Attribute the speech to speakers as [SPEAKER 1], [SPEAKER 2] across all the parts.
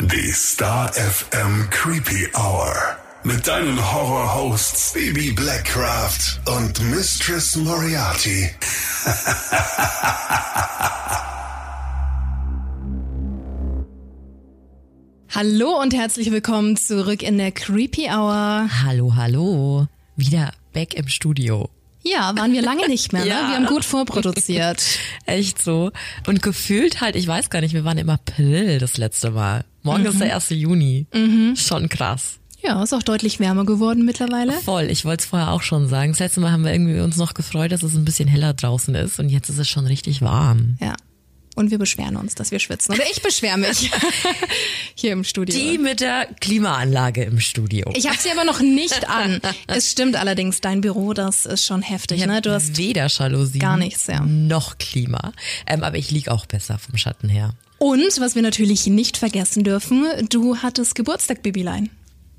[SPEAKER 1] Die Star FM Creepy Hour. Mit deinen Horror-Hosts Baby Blackcraft und Mistress Moriarty.
[SPEAKER 2] Hallo und herzlich willkommen zurück in der Creepy Hour.
[SPEAKER 3] Hallo, hallo. Wieder back im Studio.
[SPEAKER 2] Ja, waren wir lange nicht mehr, ne?
[SPEAKER 3] Ja.
[SPEAKER 2] Wir haben gut vorproduziert.
[SPEAKER 3] Echt so. Und gefühlt halt, ich weiß gar nicht, wir waren im April das letzte Mal. Morgen ist der 1. Juni. Schon krass.
[SPEAKER 2] Ja, ist auch deutlich wärmer geworden mittlerweile.
[SPEAKER 3] Voll. Ich wollte es vorher auch schon sagen. Das letzte Mal haben wir irgendwie uns noch gefreut, dass es ein bisschen heller draußen ist und jetzt ist es schon richtig warm.
[SPEAKER 2] Ja. Und wir beschweren uns, dass wir schwitzen. Oder ich beschwere mich hier im Studio.
[SPEAKER 3] Die mit der Klimaanlage im Studio.
[SPEAKER 2] ich habe sie aber noch nicht an. Es stimmt allerdings, dein Büro, das ist schon heftig. Ne? Du hast
[SPEAKER 3] weder Jalousien
[SPEAKER 2] gar nichts, ja.
[SPEAKER 3] noch Klima. Ähm, aber ich lieg auch besser vom Schatten her.
[SPEAKER 2] und was wir natürlich nicht vergessen dürfen, du hattest Geburtstag, Bibilein.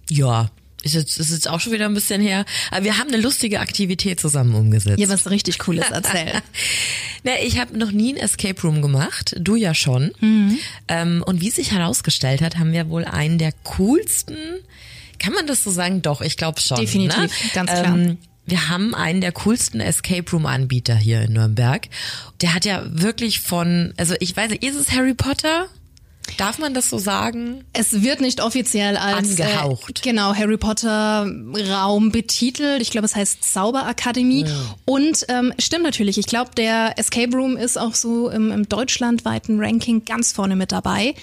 [SPEAKER 3] Ja, ist jetzt, ist jetzt auch schon wieder ein bisschen her. Aber wir haben eine lustige Aktivität zusammen umgesetzt.
[SPEAKER 2] Hier was richtig Cooles erzählen.
[SPEAKER 3] Na, ich habe noch nie ein Escape Room gemacht, du ja schon.
[SPEAKER 2] Mhm.
[SPEAKER 3] Ähm, und wie sich herausgestellt hat, haben wir wohl einen der coolsten, kann man das so sagen? Doch, ich glaube schon.
[SPEAKER 2] Definitiv,
[SPEAKER 3] ne?
[SPEAKER 2] ganz klar.
[SPEAKER 3] Ähm, wir haben einen der coolsten Escape Room Anbieter hier in Nürnberg. Der hat ja wirklich von, also ich weiß nicht, ist es Harry Potter? Darf man das so sagen?
[SPEAKER 2] Es wird nicht offiziell als
[SPEAKER 3] Angehaucht.
[SPEAKER 2] Äh, genau Harry Potter Raum betitelt. Ich glaube, es heißt Zauberakademie. Und ähm, stimmt natürlich. Ich glaube, der Escape Room ist auch so im, im deutschlandweiten Ranking ganz vorne mit dabei.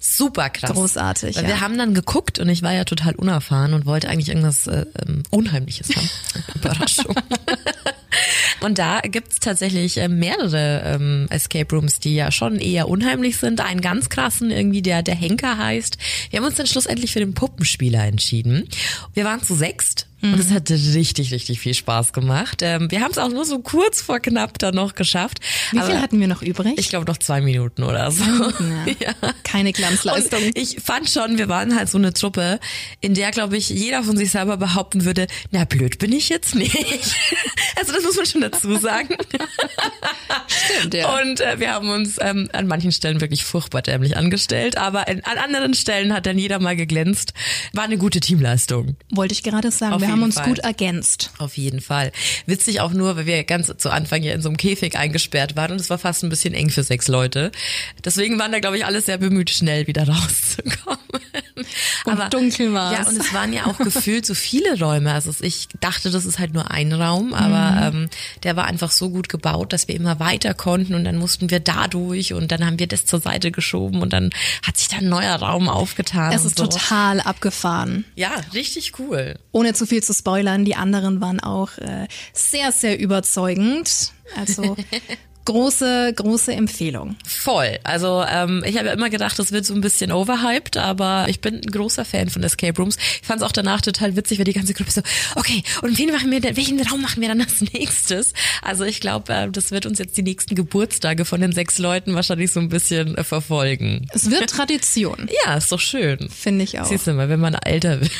[SPEAKER 3] Super krass.
[SPEAKER 2] Großartig,
[SPEAKER 3] Weil
[SPEAKER 2] ja.
[SPEAKER 3] Wir haben dann geguckt und ich war ja total unerfahren und wollte eigentlich irgendwas äh, ähm, Unheimliches haben. Überraschung. und da gibt's tatsächlich äh, mehrere ähm, Escape Rooms, die ja schon eher unheimlich sind. Einen ganz krassen, irgendwie, der der Henker heißt. Wir haben uns dann schlussendlich für den Puppenspieler entschieden. Wir waren zu sechst. Und es hat richtig, richtig viel Spaß gemacht. Ähm, wir haben es auch nur so kurz vor knapp dann noch geschafft.
[SPEAKER 2] Wie viel hatten wir noch übrig?
[SPEAKER 3] Ich glaube noch zwei Minuten oder so.
[SPEAKER 2] ja. Keine Glanzleistung.
[SPEAKER 3] Und ich fand schon, wir waren halt so eine Truppe, in der, glaube ich, jeder von sich selber behaupten würde, na blöd bin ich jetzt nicht. Also das muss man schon dazu sagen.
[SPEAKER 2] Stimmt, ja.
[SPEAKER 3] Und äh, wir haben uns ähm, an manchen Stellen wirklich furchtbar dämlich angestellt, aber in, an anderen Stellen hat dann jeder mal geglänzt. War eine gute Teamleistung.
[SPEAKER 2] Wollte ich gerade sagen.
[SPEAKER 3] Auf
[SPEAKER 2] wir haben uns
[SPEAKER 3] Fall.
[SPEAKER 2] gut ergänzt.
[SPEAKER 3] Auf jeden Fall. Witzig auch nur, weil wir ganz zu Anfang ja in so einem Käfig eingesperrt waren und es war fast ein bisschen eng für sechs Leute. Deswegen waren da, glaube ich, alle sehr bemüht, schnell wieder rauszukommen.
[SPEAKER 2] Und dunkel war's.
[SPEAKER 3] Ja, und es waren ja auch gefühlt so viele Räume. Also ich dachte, das ist halt nur ein Raum, aber
[SPEAKER 2] Mhm.
[SPEAKER 3] ähm, der war einfach so gut gebaut, dass wir immer weiter konnten und dann mussten wir da durch und dann haben wir das zur Seite geschoben und dann hat sich da ein neuer Raum aufgetan.
[SPEAKER 2] Es ist
[SPEAKER 3] so.
[SPEAKER 2] total abgefahren.
[SPEAKER 3] Ja, richtig cool.
[SPEAKER 2] Ohne zu viel zu spoilern, die anderen waren auch äh, sehr, sehr überzeugend. Also große, große Empfehlung.
[SPEAKER 3] Voll. Also ähm, ich habe ja immer gedacht, das wird so ein bisschen overhyped, aber ich bin ein großer Fan von Escape Rooms. Ich fand es auch danach total witzig, weil die ganze Gruppe so, okay, und wen machen wir denn, welchen Raum machen wir dann als nächstes? Also ich glaube, äh, das wird uns jetzt die nächsten Geburtstage von den sechs Leuten wahrscheinlich so ein bisschen äh, verfolgen.
[SPEAKER 2] Es wird Tradition,
[SPEAKER 3] Ja, ist doch schön.
[SPEAKER 2] finde ich auch.
[SPEAKER 3] Siehst du mal, wenn man älter wird.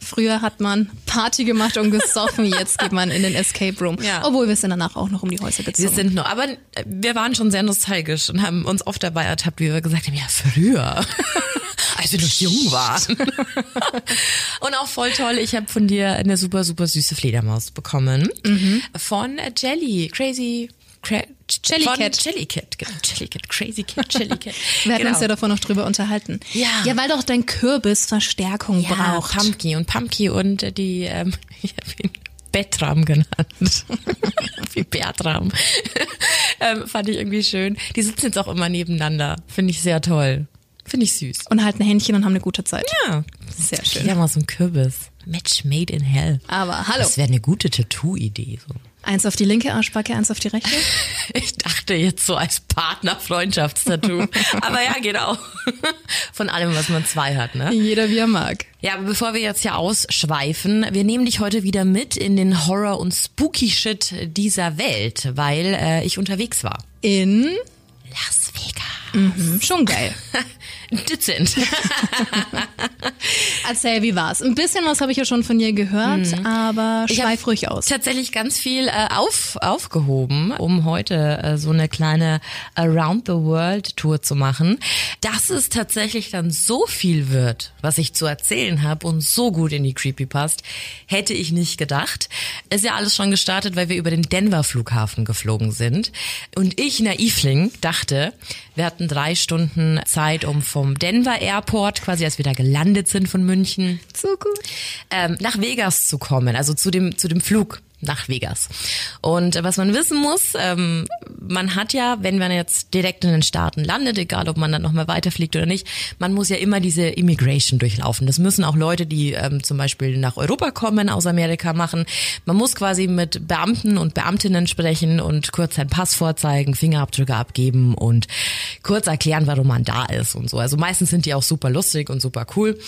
[SPEAKER 2] Früher hat man Party gemacht und gesoffen, jetzt geht man in den Escape Room.
[SPEAKER 3] Ja.
[SPEAKER 2] Obwohl wir sind danach auch noch um die Häuser
[SPEAKER 3] Wir
[SPEAKER 2] gezogen.
[SPEAKER 3] sind noch, aber äh, wir waren schon sehr nostalgisch und haben uns oft dabei ertappt, wie wir gesagt haben, ja, früher, als wir noch jung waren. und auch voll toll, ich habe von dir eine super, super süße Fledermaus bekommen. Von äh, Jelly, Crazy... Cra
[SPEAKER 2] Jellycat.
[SPEAKER 3] Von Jellycat, genau. Jellycat, Crazy Cat, Jellycat.
[SPEAKER 2] wir hatten
[SPEAKER 3] genau.
[SPEAKER 2] uns ja davor noch drüber unterhalten.
[SPEAKER 3] Ja.
[SPEAKER 2] Ja, weil doch dein Kürbis Verstärkung
[SPEAKER 3] ja,
[SPEAKER 2] braucht.
[SPEAKER 3] Pumpkin und Pumpkin und äh, die, ähm, ich habe ihn Betram genannt. Wie Bertram. ähm, fand ich irgendwie schön. Die sitzen jetzt auch immer nebeneinander. Finde ich sehr toll. Finde ich süß.
[SPEAKER 2] Und halten Händchen und haben eine gute Zeit.
[SPEAKER 3] Ja.
[SPEAKER 2] Sehr schön.
[SPEAKER 3] Ja, mal so ein Kürbis. Match made in hell.
[SPEAKER 2] Aber hallo.
[SPEAKER 3] Das wäre eine gute Tattoo-Idee. So.
[SPEAKER 2] Eins auf die linke Arschbacke, eins auf die rechte.
[SPEAKER 3] Ich dachte jetzt so als Partner-Freundschaftstattoo. Aber ja, geht auch. Von allem, was man zwei hat, ne?
[SPEAKER 2] Jeder wie er mag.
[SPEAKER 3] Ja, aber bevor wir jetzt hier ausschweifen, wir nehmen dich heute wieder mit in den Horror- und Spooky-Shit dieser Welt, weil äh, ich unterwegs war.
[SPEAKER 2] In
[SPEAKER 3] Las Vegas.
[SPEAKER 2] Mhm, schon geil.
[SPEAKER 3] Dezent.
[SPEAKER 2] Erzähl, wie war's? Ein bisschen was habe ich ja schon von dir gehört, mhm. aber schweif ruhig aus.
[SPEAKER 3] Tatsächlich ganz viel äh, auf, aufgehoben, um heute äh, so eine kleine Around the World Tour zu machen. Dass es tatsächlich dann so viel wird, was ich zu erzählen habe und so gut in die Creepy passt, hätte ich nicht gedacht. Ist ja alles schon gestartet, weil wir über den Denver Flughafen geflogen sind. Und ich, Naivling, dachte, wir hatten drei Stunden Zeit, um vom Denver Airport, quasi als wir da gelandet sind von München,
[SPEAKER 2] so gut,
[SPEAKER 3] ähm, nach Vegas zu kommen, also zu dem, zu dem Flug nach Vegas. Und was man wissen muss, ähm, man hat ja, wenn man jetzt direkt in den Staaten landet, egal ob man dann nochmal weiterfliegt oder nicht, man muss ja immer diese Immigration durchlaufen. Das müssen auch Leute, die ähm, zum Beispiel nach Europa kommen, aus Amerika machen. Man muss quasi mit Beamten und Beamtinnen sprechen und kurz seinen Pass vorzeigen, Fingerabdrücke abgeben und kurz erklären, warum man da ist und so. Also meistens sind die auch super lustig und super cool.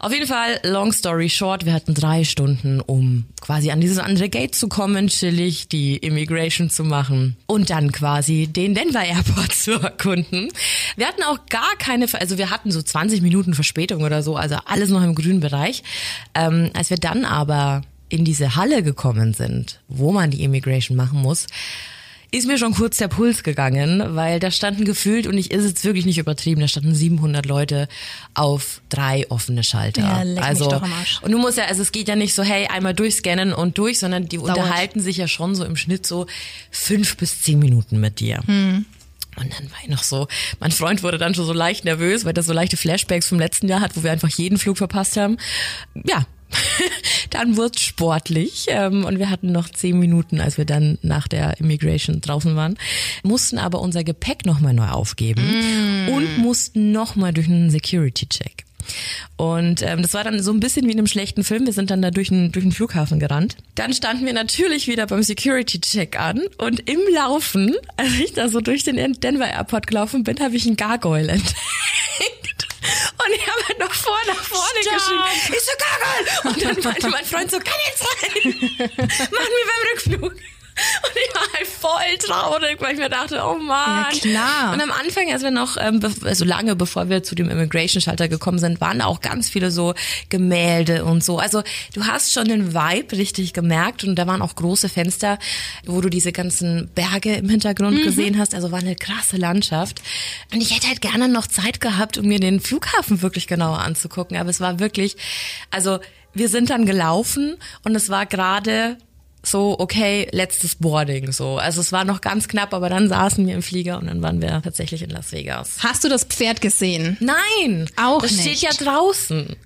[SPEAKER 3] Auf jeden Fall, long story short, wir hatten drei Stunden, um quasi an dieses andere Gate zu kommen, chillig die Immigration zu machen und dann quasi den Denver Airport zu erkunden. Wir hatten auch gar keine, also wir hatten so 20 Minuten Verspätung oder so, also alles noch im grünen Bereich. Ähm, als wir dann aber in diese Halle gekommen sind, wo man die Immigration machen muss, ist mir schon kurz der Puls gegangen, weil da standen gefühlt, und ich ist jetzt wirklich nicht übertrieben, da standen 700 Leute auf drei offene Schalter.
[SPEAKER 2] Ja, leck
[SPEAKER 3] also,
[SPEAKER 2] mich doch am Arsch.
[SPEAKER 3] und du musst ja, also es geht ja nicht so, hey, einmal durchscannen und durch, sondern die
[SPEAKER 2] Dauert.
[SPEAKER 3] unterhalten sich ja schon so im Schnitt so fünf bis zehn Minuten mit dir.
[SPEAKER 2] Hm.
[SPEAKER 3] Und dann war ich noch so, mein Freund wurde dann schon so leicht nervös, weil das so leichte Flashbacks vom letzten Jahr hat, wo wir einfach jeden Flug verpasst haben. Ja, dann wurde sportlich ähm, und wir hatten noch zehn Minuten, als wir dann nach der Immigration draußen waren, mussten aber unser Gepäck nochmal neu aufgeben
[SPEAKER 2] Mm.
[SPEAKER 3] und mussten nochmal durch einen Security-Check. Und ähm, das war dann so ein bisschen wie in einem schlechten Film. Wir sind dann da durch den, durch den Flughafen gerannt. Dann standen wir natürlich wieder beim Security-Check an und im Laufen, als ich da so durch den Denver Airport gelaufen bin, habe ich einen Gargoyle entdeckt. Und ich habe halt noch vor nach vorne
[SPEAKER 2] Stopp.
[SPEAKER 3] geschrieben. Ich so, Gargoyle! Und dann meinte mein Freund so, kann jetzt sein. Machen wir beim Rückflug. Und ich war halt voll traurig, weil ich mir dachte, oh Mann.
[SPEAKER 2] Ja, klar.
[SPEAKER 3] Und am Anfang, als wir noch, ähm, also lange bevor wir zu dem Immigration-Schalter gekommen sind, waren da auch ganz viele so Gemälde und so. Also du hast schon den Vibe richtig gemerkt und da waren auch große Fenster, wo du diese ganzen Berge im Hintergrund gesehen hast. Also war eine krasse Landschaft. Und ich hätte halt gerne noch Zeit gehabt, um mir den Flughafen wirklich genauer anzugucken. Aber es war wirklich, also wir sind dann gelaufen und es war gerade so, okay, letztes Boarding, so. Also es war noch ganz knapp, aber dann saßen wir im Flieger und dann waren wir tatsächlich in Las Vegas.
[SPEAKER 2] Hast du das Pferd gesehen?
[SPEAKER 3] Nein,
[SPEAKER 2] Auch
[SPEAKER 3] das steht
[SPEAKER 2] nicht.
[SPEAKER 3] ja draußen.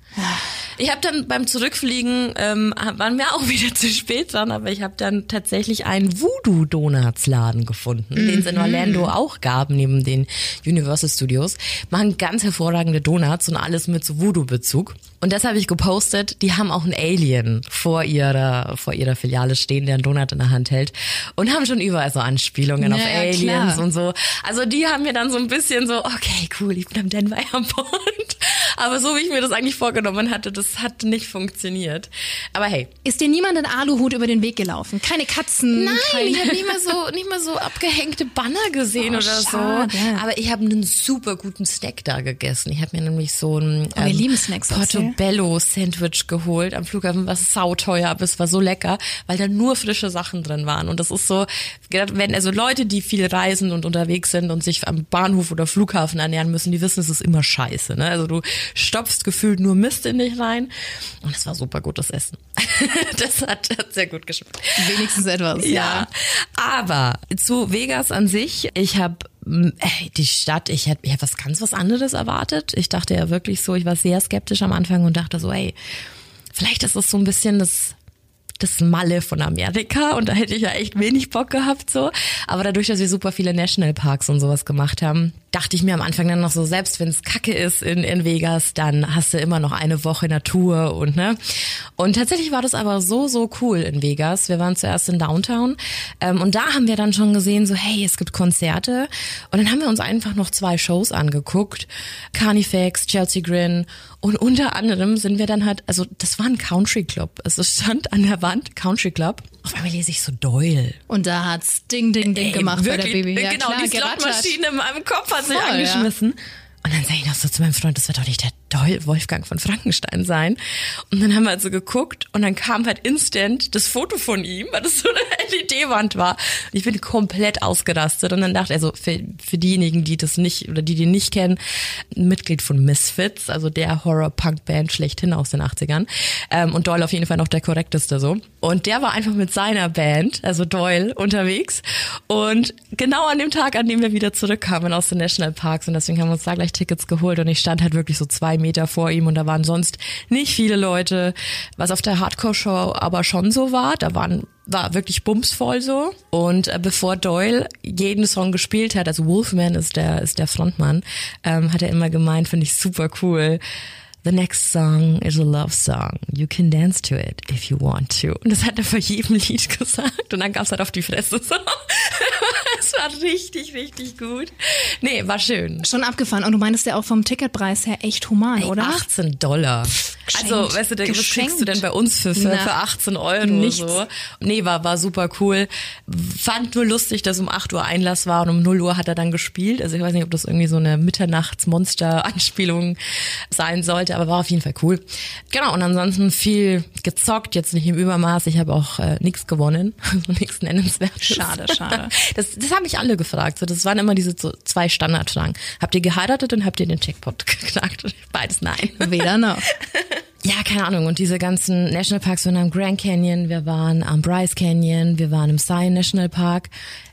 [SPEAKER 3] Ich habe dann beim Zurückfliegen ähm, waren wir auch wieder zu spät dran, aber ich habe dann tatsächlich einen Voodoo Donuts Laden gefunden, den es in Orlando auch gab neben den Universal Studios. Machen ganz hervorragende Donuts und alles mit so Voodoo Bezug. Und das habe ich gepostet. Die haben auch einen Alien vor ihrer vor ihrer Filiale stehen, der einen Donut in der Hand hält und haben schon überall so Anspielungen
[SPEAKER 2] Ja,
[SPEAKER 3] auf
[SPEAKER 2] ja,
[SPEAKER 3] Aliens
[SPEAKER 2] klar.
[SPEAKER 3] und so. Also die haben mir dann so ein bisschen so, okay, cool, ich bin am Denver Airport. Aber so wie ich mir das eigentlich vorgenommen hatte, das hat nicht funktioniert. Aber hey.
[SPEAKER 2] Ist dir niemand in Aluhut über den Weg gelaufen? Keine Katzen?
[SPEAKER 3] Nein,
[SPEAKER 2] keine
[SPEAKER 3] ich habe nicht mal so nicht mal so abgehängte Banner gesehen
[SPEAKER 2] Oh,
[SPEAKER 3] oder
[SPEAKER 2] schade.
[SPEAKER 3] so. Aber ich habe einen super guten Snack da gegessen. Ich habe mir nämlich so ein
[SPEAKER 2] Oh, wir lieben Snacks, erzähl.
[SPEAKER 3] Portobello Sandwich geholt am Flughafen, was sauteuer, aber es war so lecker, weil da nur frische Sachen drin waren. Und das ist so, wenn also Leute, die viel reisen und unterwegs sind und sich am Bahnhof oder Flughafen ernähren müssen, die wissen, es ist immer scheiße. Ne? Also du stopfst gefühlt nur Mist in dich rein. Und es war super gutes Essen. das hat, hat sehr gut geschmeckt.
[SPEAKER 2] Wenigstens etwas.
[SPEAKER 3] Ja, aber zu Vegas an sich, ich habe die Stadt, ich hätte ich hab was ganz was anderes erwartet. Ich dachte ja wirklich so, ich war sehr skeptisch am Anfang und dachte so, ey, vielleicht ist es so ein bisschen das das Malle von Amerika und da hätte ich ja echt wenig Bock gehabt so. Aber dadurch, dass wir super viele Nationalparks und sowas gemacht haben, dachte ich mir am Anfang dann noch so, selbst wenn es kacke ist in, in Vegas, dann hast du immer noch eine Woche Natur und ne. Und tatsächlich war das aber so, so cool in Vegas. Wir waren zuerst in Downtown ähm, und da haben wir dann schon gesehen, so hey, es gibt Konzerte. Und dann haben wir uns einfach noch zwei Shows angeguckt. Carnifex, Chelsea Grin und unter anderem sind wir dann halt, also das war ein Country Club. Also es stand an der Wand Country Club. Auf einmal lese ich so Doyle.
[SPEAKER 2] Und da hat's Ding, Ding, Ding
[SPEAKER 3] Ey,
[SPEAKER 2] gemacht bei der
[SPEAKER 3] wirklich,
[SPEAKER 2] Baby. Ja,
[SPEAKER 3] genau,
[SPEAKER 2] klar,
[SPEAKER 3] die. Slotmaschine in meinem Kopf hat sich
[SPEAKER 2] Voll,
[SPEAKER 3] angeschmissen. Und dann sage ich noch so zu meinem Freund, das war doch nicht der Doyle Wolfgang von Frankenstein sein. Und dann haben wir also geguckt und dann kam halt instant das Foto von ihm, weil das so eine LED-Wand war. Und ich bin komplett ausgerastet und dann dachte er so, für, für diejenigen, die das nicht oder die den nicht kennen, Mitglied von Misfits, also der Horror-Punk-Band schlechthin aus den 80ern. Ähm, und Doyle auf jeden Fall noch der korrekteste so. Und der war einfach mit seiner Band, also Doyle, unterwegs. Und genau an dem Tag, an dem wir wieder zurückkamen aus den Nationalparks und deswegen haben wir uns da gleich Tickets geholt und ich stand halt wirklich so zwei Meter vor ihm und da waren sonst nicht viele Leute, was auf der Hardcore-Show aber schon so war. Da waren war wirklich bumsvoll so. Und äh, bevor Doyle jeden Song gespielt hat, also Wolfman ist der, ist der Frontmann, ähm, hat er immer gemeint, finde ich super cool. The next song is a love song. You can dance to it if you want to. Und das hat er vor jedem Lied gesagt. Und dann gab's halt auf die Fresse so. Es war richtig, richtig gut. Nee, war schön.
[SPEAKER 2] Schon abgefahren. Und du meinst ja auch vom Ticketpreis her echt human, oder?
[SPEAKER 3] 18 Dollar.
[SPEAKER 2] geschenkt.
[SPEAKER 3] also, weißt du, was
[SPEAKER 2] Geschenkt.
[SPEAKER 3] kriegst du denn bei uns für, für,
[SPEAKER 2] Na,
[SPEAKER 3] für 18 Euro
[SPEAKER 2] nichts.
[SPEAKER 3] so? Nee, war, war super cool. Fand nur lustig, dass um 8 Uhr Einlass war und um 0 Uhr hat er dann gespielt. Also ich weiß nicht, ob das irgendwie so eine Mitternachtsmonster-Anspielung sein sollte, aber war auf jeden Fall cool. Genau, und ansonsten viel gezockt, jetzt nicht im Übermaß. Ich habe auch äh, nichts gewonnen, also nichts nennenswertes.
[SPEAKER 2] Schade, schade.
[SPEAKER 3] Das, das haben mich alle gefragt. So, das waren immer diese so zwei Standardfragen. Habt ihr geheiratet und habt ihr den Jackpot geknackt? Beides nein.
[SPEAKER 2] Weder noch.
[SPEAKER 3] Ja, keine Ahnung. Und diese ganzen Nationalparks, wir waren am Grand Canyon, wir waren am Bryce Canyon, wir waren im Zion National Park.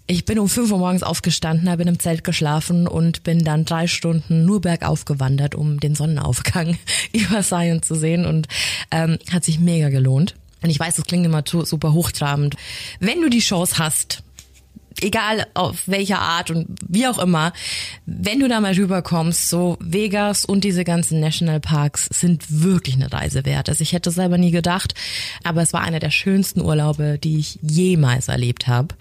[SPEAKER 3] Ich bin um 5 Uhr morgens aufgestanden, habe in einem Zelt geschlafen und bin dann drei Stunden nur bergauf gewandert, um den Sonnenaufgang über Zion zu sehen und ähm, hat sich mega gelohnt. Und ich weiß, das klingt immer super hochtrabend. Wenn du die Chance hast, egal auf welcher Art und wie auch immer, wenn du da mal rüberkommst, so Vegas und diese ganzen Nationalparks sind wirklich eine Reise wert. Also ich hätte es selber nie gedacht, aber es war einer der schönsten Urlaube, die ich jemals erlebt habe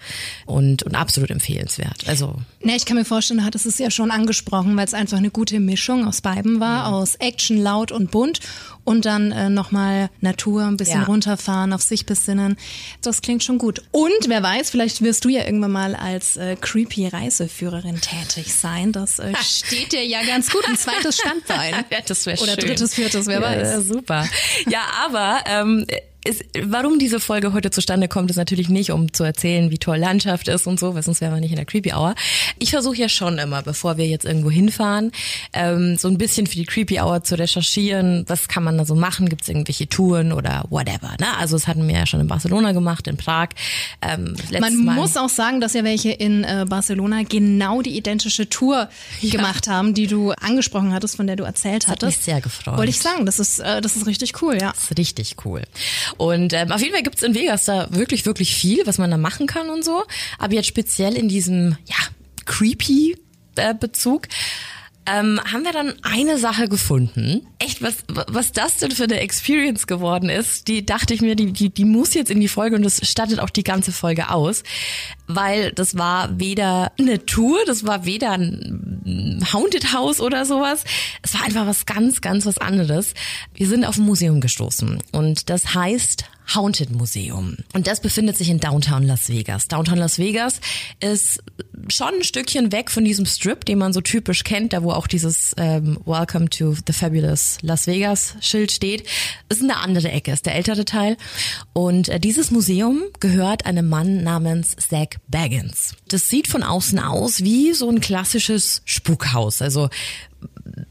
[SPEAKER 3] und, und absolut empfehlenswert. Also
[SPEAKER 2] Ne, ich kann mir vorstellen, du hattest es ja schon angesprochen, weil es einfach eine gute Mischung aus beiden war, aus Action, laut und bunt und dann äh, nochmal Natur, ein bisschen
[SPEAKER 3] Ja.
[SPEAKER 2] runterfahren, auf sich besinnen. Das klingt schon gut. Und wer weiß, vielleicht wirst du ja irgendwann mal als äh, creepy Reiseführerin tätig sein. Das äh, steht dir ja ganz gut. Ein zweites Standbein.
[SPEAKER 3] Ja, das wäre
[SPEAKER 2] Oder
[SPEAKER 3] schön.
[SPEAKER 2] drittes, viertes, wer
[SPEAKER 3] ja,
[SPEAKER 2] weiß.
[SPEAKER 3] Super. Ja, aber ähm, ist, warum diese Folge heute zustande kommt, ist natürlich nicht, um zu erzählen, wie toll Landschaft ist und so, weil sonst wären wir nicht in der Creepy Hour. Ich versuche ja schon immer, bevor wir jetzt irgendwo hinfahren, ähm, so ein bisschen für die Creepy Hour zu recherchieren. Was kann man da so machen? Gibt es irgendwelche Touren oder whatever? Ne? Also das hatten wir ja schon in Barcelona gemacht, in Prag. Ähm,
[SPEAKER 2] Man
[SPEAKER 3] Mal.
[SPEAKER 2] muss auch sagen, dass ja welche in äh, Barcelona genau die identische Tour gemacht haben, die du angesprochen hattest, von der du erzählt
[SPEAKER 3] hat
[SPEAKER 2] hattest.
[SPEAKER 3] mich sehr gefreut.
[SPEAKER 2] Wollte ich sagen, das ist, äh, das ist richtig cool, ja.
[SPEAKER 3] Das ist richtig cool. Und ähm, auf jeden Fall gibt's in Vegas da wirklich, wirklich viel, was man da machen kann und so. Aber jetzt speziell in diesem, ja, creepy äh, Bezug. Ähm, haben wir dann eine Sache gefunden. Echt, was, was das denn für eine Experience geworden ist, die dachte ich mir, die, die, die muss jetzt in die Folge und das stattet auch die ganze Folge aus. Weil das war weder eine Tour, das war weder ein Haunted House oder sowas. Es war einfach was ganz, ganz was anderes. Wir sind auf ein Museum gestoßen und das heißt Haunted Museum. Und das befindet sich in Downtown Las Vegas. Downtown Las Vegas ist schon ein Stückchen weg von diesem Strip, den man so typisch kennt, da wo auch dieses ähm, Welcome to the Fabulous Las Vegas Schild steht. Ist eine andere Ecke, ist der ältere Teil. Und äh, dieses Museum gehört einem Mann namens Zach Baggins. Das sieht von außen aus wie so ein klassisches Spukhaus. Also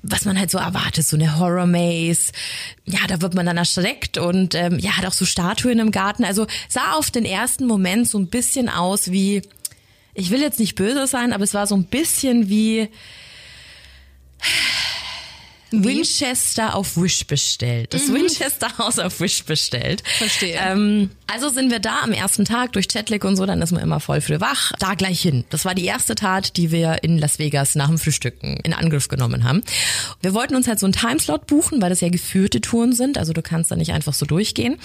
[SPEAKER 3] was man halt so erwartet, so eine Horror Maze. Ja, da wird man dann erschreckt und ähm, ja, hat auch so Statuen im Garten. Also sah auf den ersten Moment so ein bisschen aus wie, ich will jetzt nicht böse sein, aber es war so ein bisschen wie Winchester auf Wish bestellt. Das Winchester Haus auf Wish bestellt.
[SPEAKER 2] Verstehe.
[SPEAKER 3] Ähm, also sind wir da am ersten Tag durch Jetlag und so, dann ist man immer voll früh wach. Da gleich hin. Das war die erste Tat, die wir in Las Vegas nach dem Frühstücken in Angriff genommen haben. Wir wollten uns halt so einen Timeslot buchen, weil das ja geführte Touren sind. Also du kannst da nicht einfach so durchgehen.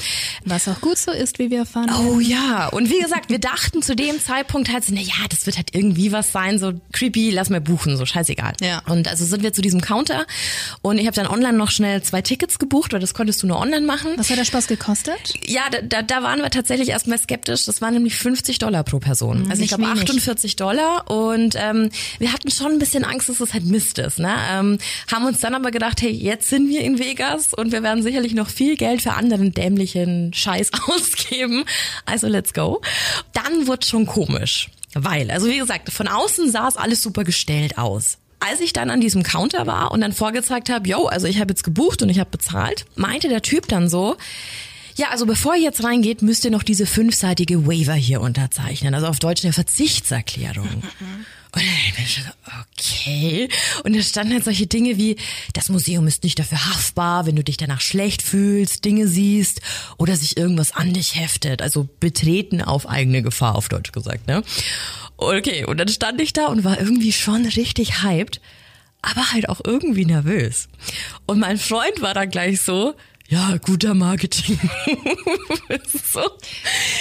[SPEAKER 2] Was auch gut so ist, wie wir erfahren
[SPEAKER 3] Oh ja, und wie gesagt, wir dachten zu dem Zeitpunkt halt so, na ja, das wird halt irgendwie was sein, so creepy, lass mal buchen, so scheißegal.
[SPEAKER 2] Ja.
[SPEAKER 3] Und also sind wir zu diesem Counter Und ich habe dann online noch schnell zwei Tickets gebucht, weil das konntest du nur online machen.
[SPEAKER 2] Was hat der Spaß gekostet?
[SPEAKER 3] Ja, da, da, da waren wir tatsächlich erstmal skeptisch. Das waren nämlich 50 Dollar pro Person. Also ich glaube
[SPEAKER 2] wenig.
[SPEAKER 3] 48 Dollar. Und ähm, wir hatten schon ein bisschen Angst, dass es halt Mist ist. Ne? Ähm, haben uns dann aber gedacht, hey, jetzt sind wir in Vegas und wir werden sicherlich noch viel Geld für anderen dämlichen Scheiß ausgeben. Also let's go. Dann wurde schon komisch. Weil, also wie gesagt, von außen sah es alles super gestellt aus. Als ich dann an diesem Counter war und dann vorgezeigt habe, yo, also ich habe jetzt gebucht und ich habe bezahlt, meinte der Typ dann so, ja, also bevor ihr jetzt reingeht, müsst ihr noch diese fünfseitige Waiver hier unterzeichnen. Also auf Deutsch eine Verzichtserklärung. Und dann hab ich so, okay. Und da standen halt solche Dinge wie, das Museum ist nicht dafür haftbar, wenn du dich danach schlecht fühlst, Dinge siehst oder sich irgendwas an dich heftet. Also betreten auf eigene Gefahr, auf Deutsch gesagt, ne? Okay, und dann stand ich da und war irgendwie schon richtig hyped, aber halt auch irgendwie nervös. Und mein Freund war dann gleich so, ja, guter Marketing. Das ist so.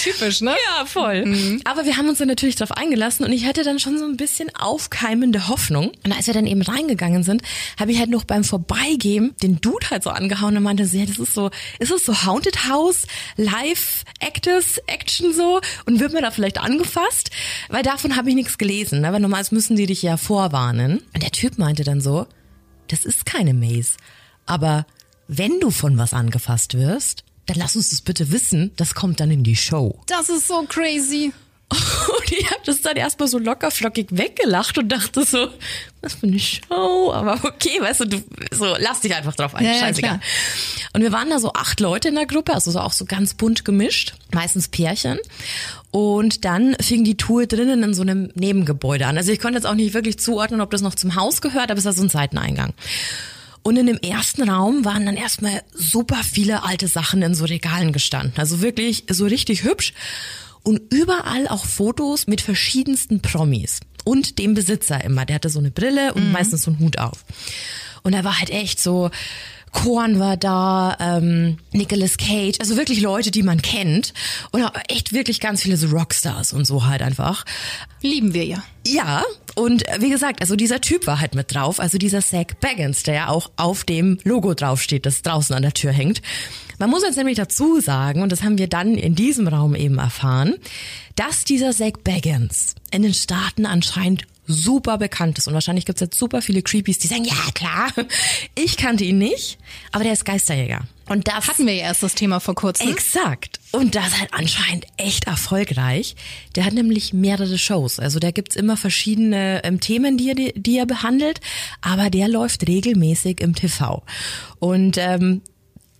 [SPEAKER 2] Typisch, ne?
[SPEAKER 3] Ja, voll. Aber wir haben uns dann natürlich darauf eingelassen und ich hatte dann schon so ein bisschen aufkeimende Hoffnung. Und als wir dann eben reingegangen sind, habe ich halt noch beim Vorbeigehen den Dude halt so angehauen und meinte, ja, das ist so, ist es so Haunted House, Live, Actors, Action so und wird mir da vielleicht angefasst? Weil davon habe ich nichts gelesen, ne? weil normalerweise müssen die dich ja vorwarnen. Und der Typ meinte dann so, das ist keine Maze, aber wenn du von was angefasst wirst, dann lass uns das bitte wissen. Das kommt dann in die Show.
[SPEAKER 2] Das ist so crazy.
[SPEAKER 3] Und ich habe das dann erstmal so lockerflockig weggelacht und dachte so, was für eine Show. Aber okay, weißt du, du so lass dich einfach drauf ein.
[SPEAKER 2] Ja, ja,
[SPEAKER 3] Scheißegal.
[SPEAKER 2] klar.
[SPEAKER 3] und wir waren da so acht Leute in der Gruppe, also so auch so ganz bunt gemischt, meistens Pärchen. Und dann fing die Tour drinnen in so einem Nebengebäude an. Also ich konnte jetzt auch nicht wirklich zuordnen, ob das noch zum Haus gehört, aber es war so ein Seiteneingang. Und in dem ersten Raum waren dann erstmal super viele alte Sachen in so Regalen gestanden. Also wirklich so richtig hübsch. Und überall auch Fotos mit verschiedensten Promis. Und dem Besitzer immer. Der hatte so eine Brille und meistens so einen Hut auf. Und er war halt echt so, Korn war da, ähm, Nicolas Cage, also wirklich Leute, die man kennt. Und auch echt wirklich ganz viele so Rockstars und so halt einfach.
[SPEAKER 2] Lieben wir ja.
[SPEAKER 3] Ja, und äh, wie gesagt, also dieser Typ war halt mit drauf, also dieser Zach Baggins, der ja auch auf dem Logo draufsteht, das draußen an der Tür hängt. Man muss jetzt nämlich dazu sagen, und das haben wir dann in diesem Raum eben erfahren, dass dieser Zach Baggins in den Staaten anscheinend super bekannt ist. Und wahrscheinlich gibt's jetzt super viele Creepies, die sagen, ja klar, ich kannte ihn nicht, aber der ist Geisterjäger. Und das
[SPEAKER 2] Hatten wir ja erst das Thema vor kurzem.
[SPEAKER 3] Exakt. Und das halt anscheinend echt erfolgreich. Der hat nämlich mehrere Shows. Also da gibt's immer verschiedene ähm, Themen, die er, die er behandelt, aber der läuft regelmäßig im TV. Und ähm,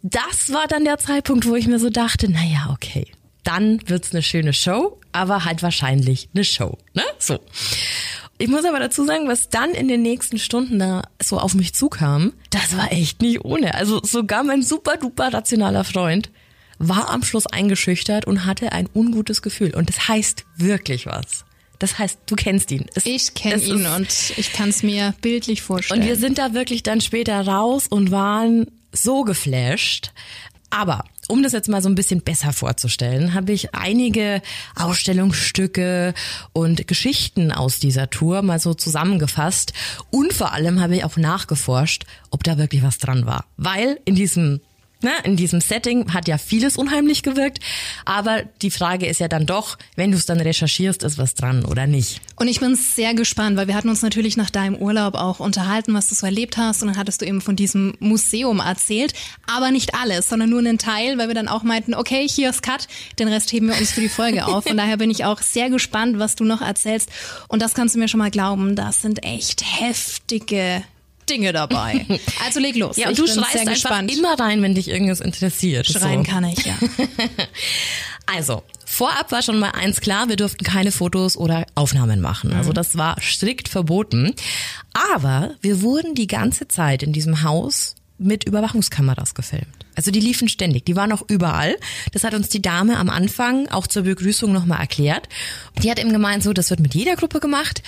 [SPEAKER 3] das war dann der Zeitpunkt, wo ich mir so dachte, naja, okay, dann wird's eine schöne Show, aber halt wahrscheinlich eine Show. Ne? So. Ich muss aber dazu sagen, was dann in den nächsten Stunden da so auf mich zukam, das war echt nicht ohne. Also sogar mein super duper rationaler Freund war am Schluss eingeschüchtert und hatte ein ungutes Gefühl. Und das heißt wirklich was. Das heißt, du kennst ihn. Es,
[SPEAKER 2] Ich kenne ihn
[SPEAKER 3] ist-
[SPEAKER 2] und ich kann es mir bildlich vorstellen.
[SPEAKER 3] und wir sind da wirklich dann später raus und waren so geflasht. Aber um das jetzt mal so ein bisschen besser vorzustellen, habe ich einige Ausstellungsstücke und Geschichten aus dieser Tour mal so zusammengefasst. Und vor allem habe ich auch nachgeforscht, ob da wirklich was dran war. Weil in diesem Ne, in diesem Setting hat ja vieles unheimlich gewirkt, aber die Frage ist ja dann doch, wenn du es dann recherchierst, ist was dran oder nicht.
[SPEAKER 2] Und ich bin sehr gespannt, weil wir hatten uns natürlich nach deinem Urlaub auch unterhalten, was du so erlebt hast. Und dann hattest du eben von diesem Museum erzählt. Aber nicht alles, sondern nur einen Teil, weil wir dann auch meinten, okay, hier ist Cut, den Rest heben wir uns für die Folge auf. Von daher bin ich auch sehr gespannt, was du noch erzählst. Und das kannst du mir schon mal glauben, das sind echt heftige Dinge dabei. Also leg los.
[SPEAKER 3] Ja, und
[SPEAKER 2] ich
[SPEAKER 3] du schreist einfach
[SPEAKER 2] gespannt.
[SPEAKER 3] immer rein, wenn dich irgendwas interessiert.
[SPEAKER 2] Schreien
[SPEAKER 3] so.
[SPEAKER 2] kann ich, ja.
[SPEAKER 3] Also, vorab war schon mal eins klar, wir durften keine Fotos oder Aufnahmen machen. Also das war strikt verboten. Aber wir wurden die ganze Zeit in diesem Haus mit Überwachungskameras gefilmt. Also die liefen ständig, die waren auch überall. Das hat uns die Dame am Anfang auch zur Begrüßung nochmal erklärt. Die hat eben gemeint, so, das wird mit jeder Gruppe gemacht.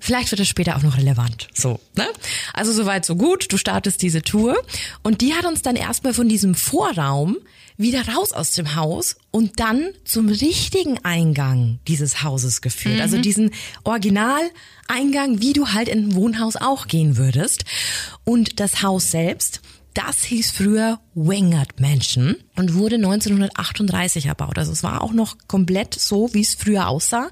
[SPEAKER 3] Vielleicht wird es später auch noch relevant. So, ne? Also soweit so gut. Du startest diese Tour und die hat uns dann erstmal von diesem Vorraum wieder raus aus dem Haus und dann zum richtigen Eingang dieses Hauses geführt. Also diesen Originaleingang, wie du halt in ein Wohnhaus auch gehen würdest. Und das Haus selbst, das hieß früher Wingard Mansion und wurde 1938 erbaut. Also es war auch noch komplett so, wie es früher aussah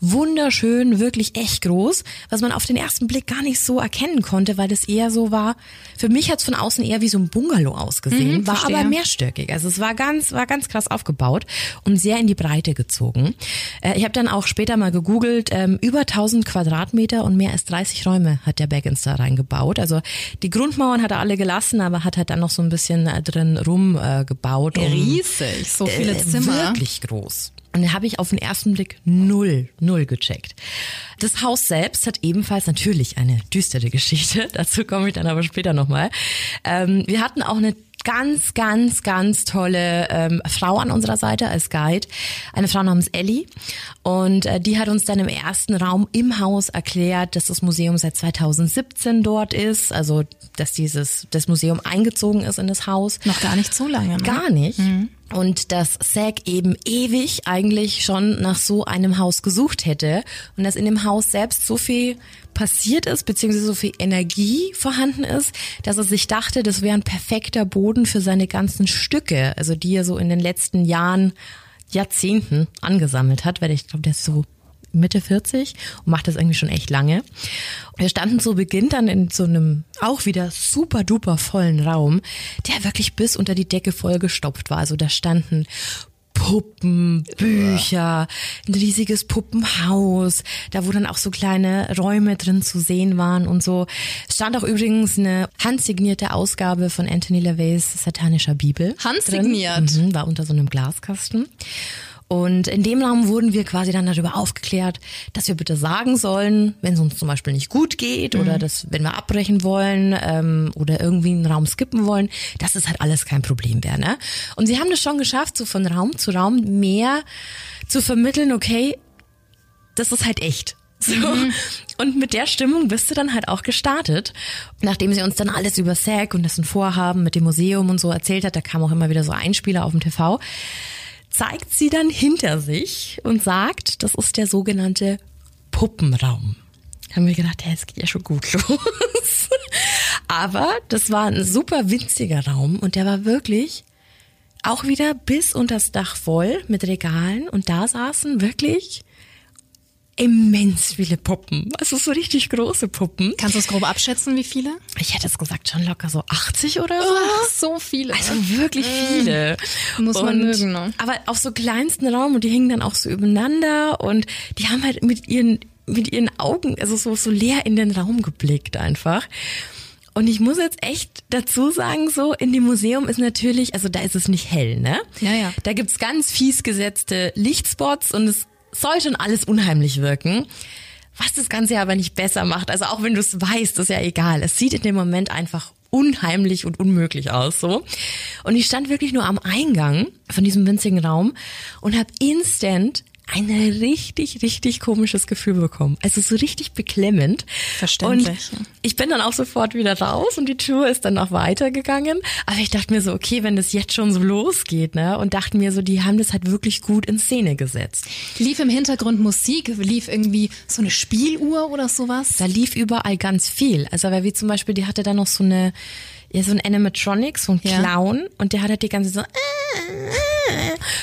[SPEAKER 3] wunderschön, wirklich echt groß, was man auf den ersten Blick gar nicht so erkennen konnte, weil das eher so war. Für mich hat es von außen eher wie so ein Bungalow ausgesehen,
[SPEAKER 2] Mhm,
[SPEAKER 3] war
[SPEAKER 2] verstehe.
[SPEAKER 3] aber mehrstöckig. Also es war ganz, war ganz krass aufgebaut und sehr in die Breite gezogen. Äh, ich habe dann auch später mal gegoogelt, ähm, über 1000 Quadratmeter und mehr als 30 Räume hat der Baggins da reingebaut. Also die Grundmauern hat er alle gelassen, aber hat halt dann noch so ein bisschen äh, drin rumgebaut. Äh, gebaut,
[SPEAKER 2] Riesig, so viele
[SPEAKER 3] äh,
[SPEAKER 2] Zimmer.
[SPEAKER 3] Wirklich groß. Und da habe ich auf den ersten Blick null, null gecheckt. Das Haus selbst hat ebenfalls natürlich eine düstere Geschichte. Dazu komme ich dann aber später nochmal. Ähm, wir hatten auch eine ganz, ganz, ganz tolle ähm, Frau an unserer Seite als Guide. Eine Frau namens Ellie. Und äh, die hat uns dann im ersten Raum im Haus erklärt, dass das Museum seit 2017 dort ist. Also, dass dieses, das Museum eingezogen ist in das Haus.
[SPEAKER 2] Noch gar nicht so lange. Ne?
[SPEAKER 3] Gar nicht. Und dass SAG eben ewig eigentlich schon nach so einem Haus gesucht hätte und dass in dem Haus selbst so viel passiert ist, beziehungsweise so viel Energie vorhanden ist, dass er sich dachte, das wäre ein perfekter Boden für seine ganzen Stücke, also die er so in den letzten Jahren, Jahrzehnten angesammelt hat, weil ich glaube, der ist so Mitte 40 und macht das irgendwie schon echt lange. Wir standen zu Beginn dann in so einem auch wieder super duper vollen Raum, der wirklich bis unter die Decke vollgestopft war. Also da standen Puppen, Bücher, ein riesiges Puppenhaus, da wo dann auch so kleine Räume drin zu sehen waren und so. Es stand auch übrigens eine handsignierte Ausgabe von Anthony LaVeys satanischer Bibel.
[SPEAKER 2] Handsigniert?
[SPEAKER 3] Mhm, war unter so einem Glaskasten. Und in dem Raum wurden wir quasi dann darüber aufgeklärt, dass wir bitte sagen sollen, wenn es uns zum Beispiel nicht gut geht oder dass, wenn wir abbrechen wollen ähm, oder irgendwie einen Raum skippen wollen, dass es halt alles kein Problem wäre. Ne? Und sie haben das schon geschafft, so von Raum zu Raum mehr zu vermitteln, okay, das ist halt echt. So. Und mit der Stimmung bist du dann halt auch gestartet. Nachdem sie uns dann alles über SAG und dessen Vorhaben mit dem Museum und so erzählt hat, da kam auch immer wieder so Einspieler auf dem TV, zeigt sie dann hinter sich und sagt, das ist der sogenannte Puppenraum. Haben wir gedacht, ja, es geht ja schon gut los. Aber das war ein super winziger Raum und der war wirklich auch wieder bis unters Dach voll mit Regalen und da saßen wirklich immens viele Puppen. Also so richtig große Puppen.
[SPEAKER 2] Kannst du es grob abschätzen, wie viele?
[SPEAKER 3] Ich hätte es gesagt, schon locker so 80 oder so.
[SPEAKER 2] so viele.
[SPEAKER 3] Also wirklich viele.
[SPEAKER 2] Muss man mögen, ne?
[SPEAKER 3] Aber auf so kleinsten Raum und die hingen dann auch so übereinander und die haben halt mit ihren, mit ihren Augen, also so, so leer in den Raum geblickt einfach. Und ich muss jetzt echt dazu sagen, so in dem Museum ist natürlich, also da ist es nicht hell, ne?
[SPEAKER 2] Ja, ja.
[SPEAKER 3] Da gibt's ganz fies gesetzte Lichtspots und es soll schon alles unheimlich wirken. Was das Ganze aber nicht besser macht, also auch wenn du es weißt, ist ja egal. Es sieht in dem Moment einfach unheimlich und unmöglich aus, so. Und ich stand wirklich nur am Eingang von diesem winzigen Raum und habe instant ein richtig, richtig komisches Gefühl bekommen. Also so richtig beklemmend.
[SPEAKER 2] Verständlich,
[SPEAKER 3] Und ich bin dann auch sofort wieder raus und die Tour ist dann noch weitergegangen. Aber ich dachte mir so, okay, wenn das jetzt schon so losgeht, ne? Und dachte mir so, die haben das halt wirklich gut in Szene gesetzt.
[SPEAKER 2] Lief im Hintergrund Musik, lief irgendwie so eine Spieluhr oder sowas?
[SPEAKER 3] Da lief überall ganz viel. Also weil wie zum Beispiel, die hatte da noch so eine, ja, so ein Animatronic, so ein
[SPEAKER 2] Ja.
[SPEAKER 3] Clown und der hat halt die ganze so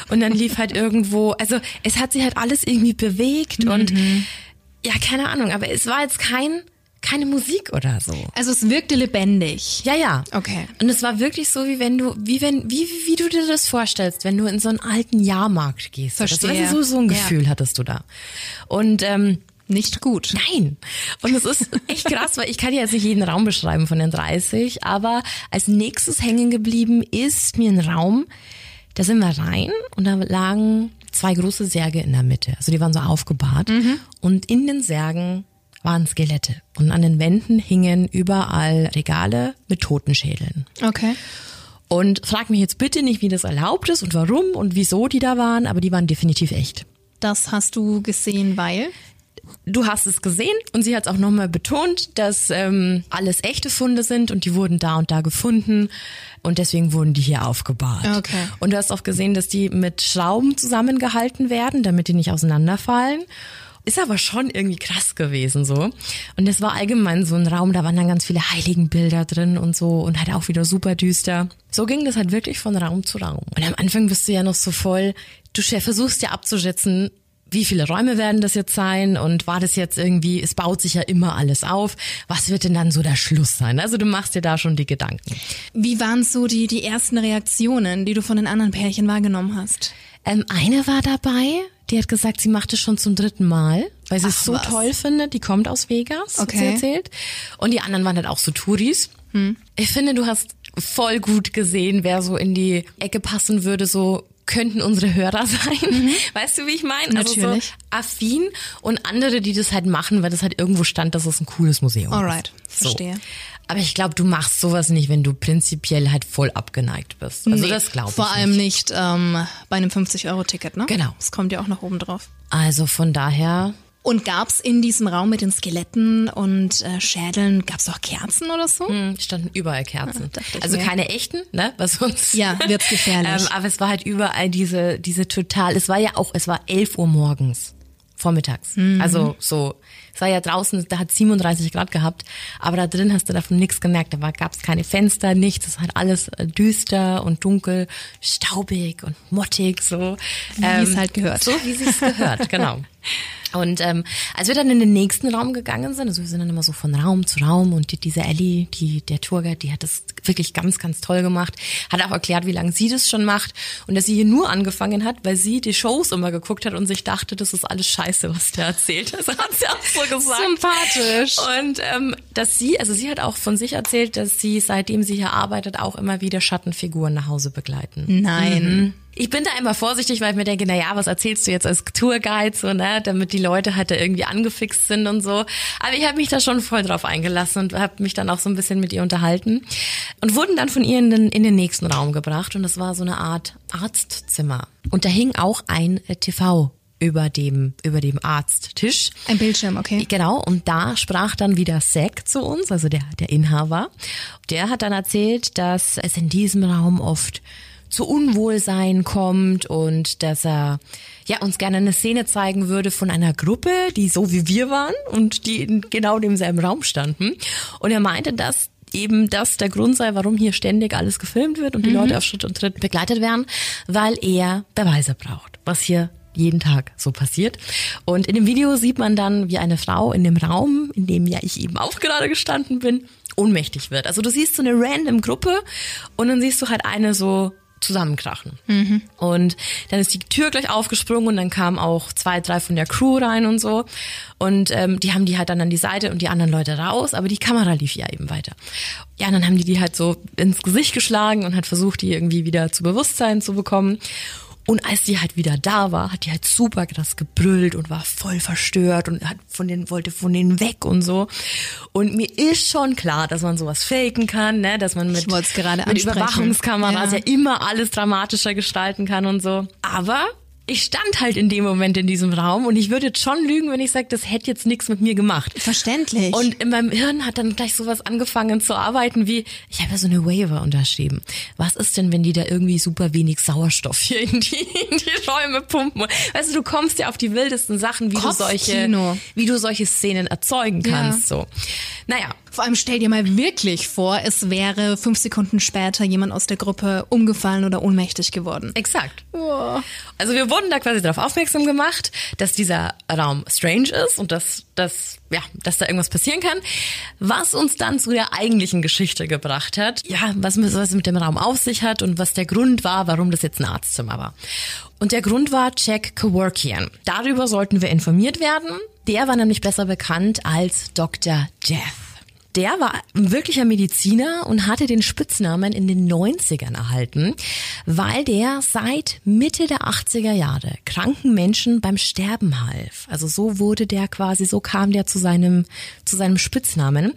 [SPEAKER 3] und dann lief halt irgendwo, also es hat sich halt alles irgendwie bewegt und ja, keine Ahnung, aber es war jetzt kein keine Musik oder so.
[SPEAKER 2] Also es wirkte lebendig.
[SPEAKER 3] Ja, ja.
[SPEAKER 2] Okay.
[SPEAKER 3] Und es war wirklich so, wie wenn du, wie wenn, wie, wie, wie du dir das vorstellst, wenn du in so einen alten Jahrmarkt gehst.
[SPEAKER 2] Verstehe.
[SPEAKER 3] Weißt du, so, so ein
[SPEAKER 2] Ja.
[SPEAKER 3] Gefühl hattest du da. Und ähm,
[SPEAKER 2] Nicht gut.
[SPEAKER 3] Nein. Und es ist echt krass, weil ich kann ja jetzt nicht jeden Raum beschreiben von den 30, aber als nächstes hängen geblieben ist mir ein Raum, da sind wir rein und da lagen zwei große Särge in der Mitte. Also die waren so aufgebahrt und in den Särgen waren Skelette und an den Wänden hingen überall Regale mit Totenschädeln.
[SPEAKER 2] Okay.
[SPEAKER 3] Und frag mich jetzt bitte nicht, wie das erlaubt ist und warum und wieso die da waren, aber die waren definitiv echt.
[SPEAKER 2] Das hast du gesehen, weil?
[SPEAKER 3] Du hast es gesehen und sie hat es auch nochmal betont, dass ähm, alles echte Funde sind und die wurden da und da gefunden und deswegen wurden die hier aufgebahrt.
[SPEAKER 2] Okay.
[SPEAKER 3] Und du hast auch gesehen, dass die mit Schrauben zusammengehalten werden, damit die nicht auseinanderfallen. Ist aber schon irgendwie krass gewesen so. Und es war allgemein so ein Raum, da waren dann ganz viele Heiligenbilder drin und so und halt auch wieder super düster. So ging das halt wirklich von Raum zu Raum. Und am Anfang bist du ja noch so voll, du versuchst ja abzuschätzen, wie viele Räume werden das jetzt sein und war das jetzt irgendwie, es baut sich ja immer alles auf. Was wird denn dann so der Schluss sein? Also du machst dir da schon die Gedanken.
[SPEAKER 2] Wie waren so die, die ersten Reaktionen, die du von den anderen Pärchen wahrgenommen hast?
[SPEAKER 3] Ähm, eine war dabei, die hat gesagt, sie macht es schon zum dritten Mal, weil sie
[SPEAKER 2] Ach,
[SPEAKER 3] es so
[SPEAKER 2] was.
[SPEAKER 3] toll findet. Die kommt aus Vegas, hat sie
[SPEAKER 2] Okay.
[SPEAKER 3] erzählt. Und die anderen waren halt auch so Touris. Ich finde, du hast voll gut gesehen, wer so in die Ecke passen würde, so könnten unsere Hörer sein. Weißt du, wie ich meine? Also so
[SPEAKER 2] Natürlich.
[SPEAKER 3] affin und andere, die das halt machen, weil das halt irgendwo stand, dass es ein cooles Museum
[SPEAKER 2] Alright,
[SPEAKER 3] ist.
[SPEAKER 2] verstehe.
[SPEAKER 3] Aber ich glaube, du machst sowas nicht, wenn du prinzipiell halt voll abgeneigt bist. Also
[SPEAKER 2] Nee,
[SPEAKER 3] das glaube ich
[SPEAKER 2] Vor allem
[SPEAKER 3] nicht.
[SPEAKER 2] nicht ähm, bei einem 50-Euro-Ticket, ne?
[SPEAKER 3] Genau.
[SPEAKER 2] Das kommt ja auch noch oben drauf.
[SPEAKER 3] Also von daher
[SPEAKER 2] Und gab's in diesem Raum mit den Skeletten und äh, Schädeln, gab's auch Kerzen oder so?
[SPEAKER 3] Hm, standen überall Kerzen.
[SPEAKER 2] Ah, dachte ich
[SPEAKER 3] also
[SPEAKER 2] mir.
[SPEAKER 3] keine echten, ne? Was sonst.
[SPEAKER 2] Ja, wird's gefährlich.
[SPEAKER 3] ähm, aber es war halt überall diese, diese total, es war ja auch, es war 11 Uhr morgens. Vormittags.
[SPEAKER 2] Mhm.
[SPEAKER 3] Also so, es war ja draußen, da hat 37 Grad gehabt, aber da drin hast du davon nichts gemerkt. Da gab es keine Fenster, nichts. Es war halt alles äh, düster und dunkel, staubig und mottig so.
[SPEAKER 2] Wie es halt gehört.
[SPEAKER 3] So wie es gehört, genau. Und ähm, als wir dann in den nächsten Raum gegangen sind, also wir sind dann immer so von Raum zu Raum und die, diese Ellie, die, der Tourguide, die hat das wirklich ganz, ganz toll gemacht, hat auch erklärt, wie lange sie das schon macht und dass sie hier nur angefangen hat, weil sie die Shows immer geguckt hat und sich dachte, das ist alles scheiße, was der erzählt. Das hat sie auch so gesagt.
[SPEAKER 2] Sympathisch.
[SPEAKER 3] Und ähm, dass sie, also sie hat auch von sich erzählt, dass sie, seitdem sie hier arbeitet, auch immer wieder Schattenfiguren nach Hause begleiten.
[SPEAKER 2] Nein.
[SPEAKER 3] Ich bin da immer vorsichtig, weil ich mir denke, na ja, was erzählst du jetzt als Tourguide, so, ne, damit die Leute halt da irgendwie angefixt sind und so. Aber ich habe mich da schon voll drauf eingelassen und habe mich dann auch so ein bisschen mit ihr unterhalten und wurden dann von ihr in den, in den nächsten Raum gebracht und das war so eine Art Arztzimmer. Und da hing auch ein TV über dem, über dem Arzttisch.
[SPEAKER 2] Ein Bildschirm, okay.
[SPEAKER 3] Genau, und da sprach dann wieder Zack zu uns, also der, der Inhaber. Der hat dann erzählt, dass es in diesem Raum oft zu Unwohlsein kommt und dass er ja uns gerne eine Szene zeigen würde von einer Gruppe, die so wie wir waren und die in genau demselben Raum standen. Und er meinte, dass eben das der Grund sei, warum hier ständig alles gefilmt wird und die Leute auf Schritt und Tritt begleitet werden, weil er Beweise braucht, was hier jeden Tag so passiert. Und in dem Video sieht man dann, wie eine Frau in dem Raum, in dem ja ich eben auch gerade gestanden bin, ohnmächtig wird. Also du siehst so eine random Gruppe und dann siehst du halt eine so zusammenkrachen. Und dann ist die Tür gleich aufgesprungen und dann kamen auch zwei, drei von der Crew rein und so. Und ähm, die haben die halt dann an die Seite und die anderen Leute raus, aber die Kamera lief ja eben weiter. Ja, und dann haben die die halt so ins Gesicht geschlagen und hat versucht, die irgendwie wieder zu Bewusstsein zu bekommen. Und als die halt wieder da war, hat die halt super krass gebrüllt und war voll verstört und hat von denen, wollte von denen weg und so. Und mir ist schon klar, dass man sowas faken kann, ne, dass man mit, mit. Überwachungskameras
[SPEAKER 2] Ja.
[SPEAKER 3] ja immer alles dramatischer gestalten kann und so. Aber ich stand halt in dem Moment in diesem Raum und ich würde jetzt schon lügen, wenn ich sage, das hätte jetzt nichts mit mir gemacht.
[SPEAKER 2] Verständlich.
[SPEAKER 3] Und in meinem Hirn hat dann gleich sowas angefangen zu arbeiten wie, ich habe ja so eine Waiver unterschrieben. Was ist denn, wenn die da irgendwie super wenig Sauerstoff hier in die, in die Räume pumpen? Weißt du, du kommst ja auf die wildesten Sachen, wie du solche, wie du solche Szenen erzeugen kannst, so. Naja.
[SPEAKER 2] Vor allem stell dir mal wirklich vor, es wäre fünf Sekunden später jemand aus der Gruppe umgefallen oder ohnmächtig geworden.
[SPEAKER 3] Exakt. Also wir wurden da quasi darauf aufmerksam gemacht, dass dieser Raum strange ist und dass, dass, ja, dass da irgendwas passieren kann. Was uns dann zu der eigentlichen Geschichte gebracht hat, ja, was, was mit dem Raum auf sich hat und was der Grund war, warum das jetzt ein Arztzimmer war. Und der Grund war Jack Kevorkian. Darüber sollten wir informiert werden. Der war nämlich besser bekannt als Dr. Death. Der war ein wirklicher Mediziner und hatte den Spitznamen in den 90ern erhalten, weil der seit Mitte der 80er Jahre kranken Menschen beim Sterben half. Also so wurde der quasi, so kam der zu seinem, zu seinem Spitznamen.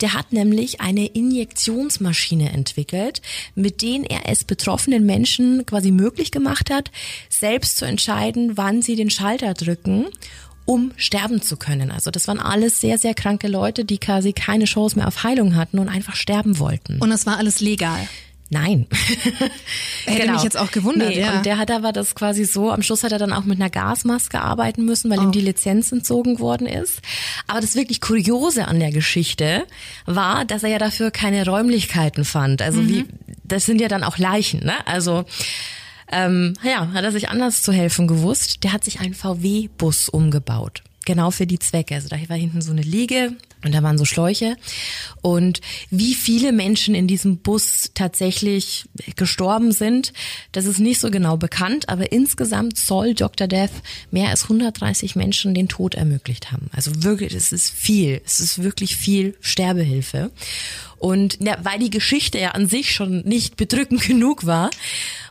[SPEAKER 3] Der hat nämlich eine Injektionsmaschine entwickelt, mit denen er es betroffenen Menschen quasi möglich gemacht hat, selbst zu entscheiden, wann sie den Schalter drücken um sterben zu können. Also das waren alles sehr, sehr kranke Leute, die quasi keine Chance mehr auf Heilung hatten und einfach sterben wollten.
[SPEAKER 2] Und es war alles legal.
[SPEAKER 3] Nein.
[SPEAKER 2] Hätte mich jetzt auch gewundert,
[SPEAKER 3] nee,
[SPEAKER 2] ja.
[SPEAKER 3] Und der hat aber das quasi so, am Schluss hat er dann auch mit einer Gasmaske arbeiten müssen, weil ihm die Lizenz entzogen worden ist. Aber das wirklich Kuriose an der Geschichte war, dass er ja dafür keine Räumlichkeiten fand. Also wie, das sind ja dann auch Leichen, ne? Also ähm, ja, hat er sich anders zu helfen gewusst. Der hat sich einen VW-Bus umgebaut. Genau für die Zwecke. Also da war hinten so eine Liege und da waren so Schläuche. Und wie viele Menschen in diesem Bus tatsächlich gestorben sind, das ist nicht so genau bekannt. Aber insgesamt soll Dr. Death mehr als 130 Menschen den Tod ermöglicht haben. Also wirklich, es ist viel. Es ist wirklich viel Sterbehilfe. Und ja, weil die Geschichte ja an sich schon nicht bedrückend genug war,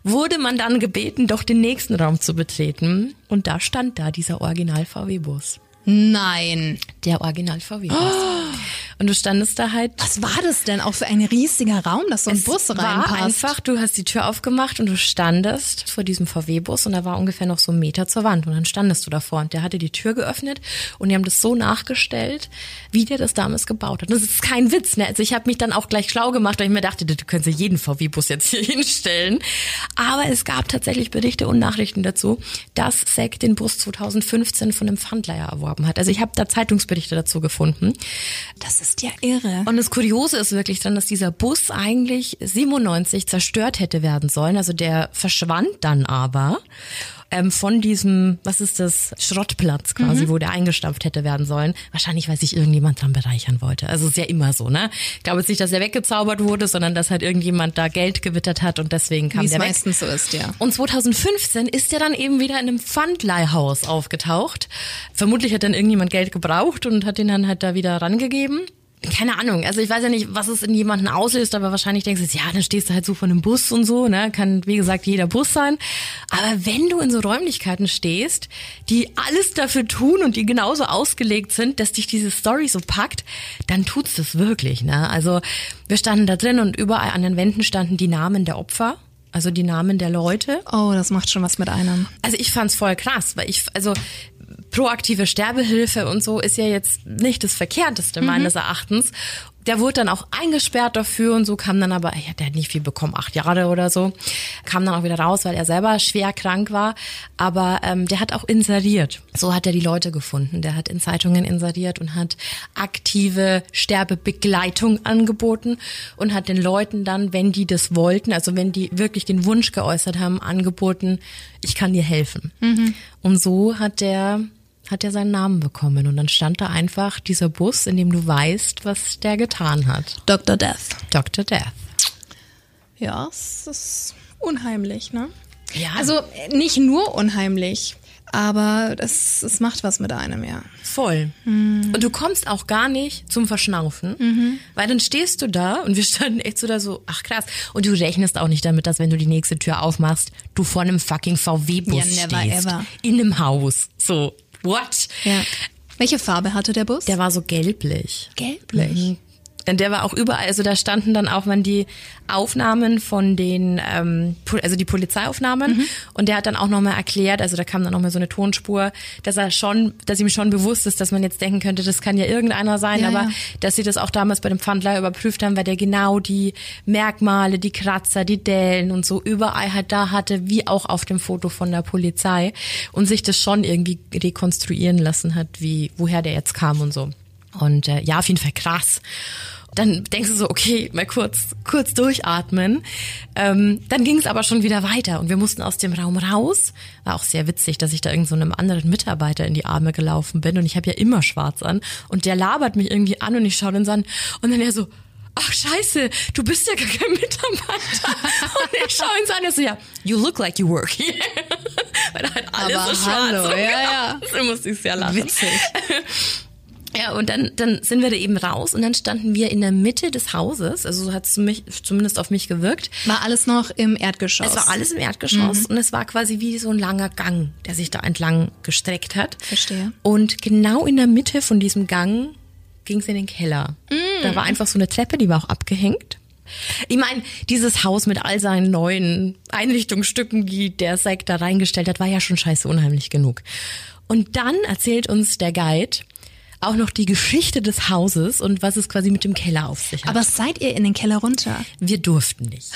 [SPEAKER 3] wurde man dann gebeten, doch den nächsten Raum zu betreten. Und da stand da dieser Original-VW-Bus.
[SPEAKER 2] Nein.
[SPEAKER 3] Der Original-VW-Bus. Und du standest da halt.
[SPEAKER 2] Was war das denn auch für ein riesiger Raum, dass so ein
[SPEAKER 3] Es
[SPEAKER 2] Bus
[SPEAKER 3] war
[SPEAKER 2] reinpasst?
[SPEAKER 3] einfach, du hast die Tür aufgemacht und du standest vor diesem VW-Bus und da war ungefähr noch so ein Meter zur Wand und dann standest du davor und der hatte die Tür geöffnet und die haben das so nachgestellt, wie der das damals gebaut hat. Das ist kein Witz, ne? Also ich habe mich dann auch gleich schlau gemacht, weil ich mir dachte, du könntest ja jeden VW-Bus jetzt hier hinstellen. Aber es gab tatsächlich Berichte und Nachrichten dazu, dass Zack den Bus 2015 von einem Pfandleiher erworben hat. Also ich habe da Zeitungsberichte dazu gefunden.
[SPEAKER 2] Das ist ja irre.
[SPEAKER 3] Und das Kuriose ist wirklich dran, dass dieser Bus eigentlich 97 zerstört hätte werden sollen. Also der verschwand dann aber ähm, von diesem, was ist das, Schrottplatz quasi, wo der eingestampft hätte werden sollen. Wahrscheinlich, weil sich irgendjemand dran bereichern wollte. Also ist ja immer so, ne? Ich glaube jetzt nicht, dass er weggezaubert wurde, sondern dass halt irgendjemand da Geld gewittert hat und deswegen kam
[SPEAKER 2] Wie es
[SPEAKER 3] der weg.
[SPEAKER 2] meistens so ist, ja.
[SPEAKER 3] Und 2015 ist er dann eben wieder in einem Pfandleihhaus aufgetaucht. Vermutlich hat dann irgendjemand Geld gebraucht und hat den dann halt da wieder rangegeben. Keine Ahnung, also ich weiß ja nicht, was es in jemanden auslöst, aber wahrscheinlich denkst du, ja, dann stehst du halt so vor einem Bus und so, ne, kann wie gesagt jeder Bus sein. Aber wenn du in so Räumlichkeiten stehst, die alles dafür tun und die genauso ausgelegt sind, dass dich diese Story so packt, dann tut's das wirklich, ne. Also wir standen da drin und überall an den Wänden standen die Namen der Opfer, also die Namen der Leute.
[SPEAKER 2] Oh, das macht schon was mit einem.
[SPEAKER 3] Also ich fand's voll krass, weil ich, also proaktive Sterbehilfe und so ist ja jetzt nicht das Verkehrteste meines Erachtens. Der wurde dann auch eingesperrt dafür und so kam dann aber, ja, der hat nicht viel bekommen, acht Jahre oder so, kam dann auch wieder raus, weil er selber schwer krank war. Aber ähm, der hat auch inseriert. So hat er die Leute gefunden. Der hat in Zeitungen inseriert und hat aktive Sterbebegleitung angeboten und hat den Leuten dann, wenn die das wollten, also wenn die wirklich den Wunsch geäußert haben, angeboten, ich kann dir helfen. Und so hat der hat er seinen Namen bekommen und dann stand da einfach dieser Bus, in dem du weißt, was der getan hat.
[SPEAKER 2] Dr. Death.
[SPEAKER 3] Dr. Death.
[SPEAKER 2] Ja, es ist unheimlich, ne?
[SPEAKER 3] Ja.
[SPEAKER 2] Also nicht nur unheimlich, aber es, es macht was mit einem, ja.
[SPEAKER 3] Voll. Und du kommst auch gar nicht zum Verschnaufen, weil dann stehst du da und wir standen echt so da so, ach krass. Und du rechnest auch nicht damit, dass wenn du die nächste Tür aufmachst, du vor einem fucking VW-Bus
[SPEAKER 2] Ja, never
[SPEAKER 3] stehst.
[SPEAKER 2] ever.
[SPEAKER 3] In einem Haus. So, what?
[SPEAKER 2] Ja. Welche Farbe hatte der Bus?
[SPEAKER 3] Der war so gelblich.
[SPEAKER 2] gelblich.
[SPEAKER 3] Mhm. Und der war auch überall, also da standen dann auch man die Aufnahmen von den, ähm, also die Polizeiaufnahmen. Und der hat dann auch nochmal erklärt, also da kam dann nochmal so eine Tonspur, dass er schon, dass ihm schon bewusst ist, dass man jetzt denken könnte, das kann ja irgendeiner sein,
[SPEAKER 2] Ja,
[SPEAKER 3] aber
[SPEAKER 2] ja.
[SPEAKER 3] dass sie das auch damals bei dem Pfandleiher überprüft haben, weil der genau die Merkmale, die Kratzer, die Dellen und so überall halt da hatte, wie auch auf dem Foto von der Polizei und sich das schon irgendwie rekonstruieren lassen hat, wie, woher der jetzt kam und so. Und äh, ja, auf jeden Fall krass. Dann denkst du so, okay, mal kurz, kurz durchatmen. Ähm, dann ging es aber schon wieder weiter und wir mussten aus dem Raum raus. War auch sehr witzig, dass ich da irgend so einem anderen Mitarbeiter in die Arme gelaufen bin und ich habe ja immer schwarz an und der labert mich irgendwie an und ich schaue so an und dann er so, ach scheiße, du bist ja gar kein Mitarbeiter. und ich schaue ihn so an und so, ja, you look like you work here. Weil er halt alles
[SPEAKER 2] Aber
[SPEAKER 3] so schwarz
[SPEAKER 2] hallo, ja, ja.
[SPEAKER 3] hat. So musste ich sehr lachen.
[SPEAKER 2] Witzig.
[SPEAKER 3] Ja, und dann, dann sind wir da eben raus und dann standen wir in der Mitte des Hauses. Also so hat es mich, zumindest auf mich gewirkt.
[SPEAKER 2] War alles noch im Erdgeschoss.
[SPEAKER 3] Es war alles im Erdgeschoss und es war quasi wie so ein langer Gang, der sich da entlang gestreckt hat.
[SPEAKER 2] Verstehe.
[SPEAKER 3] Und genau in der Mitte von diesem Gang ging es in den Keller. Da war einfach so eine Treppe, die war auch abgehängt. Ich meine, dieses Haus mit all seinen neuen Einrichtungsstücken, die der Zack da reingestellt hat, war ja schon scheiße unheimlich genug. Und dann erzählt uns der Guide auch noch die Geschichte des Hauses und was es quasi mit dem Keller auf sich hat.
[SPEAKER 2] Aber seid ihr in den Keller runter?
[SPEAKER 3] Wir durften nicht.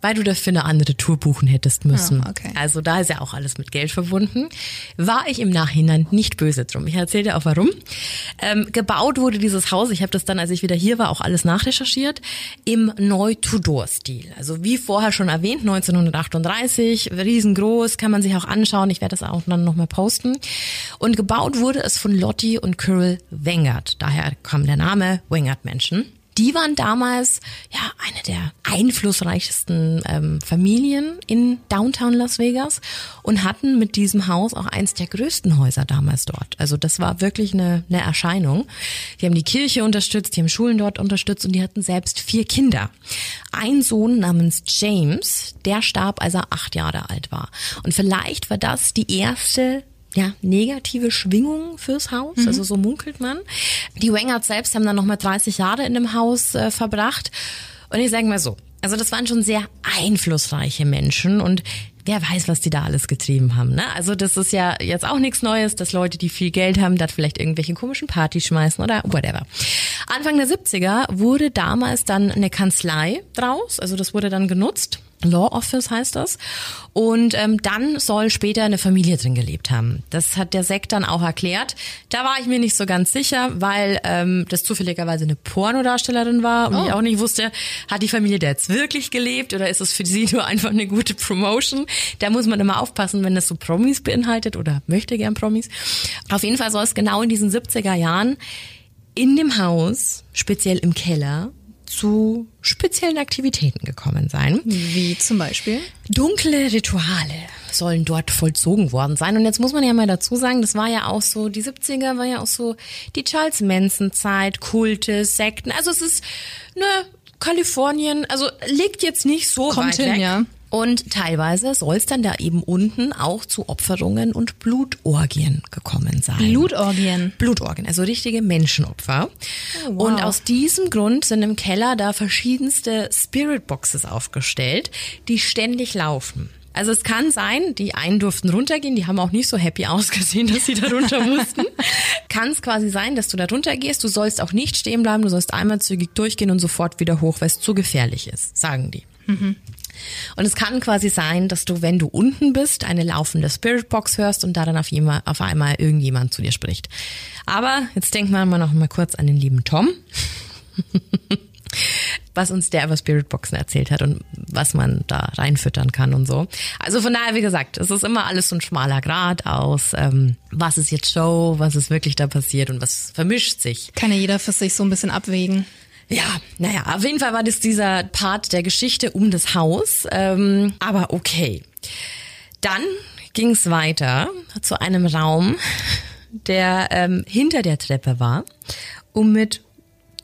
[SPEAKER 3] Weil du dafür eine andere Tour buchen hättest müssen.
[SPEAKER 2] Ah, okay.
[SPEAKER 3] Also da ist ja auch alles mit Geld verbunden. War ich im Nachhinein nicht böse drum. Ich erzähle dir auch warum. Ähm, gebaut wurde dieses Haus, ich habe das dann, als ich wieder hier war, auch alles nachrecherchiert, im Neu-Tudor-Stil. Also wie vorher schon erwähnt, 1938, riesengroß, kann man sich auch anschauen. Ich werde das auch dann nochmal posten. Und gebaut wurde es von Lottie und Kirill Wengert. Daher kam der Name Wengert-Menschen. Die waren damals ja eine der einflussreichsten ähm, Familien in Downtown Las Vegas und hatten mit diesem Haus auch eins der größten Häuser damals dort. Also das war wirklich eine, eine Erscheinung. Die haben die Kirche unterstützt, die haben Schulen dort unterstützt und die hatten selbst vier Kinder. Ein Sohn namens James, der starb, als er acht Jahre alt war. Und vielleicht war das die erste ja, negative Schwingung fürs Haus,
[SPEAKER 2] Mhm.
[SPEAKER 3] also so munkelt man. Die Wangards selbst haben dann nochmal 30 Jahre in dem Haus äh, verbracht. Und ich sage mal so, also das waren schon sehr einflussreiche Menschen und wer weiß, was die da alles getrieben haben. Ne? Also das ist ja jetzt auch nichts Neues, dass Leute, die viel Geld haben, da vielleicht irgendwelche komischen Partys schmeißen oder whatever. Anfang der 70er wurde damals dann eine Kanzlei draus, also das wurde dann genutzt. Law Office heißt das. Und ähm, dann soll später eine Familie drin gelebt haben. Das hat der Sekt dann auch erklärt. Da war ich mir nicht so ganz sicher, weil ähm, das zufälligerweise eine Pornodarstellerin war und ich auch nicht wusste, hat die Familie da jetzt wirklich gelebt oder ist es für sie nur einfach eine gute Promotion? Da muss man immer aufpassen, wenn das so Promis beinhaltet oder möchte gern Promis. Auf jeden Fall soll es genau in diesen 70er Jahren in dem Haus, speziell im Keller, zu speziellen Aktivitäten gekommen sein.
[SPEAKER 2] Wie zum Beispiel?
[SPEAKER 3] Dunkle Rituale sollen dort vollzogen worden sein. Und jetzt muss man ja mal dazu sagen, das war ja auch so, die 70er war ja auch so die Charles Manson Zeit, Kulte, Sekten. Also es ist, ne, Kalifornien, also liegt jetzt nicht so
[SPEAKER 2] Kommt
[SPEAKER 3] weit
[SPEAKER 2] hin,
[SPEAKER 3] weg.
[SPEAKER 2] ja.
[SPEAKER 3] Und teilweise soll es dann da eben unten auch zu Opferungen und Blutorgien gekommen sein.
[SPEAKER 2] Blutorgien.
[SPEAKER 3] Blutorgien, also richtige Menschenopfer.
[SPEAKER 2] Oh, wow.
[SPEAKER 3] Und aus diesem Grund sind im Keller da verschiedenste Spirit Boxes aufgestellt, die ständig laufen. Also es kann sein, die einen durften runtergehen, die haben auch nicht so happy ausgesehen, dass sie da runter mussten. kann es quasi sein, dass du da runter gehst, du sollst auch nicht stehen bleiben, du sollst einmal zügig durchgehen und sofort wieder hoch, weil es zu gefährlich ist, sagen die. Und es kann quasi sein, dass du, wenn du unten bist, eine laufende Spiritbox hörst und da dann auf, jemand, auf einmal irgendjemand zu dir spricht. Aber jetzt denken wir mal noch mal kurz an den lieben Tom. was uns der über Spiritboxen erzählt hat und was man da reinfüttern kann und so. Also von daher, wie gesagt, es ist immer alles so ein schmaler Grad aus, ähm, was ist jetzt Show, was ist wirklich da passiert und was vermischt sich.
[SPEAKER 2] Kann ja jeder für sich so ein bisschen abwägen.
[SPEAKER 3] Ja, naja, auf jeden Fall war das dieser Part der Geschichte um das Haus. Ähm, aber okay. Dann ging es weiter zu einem Raum, der ähm, hinter der Treppe war und mit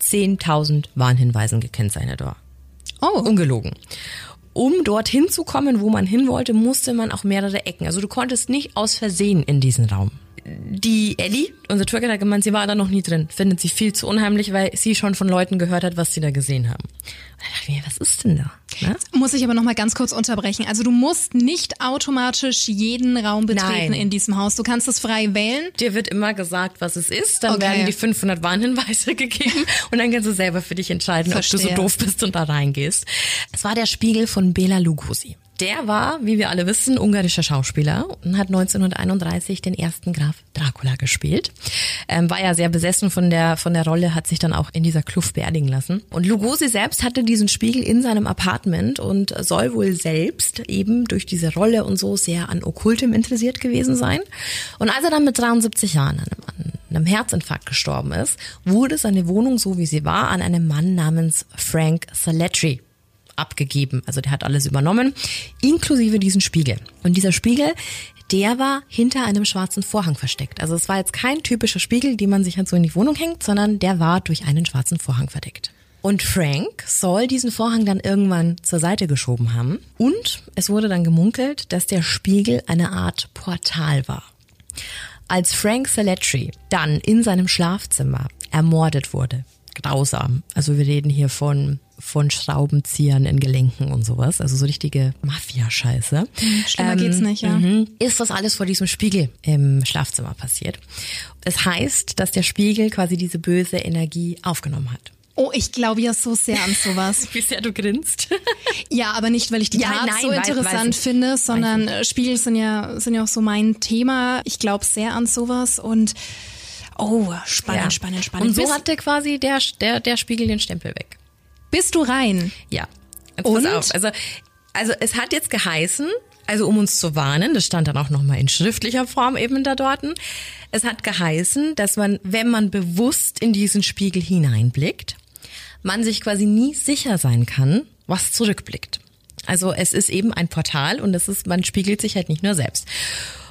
[SPEAKER 3] 10.000 Warnhinweisen gekennzeichnet war.
[SPEAKER 2] Oh,
[SPEAKER 3] Ungelogen. Um dorthin zu kommen, wo man hin wollte, musste man auch mehrere Ecken. Also du konntest nicht aus Versehen in diesen Raum. Die Ellie, unsere Tourguide, hat gemeint, sie war da noch nie drin. Findet sie viel zu unheimlich, weil sie schon von Leuten gehört hat, was sie da gesehen haben. Und da dachte ich mir, was ist denn da? Ne?
[SPEAKER 2] muss ich aber noch mal ganz kurz unterbrechen. Also du musst nicht automatisch jeden Raum betreten
[SPEAKER 3] Nein.
[SPEAKER 2] in diesem Haus. Du kannst es frei wählen.
[SPEAKER 3] Dir wird immer gesagt, was es ist, dann
[SPEAKER 2] Okay.
[SPEAKER 3] werden die 500 Warnhinweise gegeben und dann kannst du selber für dich entscheiden, ob du
[SPEAKER 2] Verstehe.
[SPEAKER 3] so doof bist und da reingehst. Es war der Spiegel von Bela Lugosi. Der war, wie wir alle wissen, ungarischer Schauspieler und hat 1931 den ersten Graf Dracula gespielt. Ähm, war ja sehr besessen von der, von der Rolle, hat sich dann auch in dieser Kluft beerdigen lassen. Und Lugosi selbst hatte diesen Spiegel in seinem Apartment und soll wohl selbst eben durch diese Rolle und so sehr an Okkultem interessiert gewesen sein. Und als er dann mit 73 Jahren an einem, an einem Herzinfarkt gestorben ist, wurde seine Wohnung, so wie sie war, an einen Mann namens Frank Saletri abgegeben. Also der hat alles übernommen, inklusive diesen Spiegel. Und dieser Spiegel, der war hinter einem schwarzen Vorhang versteckt. Also es war jetzt kein typischer Spiegel, den man sich halt so in die Wohnung hängt, sondern der war durch einen schwarzen Vorhang verdeckt. Und Frank soll diesen Vorhang dann irgendwann zur Seite geschoben haben. Und es wurde dann gemunkelt, dass der Spiegel eine Art Portal war. Als Frank Saletri dann in seinem Schlafzimmer ermordet wurde, grausam, also wir reden hier von von Schraubenziehern in Gelenken und sowas. Also so richtige Mafia-Scheiße.
[SPEAKER 2] Schlimmer geht's nicht, ja.
[SPEAKER 3] mhm. Ist das alles vor diesem Spiegel im Schlafzimmer passiert. Es heißt, dass der Spiegel quasi diese böse Energie aufgenommen hat.
[SPEAKER 2] Oh, ich glaube ja so sehr an sowas.
[SPEAKER 3] Wie sehr du grinst.
[SPEAKER 2] Ja, aber nicht, weil ich die
[SPEAKER 3] Ja,
[SPEAKER 2] Tat
[SPEAKER 3] nein,
[SPEAKER 2] so
[SPEAKER 3] weiß-
[SPEAKER 2] interessant
[SPEAKER 3] weiß
[SPEAKER 2] finde, sondern äh, Spiegel sind ja, sind ja auch so mein Thema. Ich glaube sehr an sowas und oh, spannend,
[SPEAKER 3] Ja.
[SPEAKER 2] spannend, spannend.
[SPEAKER 3] Und so hatte quasi der, der, der Spiegel den Stempel weg.
[SPEAKER 2] Bist du rein?
[SPEAKER 3] Ja. Jetzt
[SPEAKER 2] Und?
[SPEAKER 3] Pass auf. Also, also es hat jetzt geheißen, also um uns zu warnen, das stand dann auch nochmal in schriftlicher Form eben da dorten. Es hat geheißen, dass man, wenn man bewusst in diesen Spiegel hineinblickt, man sich quasi nie sicher sein kann, was zurückblickt. Also es ist eben ein Portal und es ist, man spiegelt sich halt nicht nur selbst.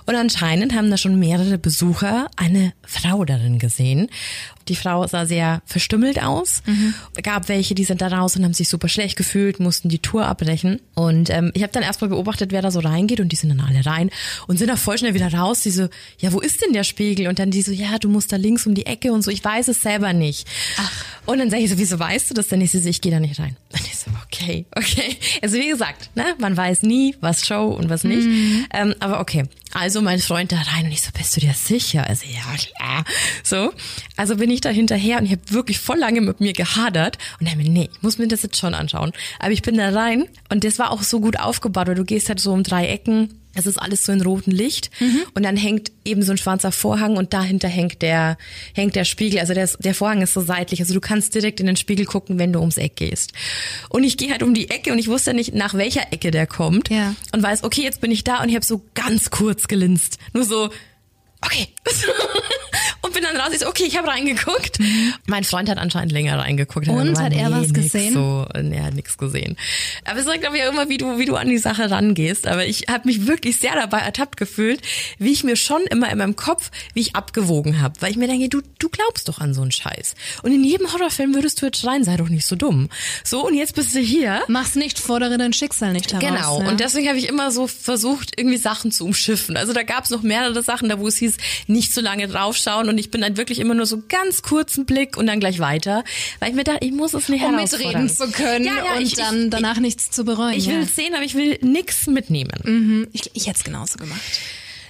[SPEAKER 3] Und anscheinend haben da schon mehrere Besucher eine Frau darin gesehen. Die Frau sah sehr verstümmelt aus. Gab welche, die sind da raus und haben sich super schlecht gefühlt, mussten die Tour abbrechen. Und ähm, ich habe dann erstmal beobachtet, wer da so reingeht und die sind dann alle rein und sind auch voll schnell wieder raus. Die so, ja, wo ist denn der Spiegel? Und dann die so, ja, du musst da links um die Ecke und so. Ich weiß es selber nicht. Und dann sage ich so, wieso weißt du das denn? Sie so, ich gehe da nicht rein. Und ich so, okay, okay. Also wie gesagt, ne, man weiß nie, was Show und was nicht. Ähm, aber okay. Also mein Freund da rein und ich so, bist du dir sicher? Also ja, klar. So. Also bin ich da hinterher und ich habe wirklich voll lange mit mir gehadert und dann mir, nee, ich muss mir das jetzt schon anschauen. Aber ich bin da rein und das war auch so gut aufgebaut, weil du gehst halt so um drei Ecken es ist alles so in rotem Licht und dann hängt eben so ein schwarzer Vorhang und dahinter hängt der hängt der Spiegel. Also der, der Vorhang ist so seitlich, also du kannst direkt in den Spiegel gucken, wenn du ums Eck gehst. Und ich gehe halt um die Ecke und ich wusste nicht, nach welcher Ecke der kommt
[SPEAKER 2] Ja.
[SPEAKER 3] und weiß, okay, jetzt bin ich da und ich habe so ganz kurz gelinst, nur so okay. bin dann raus, ich so, okay, ich habe reingeguckt. Mein Freund hat anscheinend länger reingeguckt.
[SPEAKER 2] Und
[SPEAKER 3] dann
[SPEAKER 2] hat er was
[SPEAKER 3] nix
[SPEAKER 2] gesehen?
[SPEAKER 3] So, nee, er hat nichts gesehen. Aber es sagt glaube ich auch immer, wie du, wie du an die Sache rangehst. Aber ich habe mich wirklich sehr dabei ertappt gefühlt, wie ich mir schon immer in meinem Kopf, wie ich abgewogen habe. Weil ich mir denke, du, du glaubst doch an so einen Scheiß. Und in jedem Horrorfilm würdest du jetzt schreien, sei doch nicht so dumm. So, und jetzt bist du hier.
[SPEAKER 2] Mach's nicht, fordere dein Schicksal nicht heraus.
[SPEAKER 3] Genau,
[SPEAKER 2] Ne?
[SPEAKER 3] und deswegen habe ich immer so versucht, irgendwie Sachen zu umschiffen. Also da gab es noch mehrere Sachen, da wo es hieß, nicht so lange draufschauen und ich bin dann wirklich immer nur so ganz kurzen Blick und dann gleich weiter, weil ich mir dachte, ich muss es nicht
[SPEAKER 2] um mitreden zu können
[SPEAKER 3] Ja, ja,
[SPEAKER 2] und
[SPEAKER 3] ich,
[SPEAKER 2] dann
[SPEAKER 3] ich,
[SPEAKER 2] danach nichts zu bereuen.
[SPEAKER 3] ich will
[SPEAKER 2] ja.
[SPEAKER 3] es sehen, aber ich will nix mitnehmen.
[SPEAKER 2] Mhm. Ich, ich hätte es genauso gemacht.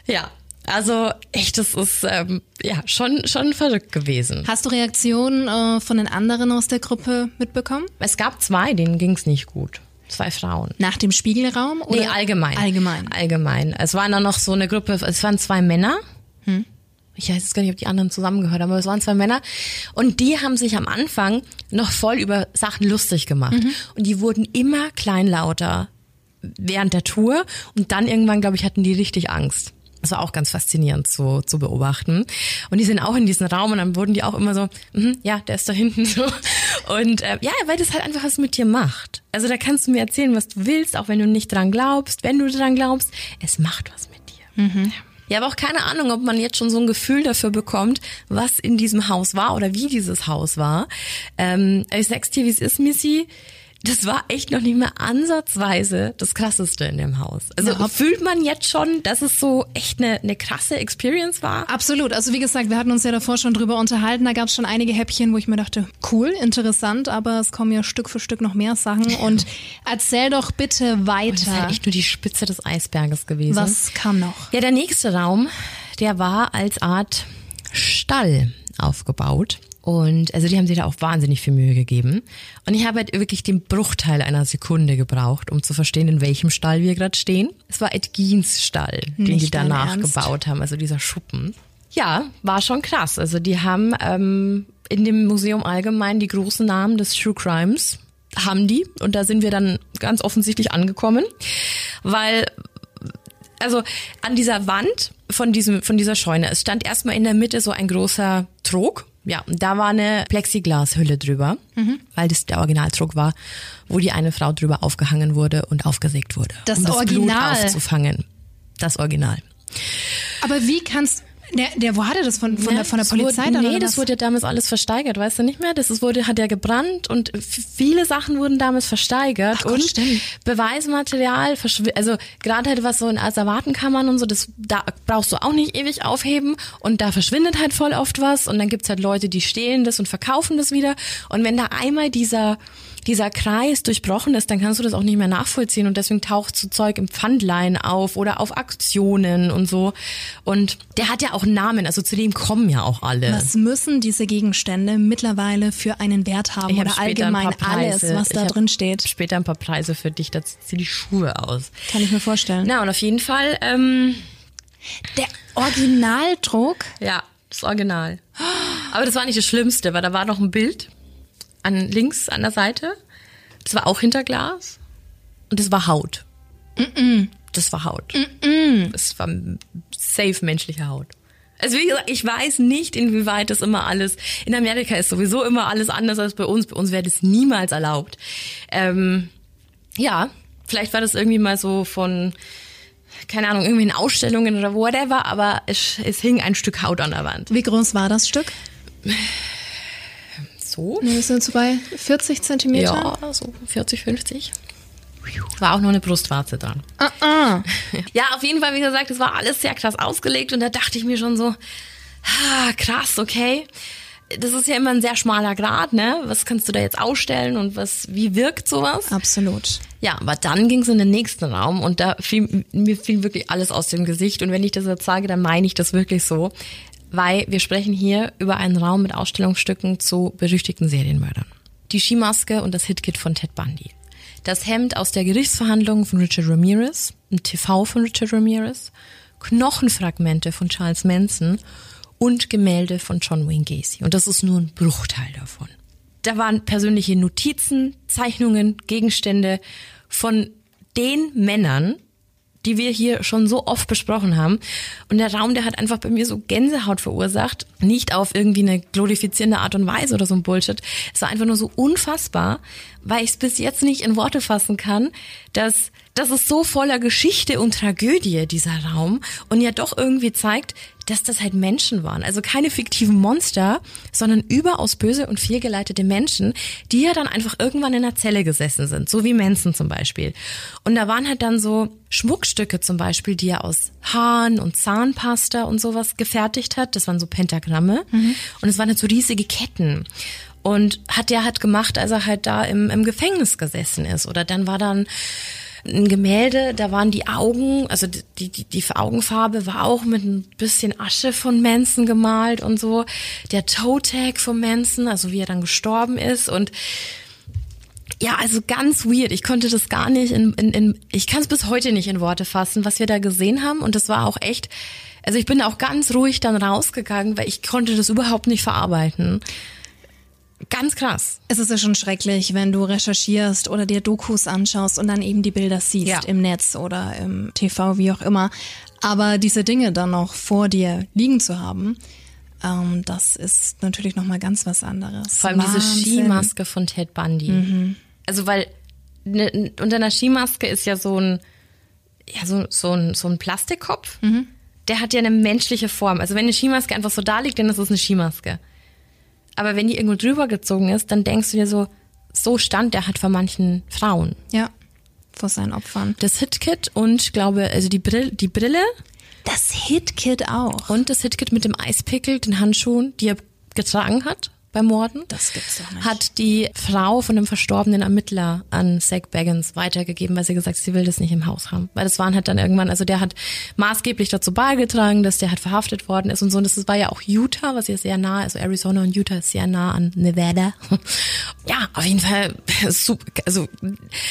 [SPEAKER 3] Ja, also echt, das ist ähm, ja schon schon verrückt gewesen.
[SPEAKER 2] Hast du Reaktionen äh, von den anderen aus der Gruppe mitbekommen?
[SPEAKER 3] Es gab zwei, denen ging's nicht gut. Zwei Frauen.
[SPEAKER 2] Nach dem Spiegelraum? Oder?
[SPEAKER 3] Nee, allgemein.
[SPEAKER 2] Allgemein.
[SPEAKER 3] Allgemein. Es waren dann noch so eine Gruppe, es waren zwei Männer.
[SPEAKER 2] Hm.
[SPEAKER 3] Ich weiß jetzt gar nicht, ob die anderen zusammengehört haben, aber es waren zwei Männer. Und die haben sich am Anfang noch voll über Sachen lustig gemacht.
[SPEAKER 2] Mhm.
[SPEAKER 3] Und die wurden immer kleinlauter während der Tour. Und dann irgendwann, glaube ich, hatten die richtig Angst. Das war auch ganz faszinierend zu, zu beobachten. Und die sind auch in diesem Raum und dann wurden die auch immer so, mhm, ja, der ist da hinten so. Und äh, ja, weil das halt einfach was mit dir macht. Also da kannst du mir erzählen, was du willst, auch wenn du nicht dran glaubst. Wenn du dran glaubst, es macht was mit dir. Ja, aber auch keine Ahnung, ob man jetzt schon so ein Gefühl dafür bekommt, was in diesem Haus war oder wie dieses Haus war. Ähm, ich sag's dir, wie es ist, Missy. Das war echt noch nicht mehr ansatzweise das Krasseste in dem Haus. Also
[SPEAKER 2] Ja,
[SPEAKER 3] fühlt man jetzt schon, dass es so echt eine, eine krasse Experience war?
[SPEAKER 2] Absolut. Also wie gesagt, wir hatten uns ja davor schon drüber unterhalten. Da gab es schon einige Häppchen, wo ich mir dachte, cool, interessant, aber es kommen ja Stück für Stück noch mehr Sachen. Und erzähl doch bitte
[SPEAKER 3] Das ist
[SPEAKER 2] weiter.
[SPEAKER 3] halt echt nur die Spitze des Eisberges gewesen.
[SPEAKER 2] Was kam noch?
[SPEAKER 3] Ja, der nächste Raum, der war als Art Stall aufgebaut. Und also die haben sich da auch wahnsinnig viel Mühe gegeben. Und ich habe halt wirklich den Bruchteil einer Sekunde gebraucht, um zu verstehen, in welchem Stall wir gerade stehen. Es war Ed Geens Stall, den
[SPEAKER 2] Nicht
[SPEAKER 3] die danach gebaut haben, also dieser Schuppen. Ja, war schon krass. Also die haben ähm, in dem Museum allgemein die großen Namen des True Crimes haben die und da sind wir dann ganz offensichtlich angekommen, weil also an dieser Wand von diesem von dieser Scheune, es stand erstmal in der Mitte so ein großer Trog. Ja, da war eine Plexiglashülle drüber, weil das der Originaltrog war, wo die eine Frau drüber aufgehangen wurde und aufgesägt wurde,
[SPEAKER 2] Das
[SPEAKER 3] um das
[SPEAKER 2] Original?
[SPEAKER 3] Blut aufzufangen. Das Original.
[SPEAKER 2] Aber wie kannst der, der wo hatte das von, von,
[SPEAKER 3] Ne?
[SPEAKER 2] der, von der Polizei
[SPEAKER 3] wurde? Nee, das
[SPEAKER 2] was?
[SPEAKER 3] wurde ja damals alles versteigert, weißt du nicht mehr? Das ist, wurde, hat ja gebrannt und viele Sachen wurden damals versteigert
[SPEAKER 2] Ach Gott,
[SPEAKER 3] und
[SPEAKER 2] stimmt.
[SPEAKER 3] Beweismaterial, also gerade halt was so in Asservatenkammern und so, das da brauchst du auch nicht ewig aufheben und da verschwindet halt voll oft was und dann gibt's halt Leute, die stehlen das und verkaufen das wieder und wenn da einmal dieser dieser Kreis durchbrochen ist, dann kannst du das auch nicht mehr nachvollziehen und deswegen taucht so Zeug im Pfandlein auf oder auf Aktionen und so. Und der hat ja auch Namen, also zu dem kommen ja auch alle.
[SPEAKER 2] Was müssen diese Gegenstände mittlerweile für einen Wert haben oder allgemein alles, was da drin steht?
[SPEAKER 3] Später ein paar Preise für dich, da zieh die Schuhe aus.
[SPEAKER 2] Kann ich mir vorstellen.
[SPEAKER 3] Na, und auf jeden Fall, ähm,
[SPEAKER 2] Der Originaldruck,
[SPEAKER 3] ja, das Original. Aber das war nicht das Schlimmste, weil da war noch ein Bild an links an der Seite. Das war auch hinter Glas. Und das war Haut. Das war Haut. Das war safe menschliche Haut. Also wie gesagt, ich weiß nicht, inwieweit das immer alles. In Amerika ist sowieso immer alles anders als bei uns. Bei uns wäre das niemals erlaubt. Ähm, ja, vielleicht war das irgendwie mal so von, keine Ahnung, irgendwie in Ausstellungen oder whatever, aber es, es hing ein Stück Haut an der Wand.
[SPEAKER 2] wie groß war das Stück?
[SPEAKER 3] So?
[SPEAKER 2] Wir sind so bei 40 Zentimeter.
[SPEAKER 3] Ja, so 40, 50. War auch noch eine Brustwarze dran.
[SPEAKER 2] Ah, ah.
[SPEAKER 3] Ja, auf jeden Fall, wie gesagt, es war alles sehr krass ausgelegt und da dachte ich mir schon so, ah, krass, okay. Das ist ja immer ein sehr schmaler Grad, ne? Was kannst du da jetzt ausstellen und was, wie wirkt sowas?
[SPEAKER 2] Absolut.
[SPEAKER 3] Ja, aber dann ging es in den nächsten Raum und da fiel, mir fiel wirklich alles aus dem Gesicht. Und wenn ich das jetzt sage, dann meine ich das wirklich so. Weil wir sprechen hier über einen Raum mit Ausstellungsstücken zu berüchtigten Serienmördern. Die Skimaske und das Hitkit von Ted Bundy. Das Hemd aus der Gerichtsverhandlung von Richard Ramirez, ein TV von Richard Ramirez, Knochenfragmente von Charles Manson und Gemälde von John Wayne Gacy. Und das ist nur ein Bruchteil davon. Da waren persönliche Notizen, Zeichnungen, Gegenstände von den Männern, die wir hier schon so oft besprochen haben. Und der Raum, der hat einfach bei mir so Gänsehaut verursacht. Nicht auf irgendwie eine glorifizierende Art und Weise oder so ein Bullshit. Es war einfach nur so unfassbar, weil ich es bis jetzt nicht in Worte fassen kann, dass das ist so voller Geschichte und Tragödie, dieser Raum. Und ja doch irgendwie zeigt, dass das halt Menschen waren. Also keine fiktiven Monster, sondern überaus böse und fehlgeleitete Menschen, die ja dann einfach irgendwann in einer Zelle gesessen sind. So wie Manson zum Beispiel. Und da waren halt dann so Schmuckstücke zum Beispiel, die er aus Haaren und Zahnpasta und sowas gefertigt hat. Das waren so Pentagramme. Und es waren halt so riesige Ketten. Und hat der halt gemacht, als er halt da im, im Gefängnis gesessen ist. Oder dann war dann ein Gemälde, da waren die Augen, also die, die, die Augenfarbe war auch mit ein bisschen Asche von Manson gemalt und so. Der Toe-Tag von Manson, also wie er dann gestorben ist und ja, also ganz weird. Ich konnte das gar nicht in, in, in ich kann es bis heute nicht in Worte fassen, was wir da gesehen haben. Und das war auch echt, also ich bin auch ganz ruhig dann rausgegangen, weil ich konnte das überhaupt nicht verarbeiten. Ganz krass.
[SPEAKER 2] Es ist ja schon schrecklich, wenn du recherchierst oder dir Dokus anschaust und dann eben die Bilder siehst
[SPEAKER 3] Ja.
[SPEAKER 2] im Netz oder im TV, wie auch immer. Aber diese Dinge dann noch vor dir liegen zu haben, ähm, das ist natürlich nochmal ganz was anderes.
[SPEAKER 3] Vor allem diese
[SPEAKER 2] Wahnsinn.
[SPEAKER 3] Skimaske von Ted Bundy. Also weil ne, unter einer Skimaske ist ja so ein ja so so ein so ein Plastikkopf. Der hat ja eine menschliche Form. Also wenn eine Skimaske einfach so da liegt, dann ist es eine Skimaske. Aber wenn die irgendwo drüber gezogen ist, dann denkst du dir so, so stand der halt vor manchen Frauen.
[SPEAKER 2] Ja, vor seinen Opfern.
[SPEAKER 3] Das Hitkit und ich glaube, also die Brille, die Brille
[SPEAKER 2] Das Hitkit auch.
[SPEAKER 3] und das Hitkit mit dem Eispickel, den Handschuhen, die er getragen hat beim Morden.
[SPEAKER 2] Das gibt's doch nicht.
[SPEAKER 3] hat die Frau von dem verstorbenen Ermittler an Zach Baggins weitergegeben, weil sie gesagt hat, sie will das nicht im Haus haben. Weil das waren halt dann irgendwann, also der hat maßgeblich dazu beigetragen, dass der halt verhaftet worden ist und so. Und das war ja auch Utah, was ja sehr nah, also Arizona und Utah ist sehr nah an Nevada. Ja, auf jeden Fall super. Also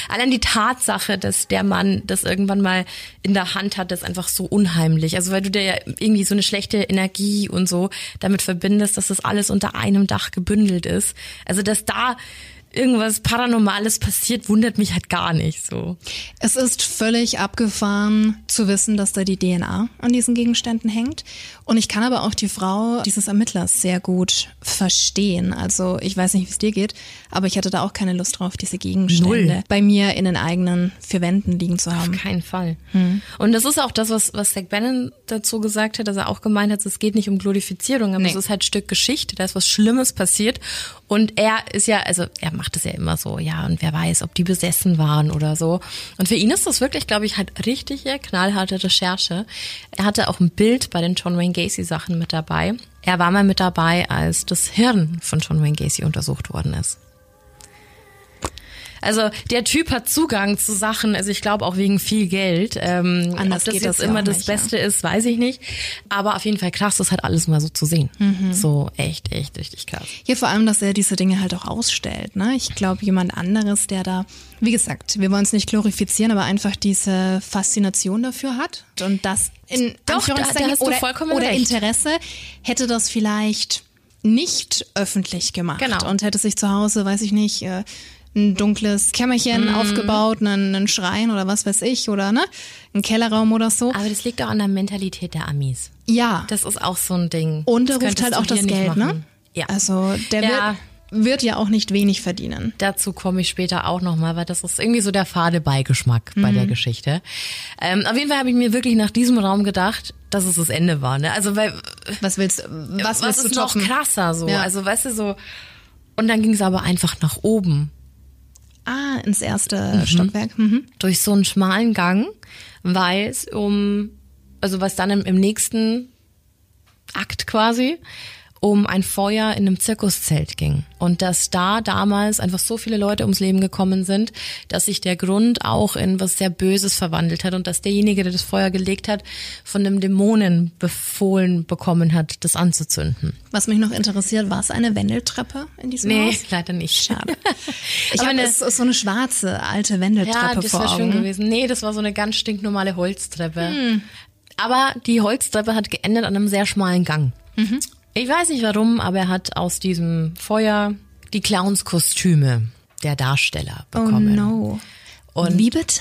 [SPEAKER 3] allein die Tatsache, dass der Mann das irgendwann mal in der Hand hat, ist einfach so unheimlich. Also weil du dir ja irgendwie so eine schlechte Energie und so damit verbindest, dass das alles unter einem Dach gebündelt ist. Also dass da irgendwas Paranormales passiert, wundert mich halt gar nicht so.
[SPEAKER 2] Es ist völlig abgefahren zu wissen, dass da die DNA an diesen Gegenständen hängt. Und ich kann aber auch die Frau dieses Ermittlers sehr gut verstehen. Also ich weiß nicht, wie es dir geht, aber ich hatte da auch keine Lust drauf, diese Gegenstände
[SPEAKER 3] Null.
[SPEAKER 2] bei mir in den eigenen vier Wänden liegen zu
[SPEAKER 3] Auf
[SPEAKER 2] haben.
[SPEAKER 3] keinen Fall. Und das ist auch das, was, was Zach Bannon dazu gesagt hat, dass er auch gemeint hat, es geht nicht um Glorifizierung, aber
[SPEAKER 2] Nee.
[SPEAKER 3] es ist halt Stück Geschichte, da ist was Schlimmes passiert. Und er ist ja, also er macht es ja immer so, ja, und wer weiß, ob die besessen waren oder so. Und für ihn ist das wirklich, glaube ich, halt richtige, knallharte Recherche. Er hatte auch ein Bild bei den John Wayne Gacy Sachen mit dabei. Er war mal mit dabei, als das Hirn von John Wayne Gacy untersucht worden ist. Also der Typ hat Zugang zu Sachen, also ich glaube auch wegen viel Geld. Ähm,
[SPEAKER 2] Anders
[SPEAKER 3] ob das
[SPEAKER 2] geht
[SPEAKER 3] jetzt
[SPEAKER 2] ja
[SPEAKER 3] immer das
[SPEAKER 2] nicht, ja.
[SPEAKER 3] Beste ist, weiß ich nicht. Aber auf jeden Fall krass, das halt alles mal so zu sehen.
[SPEAKER 2] Mhm.
[SPEAKER 3] So echt, echt richtig krass.
[SPEAKER 2] Ja, vor allem, dass er diese Dinge halt auch ausstellt. Ne? Ich glaube, jemand anderes, der da, wie gesagt, wir wollen es nicht glorifizieren, aber einfach diese Faszination dafür hat und das in
[SPEAKER 3] Doch, da- da hast
[SPEAKER 2] oder,
[SPEAKER 3] vollkommen
[SPEAKER 2] oder
[SPEAKER 3] recht.
[SPEAKER 2] Interesse, hätte das vielleicht nicht öffentlich gemacht
[SPEAKER 3] Genau.
[SPEAKER 2] und hätte sich zu Hause, weiß ich nicht, äh, ein dunkles Kämmerchen
[SPEAKER 3] Mhm.
[SPEAKER 2] aufgebaut, einen, einen Schrein oder was weiß ich oder ne, ein Kellerraum oder so.
[SPEAKER 3] Aber das liegt auch an der Mentalität der Amis.
[SPEAKER 2] Ja,
[SPEAKER 3] Das ist auch so ein Ding.
[SPEAKER 2] und
[SPEAKER 3] Das
[SPEAKER 2] ruft halt auch das Geld, ne?
[SPEAKER 3] Ja.
[SPEAKER 2] Also der
[SPEAKER 3] Ja.
[SPEAKER 2] wird, wird ja auch nicht wenig verdienen.
[SPEAKER 3] Dazu komme ich später auch nochmal, weil das ist irgendwie so der fade Beigeschmack bei
[SPEAKER 2] Mhm.
[SPEAKER 3] der Geschichte. Ähm, auf jeden Fall habe ich mir wirklich nach diesem Raum gedacht, dass es das Ende war. Ne? Also weil
[SPEAKER 2] Was willst, was,
[SPEAKER 3] was
[SPEAKER 2] willst du
[SPEAKER 3] ist noch krasser so?
[SPEAKER 2] Ja.
[SPEAKER 3] Also weißt du so. Und dann ging es aber einfach nach oben
[SPEAKER 2] Ah, ins erste Stockwerk. Mhm.
[SPEAKER 3] durch so einen schmalen Gang, weil es um, also was dann im, im nächsten Akt quasi um ein Feuer in einem Zirkuszelt ging. Und dass da damals einfach so viele Leute ums Leben gekommen sind, dass sich der Grund auch in was sehr Böses verwandelt hat und dass derjenige, der das Feuer gelegt hat, von einem Dämonen befohlen bekommen hat, das anzuzünden.
[SPEAKER 2] Was mich noch interessiert, war es eine Wendeltreppe in diesem
[SPEAKER 3] Nee,
[SPEAKER 2] Haus?
[SPEAKER 3] leider nicht.
[SPEAKER 2] Schade. Ich
[SPEAKER 3] Aber
[SPEAKER 2] habe
[SPEAKER 3] eine-
[SPEAKER 2] ist so eine schwarze alte Wendeltreppe
[SPEAKER 3] Ja, das
[SPEAKER 2] vor
[SPEAKER 3] wäre schön gewesen. Nee, das war so eine ganz stinknormale Holztreppe. Aber die Holztreppe hat geendet an einem sehr schmalen Gang. Ich weiß nicht warum, aber er hat aus diesem Feuer die Clownskostüme der Darsteller
[SPEAKER 2] Oh
[SPEAKER 3] bekommen.
[SPEAKER 2] no.
[SPEAKER 3] Und
[SPEAKER 2] Wie bitte?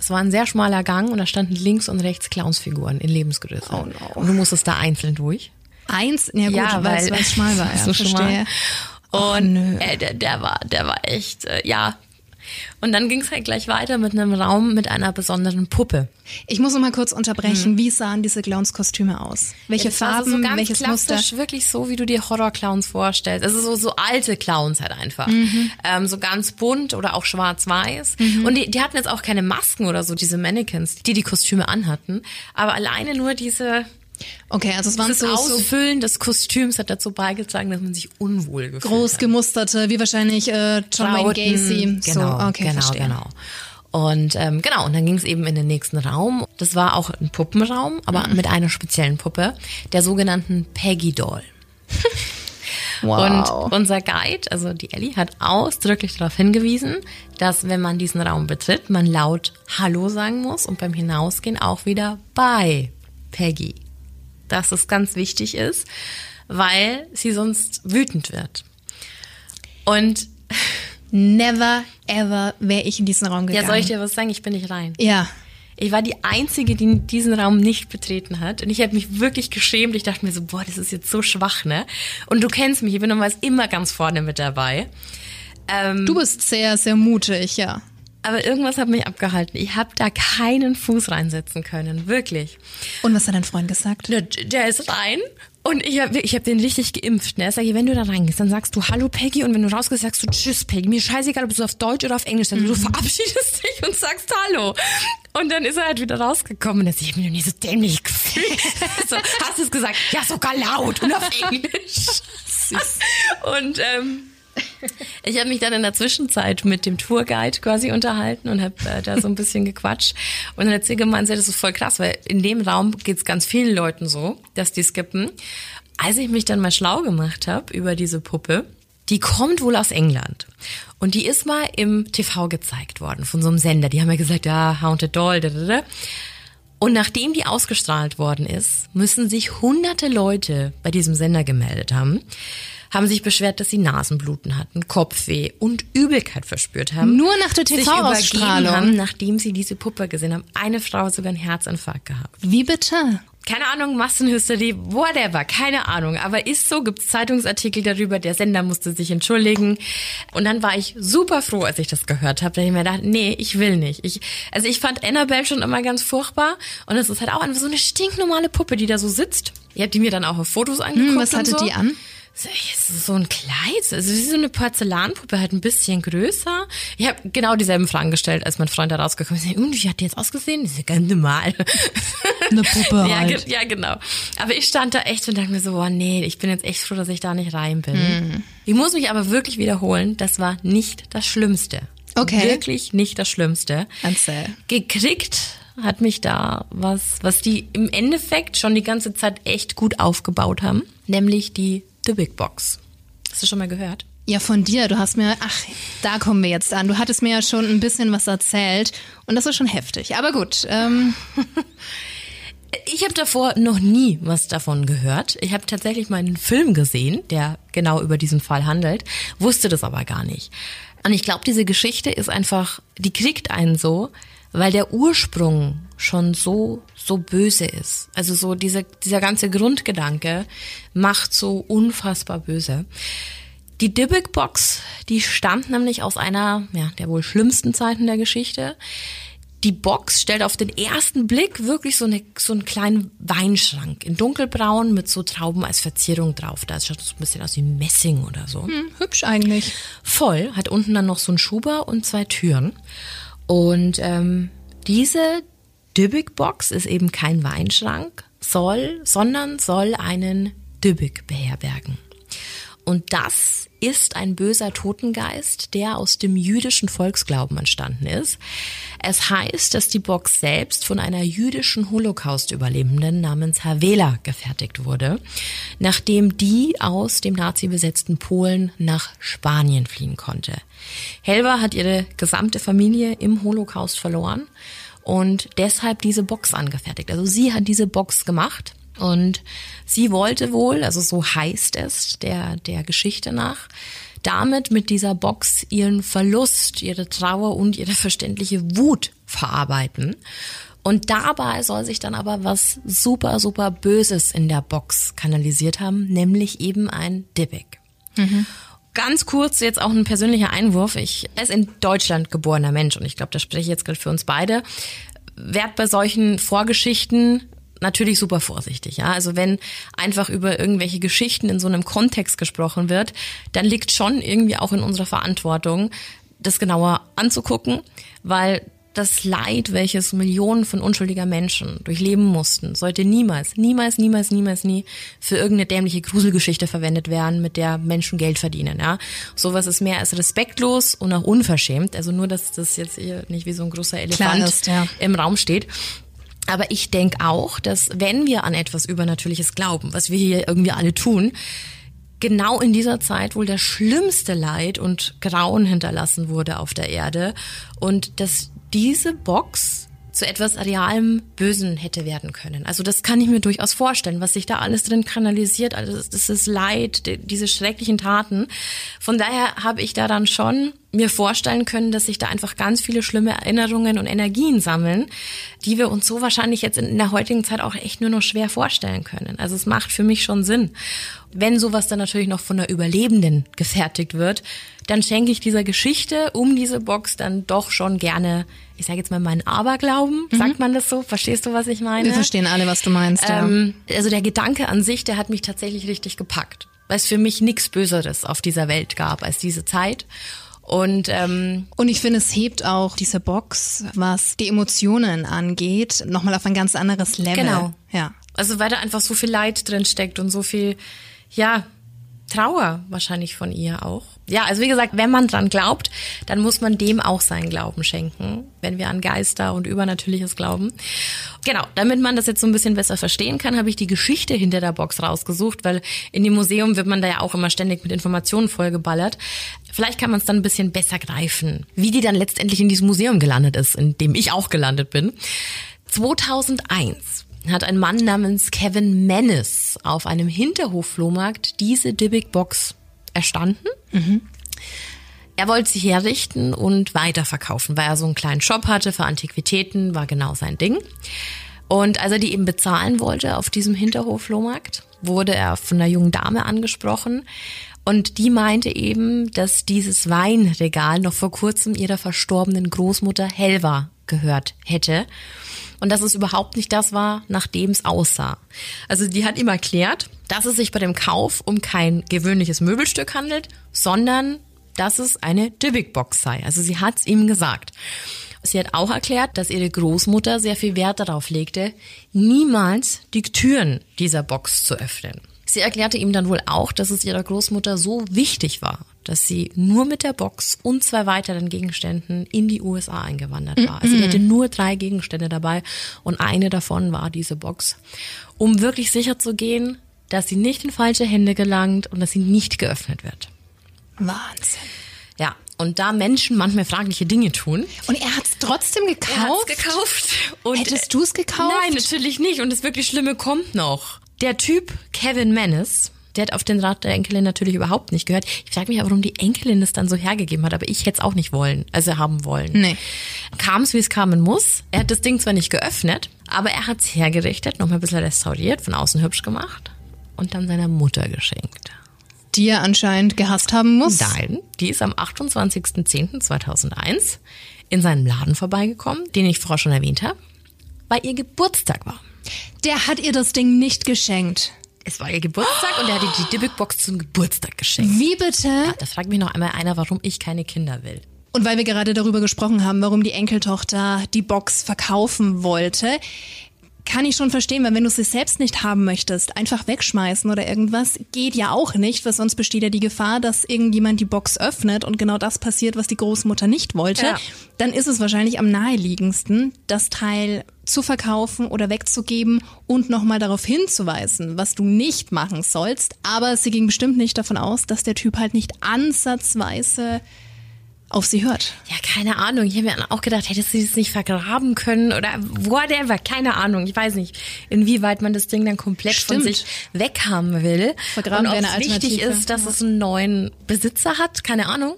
[SPEAKER 3] es war ein sehr schmaler Gang und da standen links und rechts Clownsfiguren in Lebensgröße.
[SPEAKER 2] Oh no.
[SPEAKER 3] Und du musstest da einzeln durch.
[SPEAKER 2] Eins? Ja gut,
[SPEAKER 3] Ja,
[SPEAKER 2] weil es schmal war. Ja,
[SPEAKER 3] so schmal.
[SPEAKER 2] verstehe. Och,
[SPEAKER 3] Und
[SPEAKER 2] nö.
[SPEAKER 3] äh, der, der war, der war echt, äh, ja. Und dann ging es halt gleich weiter mit einem Raum mit einer besonderen Puppe.
[SPEAKER 2] Ich muss noch mal kurz unterbrechen. Wie sahen diese Clownskostüme aus? Welche
[SPEAKER 3] Mhm. Ja,
[SPEAKER 2] Farben,
[SPEAKER 3] so ganz
[SPEAKER 2] welches Muster?
[SPEAKER 3] wirklich so, wie du dir Horror-Clowns vorstellst. Also so, so alte Clowns halt einfach.
[SPEAKER 2] Mhm.
[SPEAKER 3] Ähm, so ganz bunt oder auch schwarz-weiß. Und die, die hatten jetzt auch keine Masken oder so, diese Mannequins, die die Kostüme anhatten. Aber alleine nur diese,
[SPEAKER 2] Okay, also es waren
[SPEAKER 3] das
[SPEAKER 2] so, so
[SPEAKER 3] Ausfüllen des Kostüms hat dazu beigetragen, dass man sich unwohl gefühlt
[SPEAKER 2] groß
[SPEAKER 3] hat.
[SPEAKER 2] gemusterte, wie wahrscheinlich äh, John Wayne. Gacy.
[SPEAKER 3] Genau,
[SPEAKER 2] so, okay,
[SPEAKER 3] genau,
[SPEAKER 2] verstehe.
[SPEAKER 3] genau. Und ähm, genau, und dann ging es eben in den nächsten Raum. Das war auch ein Puppenraum, aber
[SPEAKER 2] Mhm.
[SPEAKER 3] mit einer speziellen Puppe, der sogenannten Peggy Doll.
[SPEAKER 2] Wow.
[SPEAKER 3] Und unser Guide, also die Ellie, hat ausdrücklich darauf hingewiesen, dass wenn man diesen Raum betritt, man laut Hallo sagen muss und beim Hinausgehen auch wieder bei Peggy. Dass es ganz wichtig ist, weil sie sonst wütend wird. Und
[SPEAKER 2] Never ever wäre ich in diesen Raum gegangen.
[SPEAKER 3] ja, soll ich dir was sagen? Ich bin nicht rein.
[SPEAKER 2] Ja.
[SPEAKER 3] Ich war die Einzige, die diesen Raum nicht betreten hat. Und ich habe mich wirklich geschämt. Ich dachte mir so, boah, das ist jetzt so schwach, ne? Und du kennst mich, ich bin normalerweise immer ganz vorne mit dabei. Ähm,
[SPEAKER 2] Du bist sehr, sehr mutig, ja.
[SPEAKER 3] Aber irgendwas hat mich abgehalten. Ich habe da keinen Fuß reinsetzen können, wirklich.
[SPEAKER 2] Und was hat dein Freund gesagt?
[SPEAKER 3] Der, der ist rein und ich habe ich hab den richtig geimpft. Ne? Sag ich, wenn du da reingehst, dann sagst du Hallo Peggy und wenn du rausgehst, sagst du Tschüss Peggy. Mir scheißegal, ob du es auf Deutsch oder auf Englisch sagst. Du verabschiedest dich und sagst Hallo. Und dann ist er halt wieder rausgekommen und er sagt, ich hab mich noch nie so dämlich gefühlt. so, hast du es gesagt? Ja, sogar laut und auf Englisch. Und ähm, ich habe mich dann in der Zwischenzeit mit dem Tourguide quasi unterhalten und habe äh, da so ein bisschen gequatscht. Und dann hat sie gemeint, das ist voll krass, weil in dem Raum geht's ganz vielen Leuten so, dass die skippen. Als ich mich dann mal schlau gemacht habe über diese Puppe, die kommt wohl aus England. Und die ist mal im TV gezeigt worden von so einem Sender. Die haben ja gesagt, ja, Haunted Doll, da, da, da. Und nachdem die ausgestrahlt worden ist, müssen sich hunderte Leute bei diesem Sender gemeldet haben, haben sich beschwert, dass sie Nasenbluten hatten, Kopfweh und Übelkeit verspürt haben.
[SPEAKER 2] Nur nach der TV-Ausstrahlung?
[SPEAKER 3] haben, nachdem sie diese Puppe gesehen haben. Eine Frau hat sogar einen Herzinfarkt gehabt.
[SPEAKER 2] Wie bitte?
[SPEAKER 3] Keine Ahnung, Massenhysterie, whatever, keine Ahnung. Aber ist so, gibt's Zeitungsartikel darüber, der Sender musste sich entschuldigen. Und dann war ich super froh, als ich das gehört habe, da ich mir dachte, nee, ich will nicht. Ich, also ich fand Annabelle schon immer ganz furchtbar. Und es ist halt auch einfach so eine stinknormale Puppe, die da so sitzt. Ich habe die mir dann auch auf Fotos angeguckt.
[SPEAKER 2] Hm, was hatte
[SPEAKER 3] so.
[SPEAKER 2] die an?
[SPEAKER 3] So, ein Kleid, also wie so eine Porzellanpuppe, halt ein bisschen größer. Ich habe genau dieselben Fragen gestellt, als mein Freund da rausgekommen ist. Und wie hat die jetzt ausgesehen? Die ist ja ganz normal.
[SPEAKER 2] Eine Puppe
[SPEAKER 3] ja,
[SPEAKER 2] halt.
[SPEAKER 3] ja, genau. Aber ich stand da echt und dachte mir so, oh nee, ich bin jetzt echt froh, dass ich da nicht rein bin.
[SPEAKER 2] Hm.
[SPEAKER 3] Ich muss mich aber wirklich wiederholen, das war nicht das Schlimmste.
[SPEAKER 2] Okay.
[SPEAKER 3] Wirklich nicht das Schlimmste. Gekriegt hat mich da was, was die im Endeffekt schon die ganze Zeit echt gut aufgebaut haben, nämlich die The Big Box. Hast du schon mal gehört?
[SPEAKER 2] Ja, von dir. Du hast mir, ach, da kommen wir jetzt an. Du hattest mir ja schon ein bisschen was erzählt und das ist schon heftig. Aber gut. Ähm.
[SPEAKER 3] Ich habe davor noch nie was davon gehört. Ich habe tatsächlich mal einen Film gesehen, der genau über diesen Fall handelt, wusste das aber gar nicht. Und ich glaube, diese Geschichte ist einfach, die kriegt einen so, weil der Ursprung schon so so böse ist. Also so dieser dieser ganze Grundgedanke macht so unfassbar böse. Die Dybbuk Box, die stammt nämlich aus einer ja, der wohl schlimmsten Zeiten der Geschichte. Die Box stellt auf den ersten Blick wirklich so, eine, so einen kleinen Weinschrank in dunkelbraun mit so Trauben als Verzierung drauf. Da schaut so ein bisschen aus wie Messing oder so.
[SPEAKER 2] Hm, hübsch eigentlich.
[SPEAKER 3] Voll, hat unten dann noch so einen Schuber und zwei Türen. Und ähm, diese Dybbuk Box ist eben kein Weinschrank, soll, sondern soll einen Dybbuk beherbergen. Und das ist ein böser Totengeist, der aus dem jüdischen Volksglauben entstanden ist. Es heißt, dass die Box selbst von einer jüdischen Holocaust-Überlebenden namens Havela gefertigt wurde, nachdem die aus dem nazi-besetzten Polen nach Spanien fliehen konnte. Helva hat ihre gesamte Familie im Holocaust verloren und deshalb diese Box angefertigt. Also sie hat diese Box gemacht und sie wollte wohl, also so heißt es der, der Geschichte nach, damit mit dieser Box ihren Verlust, ihre Trauer und ihre verständliche Wut verarbeiten. Und dabei soll sich dann aber was super, super Böses in der Box kanalisiert haben, nämlich eben ein Dybbuk. Mhm. Ganz kurz jetzt auch ein persönlicher Einwurf. Ich ist in Deutschland geborener Mensch und ich glaube, das spreche ich jetzt gerade für uns beide. Werd bei solchen Vorgeschichten natürlich super vorsichtig. Ja, also wenn einfach über irgendwelche Geschichten in so einem Kontext gesprochen wird, dann liegt schon irgendwie auch in unserer Verantwortung, das genauer anzugucken, weil das Leid, welches Millionen von unschuldiger Menschen durchleben mussten, sollte niemals, niemals, niemals, niemals, nie für irgendeine dämliche Gruselgeschichte verwendet werden, mit der Menschen Geld verdienen. Ja, sowas ist mehr als respektlos und auch unverschämt. Also nur, dass das jetzt hier nicht wie so ein großer Elefant
[SPEAKER 2] ist, ja.
[SPEAKER 3] im Raum steht. Aber ich denke auch, dass wenn wir an etwas Übernatürliches glauben, was wir hier irgendwie alle tun, genau in dieser Zeit wohl das schlimmste Leid und Grauen hinterlassen wurde auf der Erde und dass diese Box zu etwas realem Bösen hätte werden können. Also das kann ich mir durchaus vorstellen, was sich da alles drin kanalisiert. Also das ist Leid, diese schrecklichen Taten. Von daher habe ich da dann schon mir vorstellen können, dass sich da einfach ganz viele schlimme Erinnerungen und Energien sammeln, die wir uns so wahrscheinlich jetzt in der heutigen Zeit auch echt nur noch schwer vorstellen können. Also es macht für mich schon Sinn. Wenn sowas dann natürlich noch von der Überlebenden gefertigt wird, dann schenke ich dieser Geschichte um diese Box dann doch schon gerne, ich sage jetzt mal meinen Aberglauben, mhm. sagt man das so? Verstehst du, was ich meine?
[SPEAKER 2] Wir verstehen alle, was du meinst.
[SPEAKER 3] Ähm, ja. Also der Gedanke an sich, der hat mich tatsächlich richtig gepackt, weil es für mich nichts Böseres auf dieser Welt gab als diese Zeit. Und, ähm,
[SPEAKER 2] und ich finde, es hebt auch diese Box, was die Emotionen angeht, nochmal auf ein ganz anderes Level.
[SPEAKER 3] Genau.
[SPEAKER 2] Ja.
[SPEAKER 3] Also weil da einfach so viel Leid drin steckt und so viel, ja, Trauer wahrscheinlich von ihr auch. Ja, also wie gesagt, wenn man dran glaubt, dann muss man dem auch seinen Glauben schenken, wenn wir an Geister und Übernatürliches glauben. Genau, damit man das jetzt so ein bisschen besser verstehen kann, habe ich die Geschichte hinter der Box rausgesucht, weil in dem Museum wird man da ja auch immer ständig mit Informationen vollgeballert. Vielleicht kann man es dann ein bisschen besser greifen, wie die dann letztendlich in diesem Museum gelandet ist, in dem ich auch gelandet bin. 2001 hat ein Mann namens Kevin Menes auf einem Hinterhof-Flohmarkt diese Dybbuk Box erstanden. Mhm. Er wollte sie herrichten und weiterverkaufen, weil er so einen kleinen Shop hatte für Antiquitäten, war genau sein Ding. Und als er die eben bezahlen wollte auf diesem Hinterhof-Flohmarkt, wurde er von einer jungen Dame angesprochen. Und die meinte eben, dass dieses Weinregal noch vor kurzem ihrer verstorbenen Großmutter Helva gehört hätte und dass es überhaupt nicht das war, nach dem es aussah. Also die hat ihm erklärt, dass es sich bei dem Kauf um kein gewöhnliches Möbelstück handelt, sondern dass es eine Dybbuk-Box sei. Also sie hat es ihm gesagt. Sie hat auch erklärt, dass ihre Großmutter sehr viel Wert darauf legte, niemals die Türen dieser Box zu öffnen. Sie erklärte ihm dann wohl auch, dass es ihrer Großmutter so wichtig war, dass sie nur mit der Box und zwei weiteren Gegenständen in die USA eingewandert war. Also sie hatte nur drei Gegenstände dabei und eine davon war diese Box, um wirklich sicher zu gehen, dass sie nicht in falsche Hände gelangt und dass sie nicht geöffnet wird.
[SPEAKER 2] Wahnsinn.
[SPEAKER 3] Ja, und da Menschen manchmal fragliche Dinge tun,
[SPEAKER 2] Und er hat es trotzdem gekauft?
[SPEAKER 3] er hat's gekauft. Und
[SPEAKER 2] Hättest du es gekauft?
[SPEAKER 3] Nein, natürlich nicht. Und das wirklich Schlimme kommt noch. Der Typ Kevin Menes, der hat auf den Rat der Enkelin natürlich überhaupt nicht gehört. Ich frage mich warum die Enkelin das dann so hergegeben hat, aber ich hätte es auch nicht wollen, also haben wollen.
[SPEAKER 2] Nee.
[SPEAKER 3] Kam es, wie es kamen muss. Er hat das Ding zwar nicht geöffnet, aber er hat es hergerichtet, noch mal ein bisschen restauriert, von außen hübsch gemacht und dann seiner Mutter geschenkt.
[SPEAKER 2] Die er anscheinend gehasst haben muss.
[SPEAKER 3] Nein, die ist am 28.10.2001 in seinem Laden vorbeigekommen, den ich vorher schon erwähnt habe, weil ihr Geburtstag war.
[SPEAKER 2] Der hat ihr das Ding nicht geschenkt.
[SPEAKER 3] Es war ihr Geburtstag und er hat ihr die Dibbik-Box zum Geburtstag geschenkt.
[SPEAKER 2] Wie bitte?
[SPEAKER 3] Da fragt mich noch einmal einer, warum ich keine Kinder will.
[SPEAKER 2] Und weil wir gerade darüber gesprochen haben, warum die Enkeltochter die Box verkaufen wollte, kann ich schon verstehen, weil wenn du sie selbst nicht haben möchtest, einfach wegschmeißen oder irgendwas, geht ja auch nicht, weil sonst besteht ja die Gefahr, dass irgendjemand die Box öffnet und genau das passiert, was die Großmutter nicht wollte.
[SPEAKER 3] Ja.
[SPEAKER 2] Dann ist es wahrscheinlich am naheliegendsten, das Teil zu verkaufen oder wegzugeben und nochmal darauf hinzuweisen, was du nicht machen sollst. Aber sie ging bestimmt nicht davon aus, dass der Typ halt nicht ansatzweise auf sie hört.
[SPEAKER 3] Ja, keine Ahnung. Ich habe mir auch gedacht, hättest du das nicht vergraben können oder whatever. Keine Ahnung. Ich weiß nicht, inwieweit man das Ding dann komplett
[SPEAKER 2] Stimmt.
[SPEAKER 3] von sich weghaben will.
[SPEAKER 2] Vergraben
[SPEAKER 3] Und ob es wichtig ist, dass es einen neuen Besitzer hat. Keine Ahnung.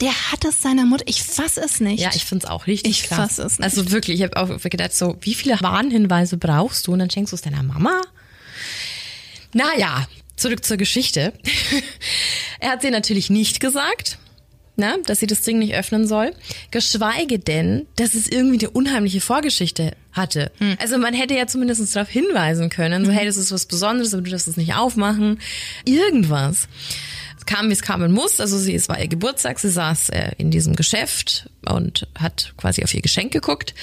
[SPEAKER 2] Der hat es seiner Mutter. Ich fass es nicht.
[SPEAKER 3] Ja, ich find's auch richtig
[SPEAKER 2] Ich
[SPEAKER 3] krass.
[SPEAKER 2] fass es nicht.
[SPEAKER 3] Also wirklich, ich habe auch gedacht, so, wie viele Warnhinweise brauchst du? Und dann schenkst du es deiner Mama? Naja, zurück zur Geschichte. er hat sie natürlich nicht gesagt, na, dass sie das Ding nicht öffnen soll. Geschweige denn, dass es irgendwie eine unheimliche Vorgeschichte hatte. Also man hätte ja zumindest darauf hinweisen können, so hey, das ist was Besonderes, aber du darfst es nicht aufmachen. Irgendwas. Es kam, wie es kommen muss. Also sie, es war ihr Geburtstag, sie saß äh, in diesem Geschäft und hat quasi auf ihr Geschenk geguckt.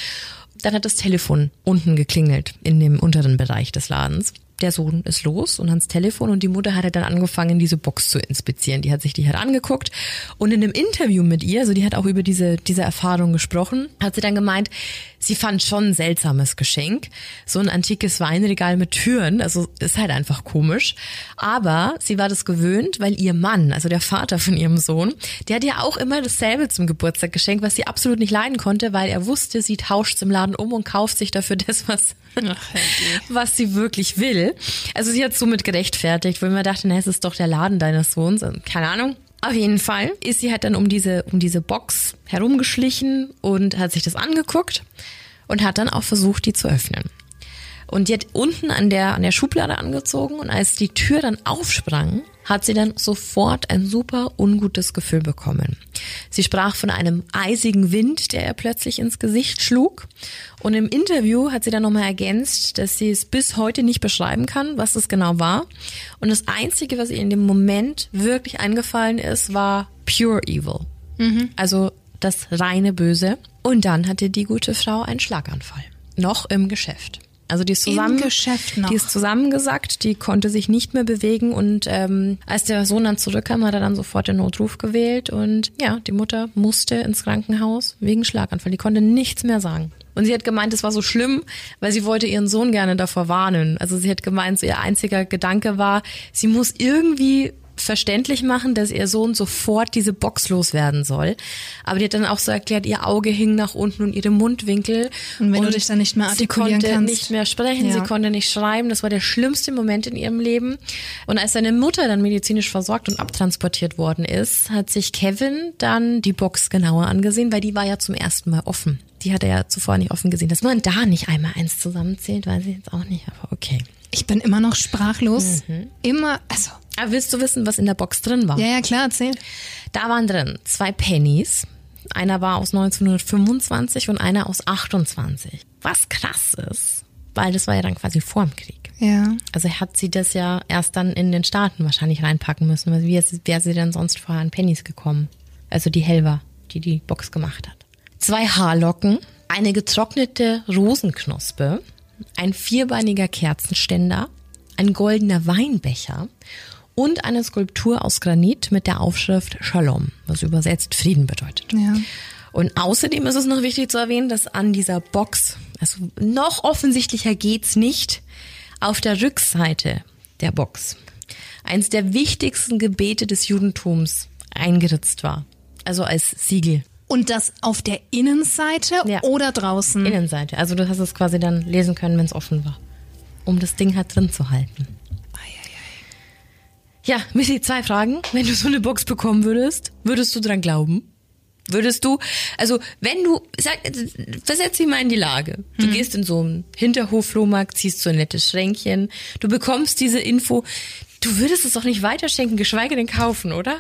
[SPEAKER 3] Dann hat das Telefon unten geklingelt in dem unteren Bereich des Ladens. Der Sohn ist los und ans Telefon und die Mutter hatte dann angefangen, diese Box zu inspizieren. Die hat sich die halt angeguckt und in einem Interview mit ihr, also die hat auch über diese, diese Erfahrung gesprochen, hat sie dann gemeint, sie fand schon ein seltsames Geschenk. So ein antikes Weinregal mit Türen, also ist halt einfach komisch. Aber sie war das gewöhnt, weil ihr Mann, also der Vater von ihrem Sohn, der hat ihr auch immer dasselbe zum Geburtstag geschenkt, was sie absolut nicht leiden konnte, weil er wusste, sie tauscht im Laden um und kauft sich dafür das, was, was sie wirklich will. Also sie hat somit gerechtfertigt, weil man dachte, na, es ist doch der Laden deines Sohns. Keine Ahnung. Auf jeden Fall ist sie halt dann um diese, um diese Box herumgeschlichen und hat sich das angeguckt und hat dann auch versucht, die zu öffnen. Und die hat unten an der, an der Schublade angezogen und als die Tür dann aufsprang, hat sie dann sofort ein super ungutes Gefühl bekommen. Sie sprach von einem eisigen Wind, der ihr plötzlich ins Gesicht schlug. Und im Interview hat sie dann nochmal ergänzt, dass sie es bis heute nicht beschreiben kann, was das genau war. Und das Einzige, was ihr in dem Moment wirklich eingefallen ist, war pure evil. Also das reine Böse. Und dann hatte die gute Frau einen Schlaganfall. Noch im Geschäft. Also die ist
[SPEAKER 2] Im
[SPEAKER 3] zusammen,
[SPEAKER 2] Geschäft noch.
[SPEAKER 3] die ist zusammengesackt, die konnte sich nicht mehr bewegen und ähm, als der Sohn dann zurückkam, hat er dann sofort den Notruf gewählt und ja, die Mutter musste ins Krankenhaus wegen Schlaganfall. Die konnte nichts mehr sagen. Und sie hat gemeint, es war so schlimm, weil sie wollte ihren Sohn gerne davor warnen. Also sie hat gemeint, so ihr einziger Gedanke war, sie muss irgendwie verständlich machen, dass ihr Sohn sofort diese Box loswerden soll. Aber die hat dann auch so erklärt, ihr Auge hing nach unten und ihre Mundwinkel.
[SPEAKER 2] Und wenn du dich dann nicht mehr
[SPEAKER 3] sie
[SPEAKER 2] artikulieren
[SPEAKER 3] konnte
[SPEAKER 2] kannst.
[SPEAKER 3] nicht mehr sprechen,
[SPEAKER 2] Ja.
[SPEAKER 3] sie konnte nicht schreiben. Das war der schlimmste Moment in ihrem Leben. Und als seine Mutter dann medizinisch versorgt und abtransportiert worden ist, hat sich Kevin dann die Box genauer angesehen, weil die war ja zum ersten Mal offen. Die hat er ja zuvor nicht offen gesehen. Dass man da nicht einmal eins zusammenzählt, weiß ich jetzt auch nicht, aber okay.
[SPEAKER 2] Ich bin immer noch sprachlos.
[SPEAKER 3] Mhm.
[SPEAKER 2] Immer, also,
[SPEAKER 3] Aber willst du wissen, was in der Box drin war?
[SPEAKER 2] ja, ja, klar, erzähl.
[SPEAKER 3] Da waren drin zwei Pennies. Einer war aus 1925 und einer aus 28. Was krass ist, weil das war ja dann quasi vorm Krieg.
[SPEAKER 2] Ja.
[SPEAKER 3] Also hat sie das ja erst dann in den Staaten wahrscheinlich reinpacken müssen. weil Wie wäre sie denn sonst vorher an Pennies gekommen? Also die Helva, die die Box gemacht hat. Zwei Haarlocken, eine getrocknete Rosenknospe, ein vierbeiniger Kerzenständer, ein goldener Weinbecher und eine Skulptur aus Granit mit der Aufschrift Shalom, was übersetzt Frieden bedeutet.
[SPEAKER 2] Ja.
[SPEAKER 3] Und außerdem ist es noch wichtig zu erwähnen, dass an dieser Box, also noch offensichtlicher geht's nicht, auf der Rückseite der Box eins der wichtigsten Gebete des Judentums eingeritzt war. Also als Siegel.
[SPEAKER 2] Und das auf der Innenseite
[SPEAKER 3] Ja.
[SPEAKER 2] oder draußen?
[SPEAKER 3] Innenseite. Also du hast es quasi dann lesen können, wenn es offen war. Um das Ding halt drin zu halten. Ja, Missy, zwei Fragen. Wenn du so eine Box bekommen würdest, würdest du dran glauben? Würdest du, also wenn du, sag, versetz dich mal in die Lage. Du gehst in so einen Hinterhof-Flohmarkt, ziehst so ein nettes Schränkchen, du bekommst diese Info, du würdest es doch nicht weiterschenken, geschweige denn kaufen, oder?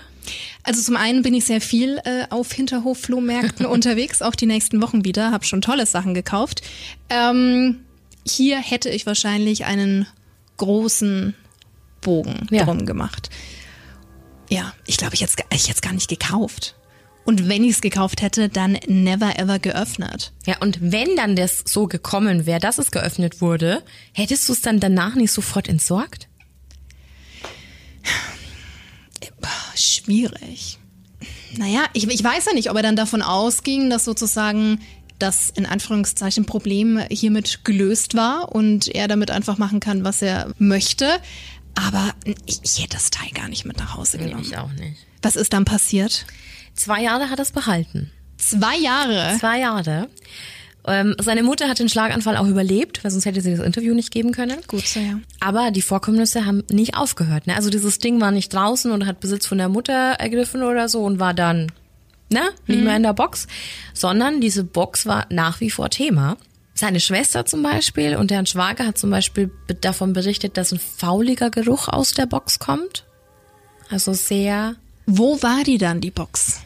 [SPEAKER 2] Also zum einen bin ich sehr viel äh, auf Hinterhof-Flohmärkten unterwegs, auch die nächsten Wochen wieder, habe schon tolle Sachen gekauft. Ähm, hier hätte ich wahrscheinlich einen großen Bogen
[SPEAKER 3] Ja.
[SPEAKER 2] drum gemacht. Ja, ich glaube, ich hätte es hätt's gar nicht gekauft. Und wenn ich es gekauft hätte, dann never ever geöffnet.
[SPEAKER 3] Ja, und wenn dann das so gekommen wäre, dass es geöffnet wurde, hättest du es dann danach nicht sofort entsorgt?
[SPEAKER 2] Schwierig. Naja, ich, ich weiß ja nicht, ob er dann davon ausging, dass sozusagen das in Anführungszeichen Problem hiermit gelöst war und er damit einfach machen kann, was er möchte. Aber ich, ich hätte das Teil gar nicht mit nach Hause genommen.
[SPEAKER 3] Ich auch nicht.
[SPEAKER 2] Was ist dann passiert?
[SPEAKER 3] Zwei Jahre hat er es behalten.
[SPEAKER 2] Zwei Jahre.
[SPEAKER 3] Zwei Jahre. Ähm, seine Mutter hat den Schlaganfall auch überlebt, weil sonst hätte sie das Interview nicht geben können.
[SPEAKER 2] Gut so, ja.
[SPEAKER 3] Aber die Vorkommnisse haben nicht aufgehört. Ne? Also dieses Ding war nicht draußen und hat Besitz von der Mutter ergriffen oder so und war dann ne, nicht mehr in der Box, sondern diese Box war nach wie vor Thema. Seine Schwester zum Beispiel und deren Schwager hat zum Beispiel be- davon berichtet, dass ein fauliger Geruch aus der Box kommt. Also sehr
[SPEAKER 2] Wo war die dann, die Box?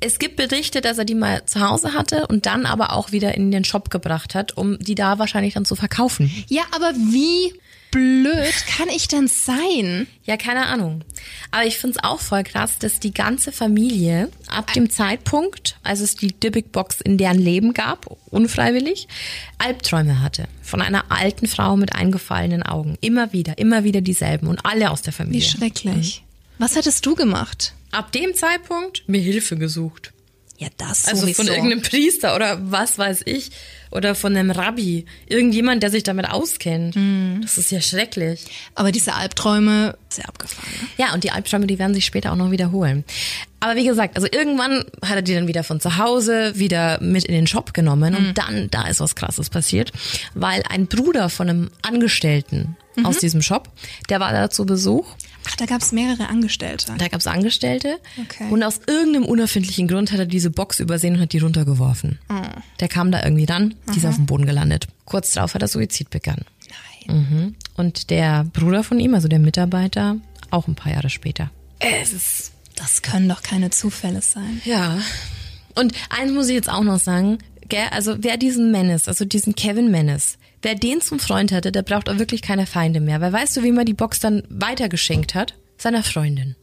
[SPEAKER 3] Es gibt Berichte, dass er die mal zu Hause hatte und dann aber auch wieder in den Shop gebracht hat, um die da wahrscheinlich dann zu verkaufen.
[SPEAKER 2] Ja, aber wie blöd kann ich denn sein?
[SPEAKER 3] Ja, keine Ahnung. Aber ich find's auch voll krass, dass die ganze Familie ab dem Zeitpunkt, als es die Dybbuk Box in deren Leben gab, unfreiwillig, Albträume hatte. Von einer alten Frau mit eingefallenen Augen. Immer wieder, immer wieder dieselben und alle aus der
[SPEAKER 2] Wie
[SPEAKER 3] Familie.
[SPEAKER 2] schrecklich. Was hättest du gemacht?
[SPEAKER 3] Ab dem Zeitpunkt mir Hilfe gesucht.
[SPEAKER 2] Ja, das
[SPEAKER 3] Also
[SPEAKER 2] sowieso.
[SPEAKER 3] von irgendeinem Priester oder was weiß ich. Oder von einem Rabbi. Irgendjemand, der sich damit auskennt. Das ist ja schrecklich.
[SPEAKER 2] Aber diese Albträume, sehr abgefahren. Ne?
[SPEAKER 3] Ja, und die Albträume, die werden sich später auch noch wiederholen. Aber wie gesagt, also irgendwann hat er die dann wieder von zu Hause wieder mit in den Shop genommen und dann, da ist was krasses passiert, weil ein Bruder von einem Angestellten aus diesem Shop, der war da zu Besuch
[SPEAKER 2] Ach, da gab es mehrere Angestellte.
[SPEAKER 3] da gab's Angestellte
[SPEAKER 2] Okay.
[SPEAKER 3] und aus irgendeinem unerfindlichen Grund hat er diese Box übersehen und hat die runtergeworfen. Der kam da irgendwie ran, die ist auf dem Boden gelandet. Kurz darauf hat er Suizid begangen.
[SPEAKER 2] Nein.
[SPEAKER 3] Mhm. Und der Bruder von ihm, also der Mitarbeiter, auch ein paar Jahre später.
[SPEAKER 2] Es ist, das können doch keine Zufälle sein.
[SPEAKER 3] Ja. Und eins muss ich jetzt auch noch sagen, gell, also wer diesen Menace, also diesen Kevin Menace, wer den zum Freund hatte, der braucht auch wirklich keine Feinde mehr. Weil weißt du, wie man die Box dann weitergeschenkt hat? Seiner Freundin.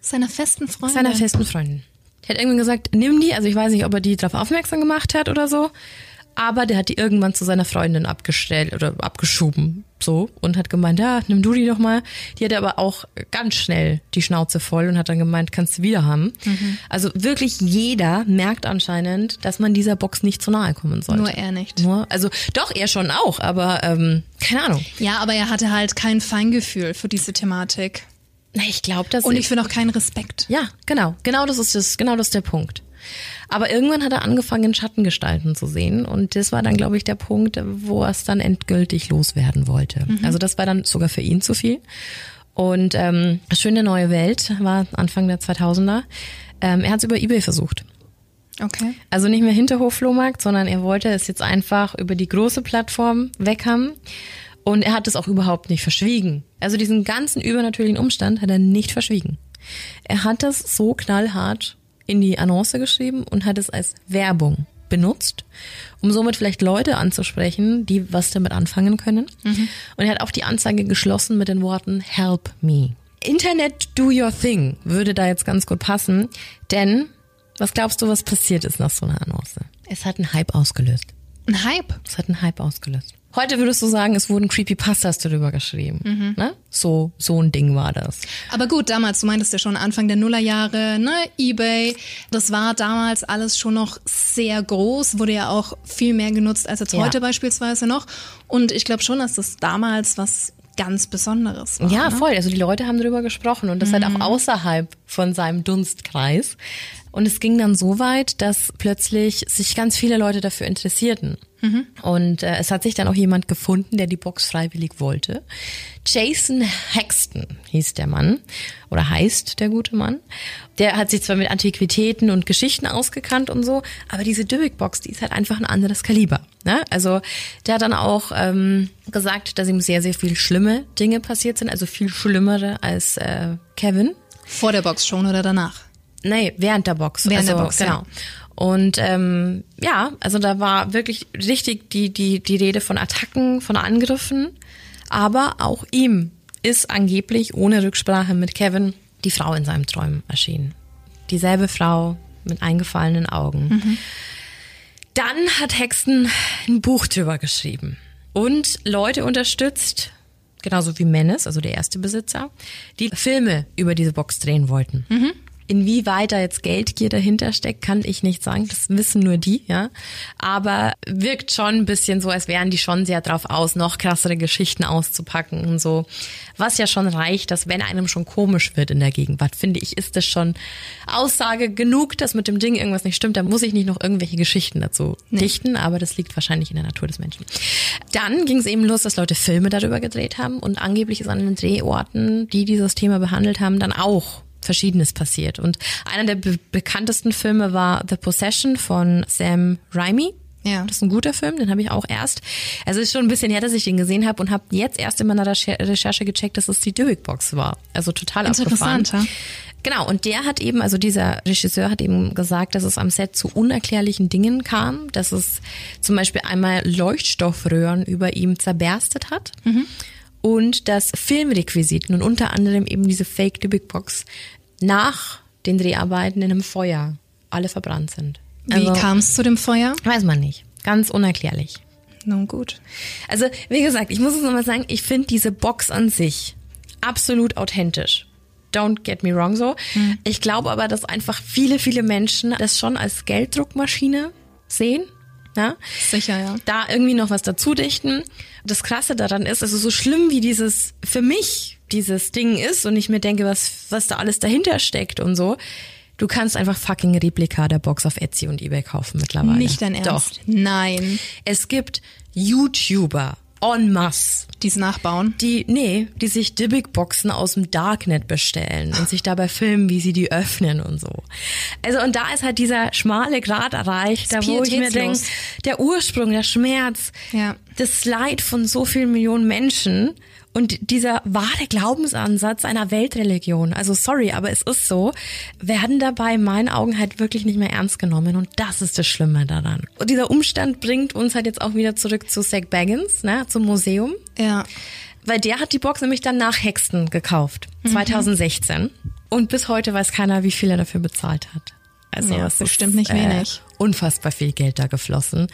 [SPEAKER 2] Seiner festen Freundin.
[SPEAKER 3] Seiner festen Freundin. Der hat irgendwann gesagt, nimm die, also ich weiß nicht, ob er die darauf aufmerksam gemacht hat oder so, aber der hat die irgendwann zu seiner Freundin abgestellt oder abgeschoben, so, und hat gemeint, ja, nimm du die doch mal. Die hatte aber auch ganz schnell die Schnauze voll und hat dann gemeint, kannst du wieder haben. Also wirklich jeder merkt anscheinend, dass man dieser Box nicht zu nahe kommen sollte.
[SPEAKER 2] Nur er nicht.
[SPEAKER 3] Nur, also doch, er schon auch, aber ähm, keine Ahnung.
[SPEAKER 2] Ja, aber er hatte halt kein Feingefühl für diese Thematik.
[SPEAKER 3] Na, ich glaube, dass
[SPEAKER 2] Und ich finde auch keinen Respekt.
[SPEAKER 3] Ja, genau. Genau das ist das, genau das ist der Punkt. Aber irgendwann hat er angefangen, Schattengestalten zu sehen. Und das war dann, glaube ich, der Punkt, wo er es dann endgültig loswerden wollte. Also das war dann sogar für ihn zu viel. Und ähm, Schöne neue Welt war Anfang der 2000er. Ähm, er hat es über Ebay versucht.
[SPEAKER 2] Okay.
[SPEAKER 3] Also nicht mehr Hinterhof-Flohmarkt, sondern er wollte es jetzt einfach über die große Plattform weg haben. Und er hat es auch überhaupt nicht verschwiegen. Also diesen ganzen übernatürlichen Umstand hat er nicht verschwiegen. Er hat das so knallhart in die Annonce geschrieben und hat es als Werbung benutzt, um somit vielleicht Leute anzusprechen, die was damit anfangen können. Und er hat auch die Anzeige geschlossen mit den Worten Help me. Internet do your thing würde da jetzt ganz gut passen, denn was glaubst du, was passiert ist nach so einer Annonce? Es hat einen Hype ausgelöst.
[SPEAKER 2] Ein Hype.
[SPEAKER 3] Es hat einen Hype ausgelöst. Heute würdest du sagen, es wurden Creepypastas darüber geschrieben.
[SPEAKER 2] Mhm.
[SPEAKER 3] Ne? So, so ein Ding war das.
[SPEAKER 2] Aber gut, damals, du meintest ja schon Anfang der Nullerjahre, ne, Ebay, das war damals alles schon noch sehr groß, wurde ja auch viel mehr genutzt als jetzt
[SPEAKER 3] Ja.
[SPEAKER 2] heute beispielsweise noch. Und ich glaube schon, dass das damals was ganz Besonderes war.
[SPEAKER 3] Ja,
[SPEAKER 2] ne?
[SPEAKER 3] voll. Also die Leute haben darüber gesprochen und das halt
[SPEAKER 2] Mhm.
[SPEAKER 3] auch außerhalb von seinem Dunstkreis. Und es ging dann so weit, dass plötzlich sich ganz viele Leute dafür interessierten.
[SPEAKER 2] Mhm.
[SPEAKER 3] Und äh, es hat sich dann auch jemand gefunden, der die Box freiwillig wollte. Jason Hexton hieß der Mann oder heißt der gute Mann. Der hat sich zwar mit Antiquitäten und Geschichten ausgekannt und so, aber diese Dybbuk-Box, die ist halt einfach ein anderes Kaliber. Ne? Also der hat dann auch ähm, gesagt, dass ihm sehr, sehr viel schlimme Dinge passiert sind, also viel schlimmere als äh, Kevin.
[SPEAKER 2] Vor der Box schon oder danach?
[SPEAKER 3] Nee, während der Box.
[SPEAKER 2] Während
[SPEAKER 3] also,
[SPEAKER 2] der Box,
[SPEAKER 3] genau.
[SPEAKER 2] ja.
[SPEAKER 3] Und ähm, ja, also da war wirklich richtig die, die, die Rede von Attacken, von Angriffen. Aber auch ihm ist angeblich ohne Rücksprache mit Kevin die Frau in seinem Träumen erschienen. Dieselbe Frau mit eingefallenen Augen. Dann hat Hexen ein Buch drüber geschrieben und Leute unterstützt, genauso wie Menes, also der erste Besitzer, die Filme über diese Box drehen wollten. Inwieweit da jetzt Geldgier dahinter steckt, kann ich nicht sagen. Das wissen nur die, ja. Aber wirkt schon ein bisschen so, als wären die schon sehr drauf aus, noch krassere Geschichten auszupacken und so. Was ja schon reicht, dass wenn einem schon komisch wird in der Gegenwart, finde ich, ist das schon Aussage genug, dass mit dem Ding irgendwas nicht stimmt. Da muss ich nicht noch irgendwelche Geschichten dazu dichten, aber das liegt wahrscheinlich in der Natur des Menschen. Dann ging es eben los, dass Leute Filme darüber gedreht haben und angeblich ist an den Drehorten, die dieses Thema behandelt haben, dann auch Verschiedenes passiert. Und einer der be bekanntesten Filme war The Possession von Sam Raimi.
[SPEAKER 2] Ja.
[SPEAKER 3] Das ist ein guter Film, den habe ich auch erst. Also ist schon ein bisschen her, dass ich den gesehen habe und habe jetzt erst in meiner Recher Recherche gecheckt, dass es die Dybbuk-Box war. Also total abgefahren.
[SPEAKER 2] Interessant, ja.
[SPEAKER 3] Genau, und der hat eben, also dieser Regisseur hat eben gesagt, dass es am Set zu unerklärlichen Dingen kam, dass es zum Beispiel einmal Leuchtstoffröhren über ihm zerberstet hat und dass Filmrequisiten und unter anderem eben diese Fake Dybbuk Box nach den Dreharbeiten in einem Feuer alle verbrannt sind.
[SPEAKER 2] Wie
[SPEAKER 3] Also,
[SPEAKER 2] kam es zu dem Feuer?
[SPEAKER 3] Weiß man nicht. Ganz unerklärlich.
[SPEAKER 2] Nun gut.
[SPEAKER 3] Also, wie gesagt, ich muss es nochmal sagen, ich finde diese Box an sich absolut authentisch. Don't get me wrong so. Ich glaube aber, dass einfach viele, viele Menschen das schon als Gelddruckmaschine sehen. Ja?
[SPEAKER 2] Sicher, ja.
[SPEAKER 3] Da irgendwie noch was dazu dichten. Das Krasse daran ist, also so schlimm wie dieses, für mich dieses Ding ist und ich mir denke, was, was da alles dahinter steckt und so. Du kannst einfach fucking Replika der Box auf Etsy und Ebay kaufen mittlerweile.
[SPEAKER 2] Nicht dein
[SPEAKER 3] Doch.
[SPEAKER 2] Ernst? Nein.
[SPEAKER 3] Es gibt YouTuber en masse,
[SPEAKER 2] Dies nachbauen.
[SPEAKER 3] die, nee, die sich Dybbuk-Boxen aus dem Darknet bestellen und sich dabei filmen, wie sie die öffnen und so. Also, und da ist halt dieser schmale Grad erreicht, da wo ich mir denke, der Ursprung, der Schmerz,
[SPEAKER 2] Ja.
[SPEAKER 3] das Leid von so vielen Millionen Menschen und dieser wahre Glaubensansatz einer Weltreligion, also sorry, aber es ist so, werden dabei in meinen Augen halt wirklich nicht mehr ernst genommen und das ist das Schlimme daran. Und dieser Umstand bringt uns halt jetzt auch wieder zurück zu Zach Baggins, ne, zum Museum.
[SPEAKER 2] Ja.
[SPEAKER 3] Weil der hat die Box nämlich dann nach Hexton gekauft, 2016. Und bis heute weiß keiner, wie viel er dafür bezahlt hat. Also
[SPEAKER 2] Ja,
[SPEAKER 3] es
[SPEAKER 2] bestimmt
[SPEAKER 3] ist,
[SPEAKER 2] nicht wenig.
[SPEAKER 3] Unfassbar viel Geld da geflossen.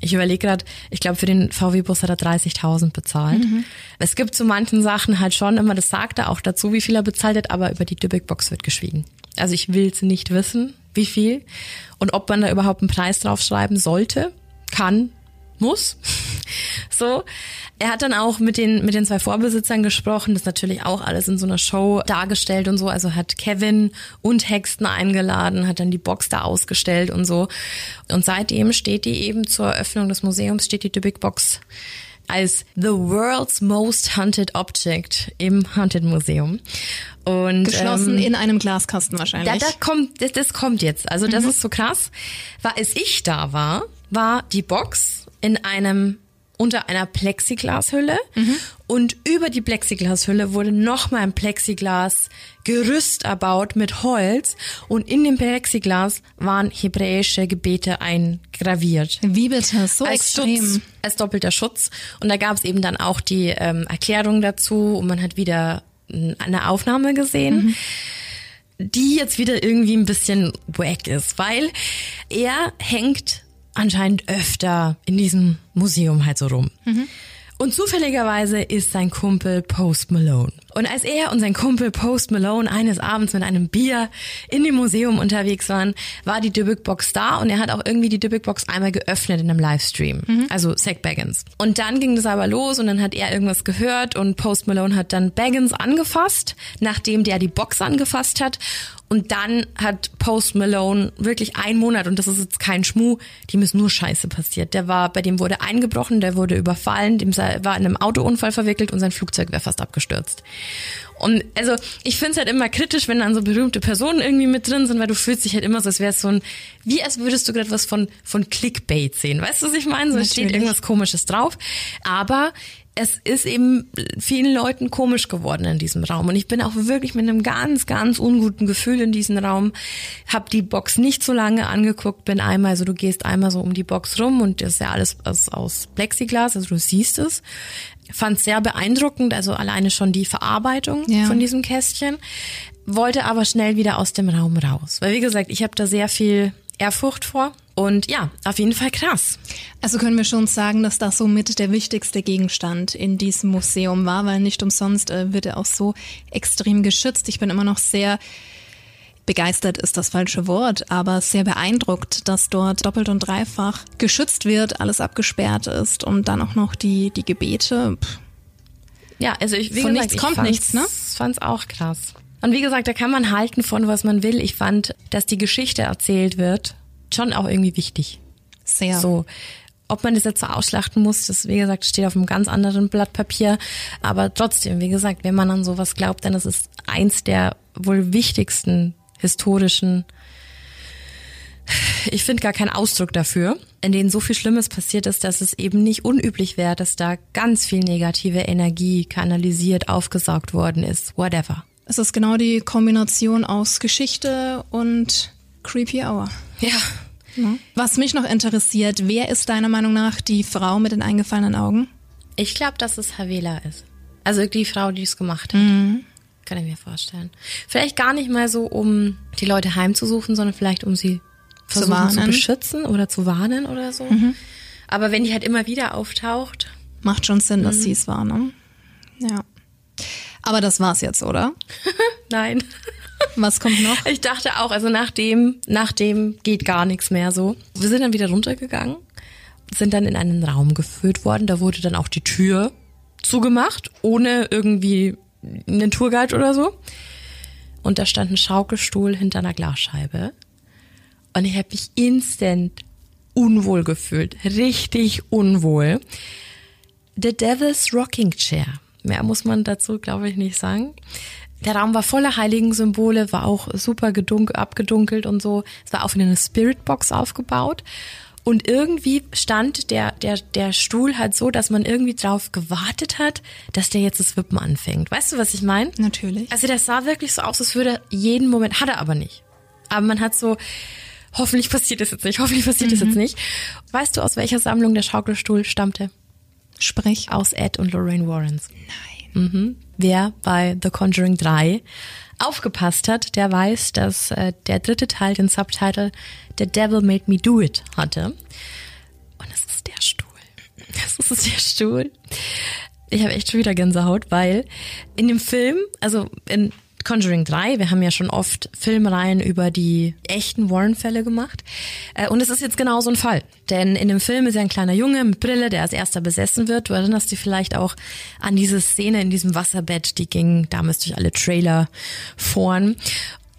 [SPEAKER 3] Ich überlege gerade, ich glaube für den VW-Bus hat er 30.000 bezahlt.
[SPEAKER 2] Mhm.
[SPEAKER 3] Es gibt zu manchen Sachen halt schon immer, das sagt er auch dazu, wie viel er bezahlt hat, aber über die Dybbuk-Box wird geschwiegen. Also ich will es nicht wissen, wie viel und ob man da überhaupt einen Preis draufschreiben sollte, kann, muss. So. Er hat dann auch mit den, mit den zwei Vorbesitzern gesprochen, das ist natürlich auch alles in so einer Show dargestellt und so. Also hat Kevin und Hexton eingeladen, hat dann die Box da ausgestellt und so. Und seitdem steht die eben zur Eröffnung des Museums, steht die Dybbuk Box als The World's Most Hunted Object im Haunted Museum. Und,
[SPEAKER 2] Geschlossen
[SPEAKER 3] ähm,
[SPEAKER 2] in einem Glaskasten
[SPEAKER 3] da,
[SPEAKER 2] wahrscheinlich.
[SPEAKER 3] da kommt, das, das kommt jetzt. Also das ist so krass. Weil als ich da war, war die Box in einem unter einer Plexiglashülle und über die Plexiglashülle wurde nochmal ein Plexiglas-Gerüst erbaut mit Holz und in dem Plexiglas waren hebräische Gebete eingraviert
[SPEAKER 2] Wie bitte? So
[SPEAKER 3] als
[SPEAKER 2] extrem.
[SPEAKER 3] Schutz, als doppelter Schutz. Und da gab es eben dann auch die ähm, Erklärung dazu und man hat wieder eine Aufnahme gesehen. Die jetzt wieder irgendwie ein bisschen wack ist, weil er hängt anscheinend öfter in diesem Museum halt so rum. Mhm. Und zufälligerweise ist sein Kumpel Post Malone. Und als er und sein Kumpel Post Malone eines Abends mit einem Bier in dem Museum unterwegs waren, war die Dybbuk Box da und er hat auch irgendwie die Dybbuk Box einmal geöffnet in einem Livestream. Mhm. Also Zack Baggins. Und dann ging das aber los und dann hat er irgendwas gehört und Post Malone hat dann Baggins angefasst, nachdem der die Box angefasst hat. Und dann hat Post Malone wirklich einen Monat, und das ist jetzt kein Schmuh, dem ist nur Scheiße passiert. Der war, bei dem wurde eingebrochen, der wurde überfallen, dem war in einem Autounfall verwickelt und sein Flugzeug wäre fast abgestürzt. Und also ich finde es halt immer kritisch, wenn dann so berühmte Personen irgendwie mit drin sind, weil du fühlst dich halt immer so, als wäre es so ein, wie als würdest du gerade was von, von Clickbait sehen. Weißt du, was ich meine? So Natürlich. steht irgendwas komisches drauf. Aber es ist eben vielen Leuten komisch geworden in diesem Raum. Und ich bin auch wirklich mit einem ganz, ganz unguten Gefühl in diesem Raum. Hab die Box nicht so lange angeguckt, bin einmal, also du gehst einmal so um die Box rum und das ist ja alles aus, aus Plexiglas, also du siehst es. Fand sehr beeindruckend, also alleine schon die Verarbeitung ja. von diesem Kästchen. Wollte aber schnell wieder aus dem Raum raus. Weil wie gesagt, ich habe da sehr viel Ehrfurcht vor. Und ja, auf jeden Fall krass.
[SPEAKER 2] Also können wir schon sagen, dass das somit der wichtigste Gegenstand in diesem Museum war, weil nicht umsonst äh, wird er auch so extrem geschützt. Ich bin immer noch sehr begeistert ist das falsche Wort, aber sehr beeindruckt, dass dort doppelt und dreifach geschützt wird, alles abgesperrt ist und dann auch noch die, die Gebete. Pff.
[SPEAKER 3] Ja, also ich, wie
[SPEAKER 2] von
[SPEAKER 3] gesagt,
[SPEAKER 2] nichts kommt nichts, ne?
[SPEAKER 3] Ich fand's auch krass. Und wie gesagt, da kann man halten von was man will. Ich fand, dass die Geschichte erzählt wird, schon auch irgendwie wichtig.
[SPEAKER 2] Sehr.
[SPEAKER 3] So. Ob man das jetzt so ausschlachten muss, das, wie gesagt, steht auf einem ganz anderen Blatt Papier. Aber trotzdem, wie gesagt, wenn man an sowas glaubt, dann ist es eins der wohl wichtigsten historischen, ich finde gar keinen Ausdruck dafür, in denen so viel Schlimmes passiert ist, dass es eben nicht unüblich wäre, dass da ganz viel negative Energie kanalisiert, aufgesaugt worden ist, whatever.
[SPEAKER 2] Es ist genau die Kombination aus Geschichte und Creepy Hour.
[SPEAKER 3] Ja.
[SPEAKER 2] Was mich noch interessiert, wer ist deiner Meinung nach die Frau mit den eingefallenen Augen?
[SPEAKER 3] Ich glaube, dass es Havela ist. Also die Frau, die es gemacht hat. Mhm. Kann ich mir vorstellen. Vielleicht gar nicht mal so, um die Leute heimzusuchen, sondern vielleicht um sie zu, zu beschützen oder zu warnen oder so. Mhm. Aber wenn die halt immer wieder auftaucht.
[SPEAKER 2] Macht schon Sinn, dass mhm. sie es war, ne? Ja. Aber das war's jetzt, oder?
[SPEAKER 3] Nein.
[SPEAKER 2] Was kommt noch?
[SPEAKER 3] Ich dachte auch, also nach dem, nach dem geht gar nichts mehr so. Wir sind dann wieder runtergegangen, sind dann in einen Raum geführt worden. Da wurde dann auch die Tür zugemacht, ohne irgendwie einen Tourguide oder so. Und da stand ein Schaukelstuhl hinter einer Glasscheibe. Und ich habe mich instant unwohl gefühlt. Richtig unwohl. The Devil's Rocking Chair. Mehr muss man dazu, glaube ich, nicht sagen. Der Raum war voller heiligen Symbole, war auch super gedunk, abgedunkelt und so. Es war auf eine Spiritbox aufgebaut. Und irgendwie stand der, der, der Stuhl halt so, dass man irgendwie drauf gewartet hat, dass der jetzt das Wippen anfängt. Weißt du, was ich meine?
[SPEAKER 2] Natürlich.
[SPEAKER 3] Also das sah wirklich so aus, als würde jeden Moment, hat er aber nicht. Aber man hat so, hoffentlich passiert das jetzt nicht, hoffentlich passiert mhm. das jetzt nicht. Weißt du, aus welcher Sammlung der Schaukelstuhl stammte?
[SPEAKER 2] Sprich.
[SPEAKER 3] Aus Ed und Lorraine Warrens.
[SPEAKER 2] Nein.
[SPEAKER 3] Mhm. Wer bei The Conjuring 3 aufgepasst hat, der weiß, dass äh, der dritte Teil den Subtitle The Devil Made Me Do It hatte. Und es ist der Stuhl. Das ist der Stuhl. Ich habe echt schon wieder Gänsehaut, weil in dem Film, also in Conjuring 3, wir haben ja schon oft Filmreihen über die echten Warren-Fälle gemacht. Äh, und es ist jetzt genau so ein Fall. Denn in dem Film ist ja ein kleiner Junge mit Brille, der als erster besessen wird. Du erinnerst dich vielleicht auch an diese Szene in diesem Wasserbett, die ging damals durch alle Trailer vorn.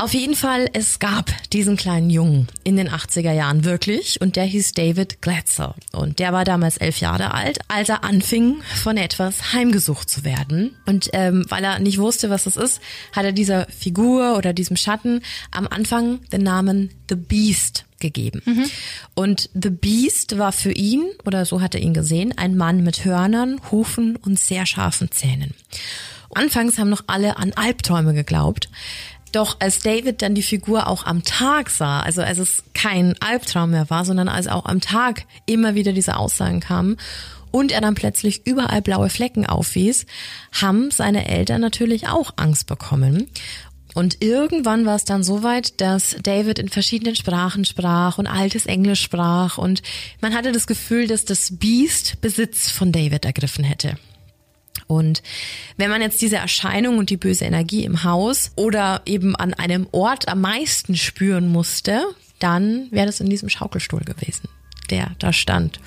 [SPEAKER 3] Auf jeden Fall, es gab diesen kleinen Jungen in den 80er Jahren wirklich und der hieß David Glatzer und der war damals elf Jahre alt, als er anfing von etwas heimgesucht zu werden und ähm, weil er nicht wusste, was das ist, hat er dieser Figur oder diesem Schatten am Anfang den Namen The Beast gegeben. Mhm. Und The Beast war für ihn, oder so hat er ihn gesehen, ein Mann mit Hörnern, Hufen und sehr scharfen Zähnen. Anfangs haben noch alle an Albträume geglaubt. Doch als David dann die Figur auch am Tag sah, also als es kein Albtraum mehr war, sondern als auch am Tag immer wieder diese Aussagen kamen und er dann plötzlich überall blaue Flecken aufwies, haben seine Eltern natürlich auch Angst bekommen. Und irgendwann war es dann so weit, dass David in verschiedenen Sprachen sprach und altes Englisch sprach und man hatte das Gefühl, dass das Biest Besitz von David ergriffen hätte. Und wenn man jetzt diese Erscheinung und die böse Energie im Haus oder eben an einem Ort am meisten spüren musste, dann wäre das in diesem Schaukelstuhl gewesen, der da stand.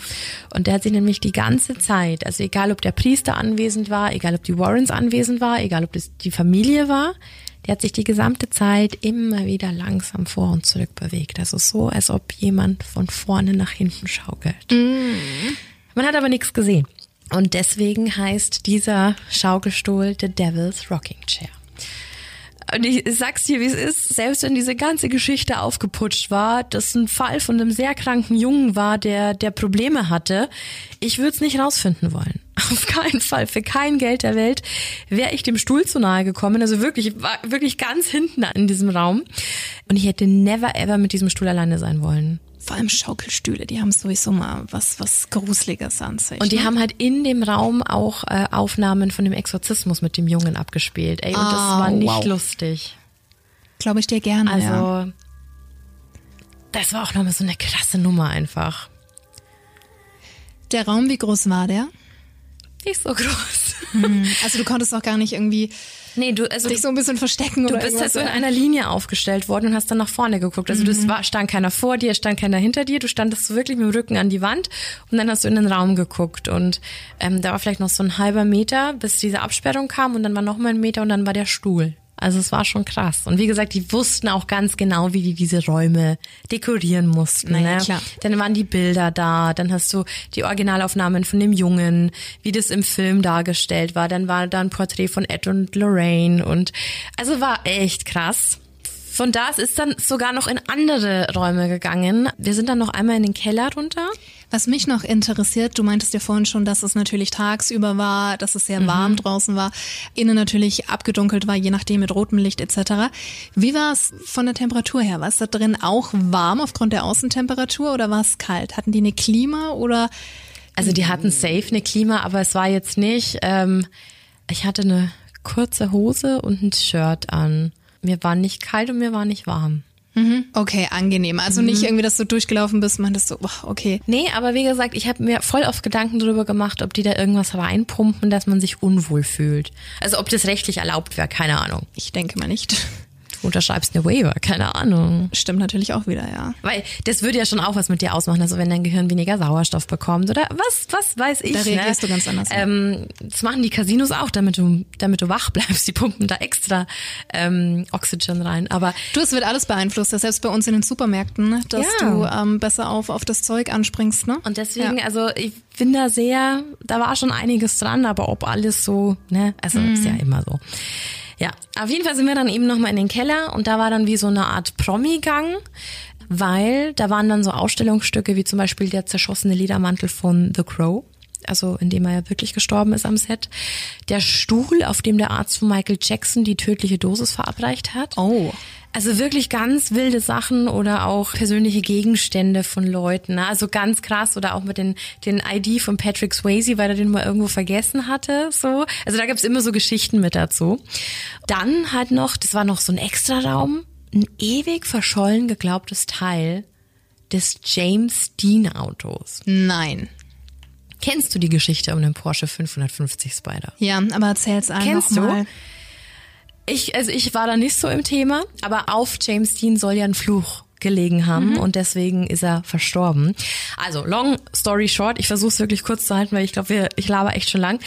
[SPEAKER 3] Und der hat sich nämlich die ganze Zeit, also egal ob der Priester anwesend war, egal ob die Warrens anwesend war, egal ob das die Familie war, der hat sich die gesamte Zeit immer wieder langsam vor und zurück bewegt. Also so, als ob jemand von vorne nach hinten schaukelt. Mm. Man hat aber nichts gesehen. Und deswegen heißt dieser Schaukelstuhl The Devil's Rocking Chair. Und ich sag's dir, wie es ist, selbst wenn diese ganze Geschichte aufgeputscht war, dass ein Fall von einem sehr kranken Jungen war, der, der Probleme hatte, ich würde es nicht rausfinden wollen. Auf keinen Fall, für kein Geld der Welt wäre ich dem Stuhl zu nahe gekommen. Also wirklich, ich war wirklich ganz hinten in diesem Raum. Und ich hätte never ever mit diesem Stuhl alleine sein wollen
[SPEAKER 2] vor allem Schaukelstühle, die haben sowieso mal was, was Gruseliges an sich.
[SPEAKER 3] Und die ne? haben halt in dem Raum auch äh, Aufnahmen von dem Exorzismus mit dem Jungen abgespielt. Ey, und oh, das ah, war nicht wow. lustig.
[SPEAKER 2] Glaube ich dir gerne.
[SPEAKER 3] Also,
[SPEAKER 2] ja.
[SPEAKER 3] das war auch nochmal so eine krasse Nummer einfach.
[SPEAKER 2] Der Raum, wie groß war der?
[SPEAKER 3] Nicht so groß.
[SPEAKER 2] Hm, also du konntest auch gar nicht irgendwie Nee, du, also dich so ein bisschen verstecken
[SPEAKER 3] du
[SPEAKER 2] oder
[SPEAKER 3] bist halt so in einer Linie aufgestellt worden und hast dann nach vorne geguckt. Also mhm. das war, stand keiner vor dir, stand keiner hinter dir. Du standest so wirklich mit dem Rücken an die Wand und dann hast du in den Raum geguckt und ähm, da war vielleicht noch so ein halber Meter, bis diese Absperrung kam und dann war noch mal ein Meter und dann war der Stuhl. Also es war schon krass. Und wie gesagt, die wussten auch ganz genau, wie die diese Räume dekorieren mussten. Naja, ne? klar. Dann waren die Bilder da, dann hast du die Originalaufnahmen von dem Jungen, wie das im Film dargestellt war. Dann war da ein Porträt von Ed und Lorraine und also war echt krass. Von da ist dann sogar noch in andere Räume gegangen. Wir sind dann noch einmal in den Keller runter.
[SPEAKER 2] Was mich noch interessiert, du meintest ja vorhin schon, dass es natürlich tagsüber war, dass es sehr mhm. warm draußen war, innen natürlich abgedunkelt war, je nachdem mit rotem Licht etc. Wie war es von der Temperatur her? War es da drin auch warm aufgrund der Außentemperatur oder war es kalt? Hatten die eine Klima oder?
[SPEAKER 3] Also die hatten safe eine Klima, aber es war jetzt nicht. Ähm, ich hatte eine kurze Hose und ein Shirt an. Mir war nicht kalt und mir war nicht warm.
[SPEAKER 2] Mhm. Okay, angenehm. Also mhm. nicht irgendwie, dass du durchgelaufen bist, man das so, okay.
[SPEAKER 3] Nee, aber wie gesagt, ich habe mir voll oft Gedanken darüber gemacht, ob die da irgendwas reinpumpen, dass man sich unwohl fühlt. Also ob das rechtlich erlaubt wäre, keine Ahnung.
[SPEAKER 2] Ich denke mal nicht
[SPEAKER 3] unterschreibst eine Waiver, keine Ahnung.
[SPEAKER 2] Stimmt natürlich auch wieder, ja.
[SPEAKER 3] Weil das würde ja schon auch was mit dir ausmachen, also wenn dein Gehirn weniger Sauerstoff bekommt oder was, was weiß ich.
[SPEAKER 2] Da reagierst ne? du ganz anders.
[SPEAKER 3] Ähm, das machen die Casinos auch, damit du, damit du wach bleibst. Die pumpen da extra ähm, Oxygen rein. Aber
[SPEAKER 2] du, es wird alles beeinflusst, selbst bei uns in den Supermärkten, ne? dass ja. du ähm, besser auf, auf das Zeug anspringst. Ne?
[SPEAKER 3] Und deswegen, ja. also ich bin da sehr, da war schon einiges dran, aber ob alles so, ne, also mm. ist ja immer so. Ja, auf jeden Fall sind wir dann eben nochmal in den Keller und da war dann wie so eine Art Promi-Gang, weil da waren dann so Ausstellungsstücke wie zum Beispiel der zerschossene Ledermantel von The Crow also in dem er ja wirklich gestorben ist am Set. Der Stuhl, auf dem der Arzt von Michael Jackson die tödliche Dosis verabreicht hat.
[SPEAKER 2] Oh.
[SPEAKER 3] Also wirklich ganz wilde Sachen oder auch persönliche Gegenstände von Leuten. Ne? Also ganz krass oder auch mit den, den ID von Patrick Swayze, weil er den mal irgendwo vergessen hatte. So. Also da gibt's immer so Geschichten mit dazu. Dann halt noch, das war noch so ein Extraraum, ein ewig verschollen geglaubtes Teil des James Dean Autos.
[SPEAKER 2] Nein.
[SPEAKER 3] Kennst du die Geschichte um den Porsche 550 Spider?
[SPEAKER 2] Ja, aber erzähl's einfach Kennst mal. du?
[SPEAKER 3] Ich, also ich war da nicht so im Thema, aber auf James Dean soll ja ein Fluch gelegen haben mhm. und deswegen ist er verstorben. Also, long story short, ich versuche es wirklich kurz zu halten, weil ich glaube, ich laber echt schon lang.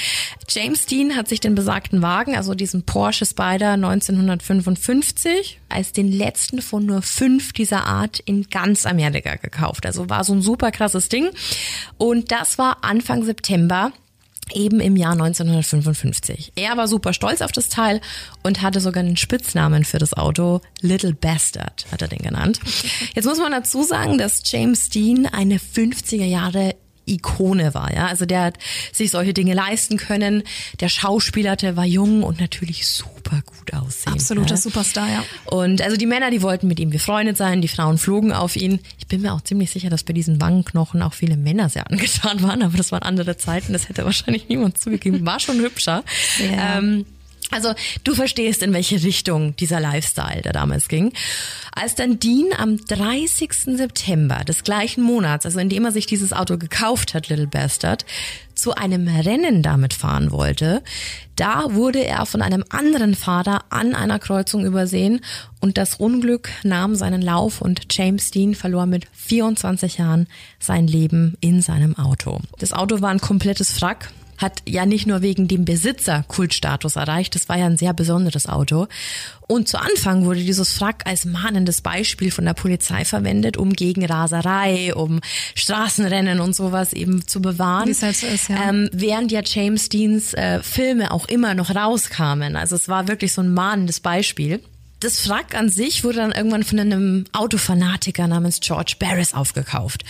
[SPEAKER 3] James Dean hat sich den besagten Wagen, also diesen Porsche Spider 1955, als den letzten von nur fünf dieser Art in ganz Amerika gekauft. Also war so ein super krasses Ding. Und das war Anfang September eben im Jahr 1955. Er war super stolz auf das Teil und hatte sogar einen Spitznamen für das Auto. Little Bastard hat er den genannt. Jetzt muss man dazu sagen, dass James Dean eine 50er Jahre Ikone war, ja. Also der hat sich solche Dinge leisten können. Der Schauspielerte war jung und natürlich super gut aussehen.
[SPEAKER 2] Absoluter ne? Superstar, ja.
[SPEAKER 3] Und also die Männer, die wollten mit ihm befreundet sein, die Frauen flogen auf ihn. Ich bin mir auch ziemlich sicher, dass bei diesen Wangenknochen auch viele Männer sehr angetan waren, aber das waren andere Zeiten, das hätte wahrscheinlich niemand zugegeben. War schon hübscher. Ja. Ähm, Also du verstehst, in welche Richtung dieser Lifestyle da damals ging. Als dann Dean am 30. September des gleichen Monats, also indem er sich dieses Auto gekauft hat, Little Bastard, zu einem Rennen damit fahren wollte, da wurde er von einem anderen Fahrer an einer Kreuzung übersehen und das Unglück nahm seinen Lauf und James Dean verlor mit 24 Jahren sein Leben in seinem Auto. Das Auto war ein komplettes Wrack hat ja nicht nur wegen dem Besitzer Kultstatus erreicht, das war ja ein sehr besonderes Auto. Und zu Anfang wurde dieses Wrack als mahnendes Beispiel von der Polizei verwendet, um gegen Raserei, um Straßenrennen und sowas eben zu bewahren.
[SPEAKER 2] Wie halt so ist, ja.
[SPEAKER 3] Ähm, während ja James Deans äh, Filme auch immer noch rauskamen. Also es war wirklich so ein mahnendes Beispiel. Das Wrack an sich wurde dann irgendwann von einem Autofanatiker namens George Barris aufgekauft.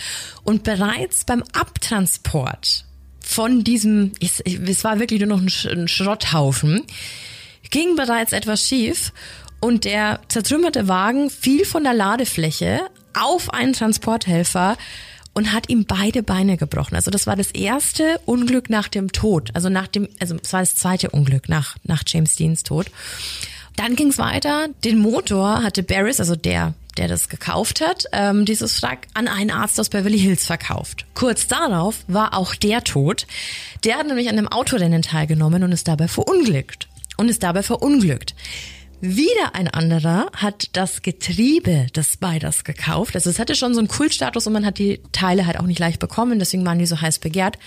[SPEAKER 3] Und bereits beim Abtransport von diesem, es, es war wirklich nur noch ein, Schrotthaufen, ging bereits etwas schief und der zertrümmerte Wagen fiel von der Ladefläche auf einen Transporthelfer und hat ihm beide Beine gebrochen. Also das war das erste Unglück nach dem Tod. Also nach dem, also es war das zweite Unglück nach, nach James Deans Tod. Dann ging es weiter. Den Motor hatte Barris, also der der das gekauft hat, ähm, dieses Wrack an einen Arzt aus Beverly Hills verkauft. Kurz darauf war auch der tot. Der hat nämlich an einem Autorennen teilgenommen und ist dabei verunglückt. Und ist dabei verunglückt. Wieder ein anderer hat das Getriebe des Spiders gekauft. Also es hatte schon so einen Kultstatus und man hat die Teile halt auch nicht leicht bekommen, deswegen waren die so heiß begehrt.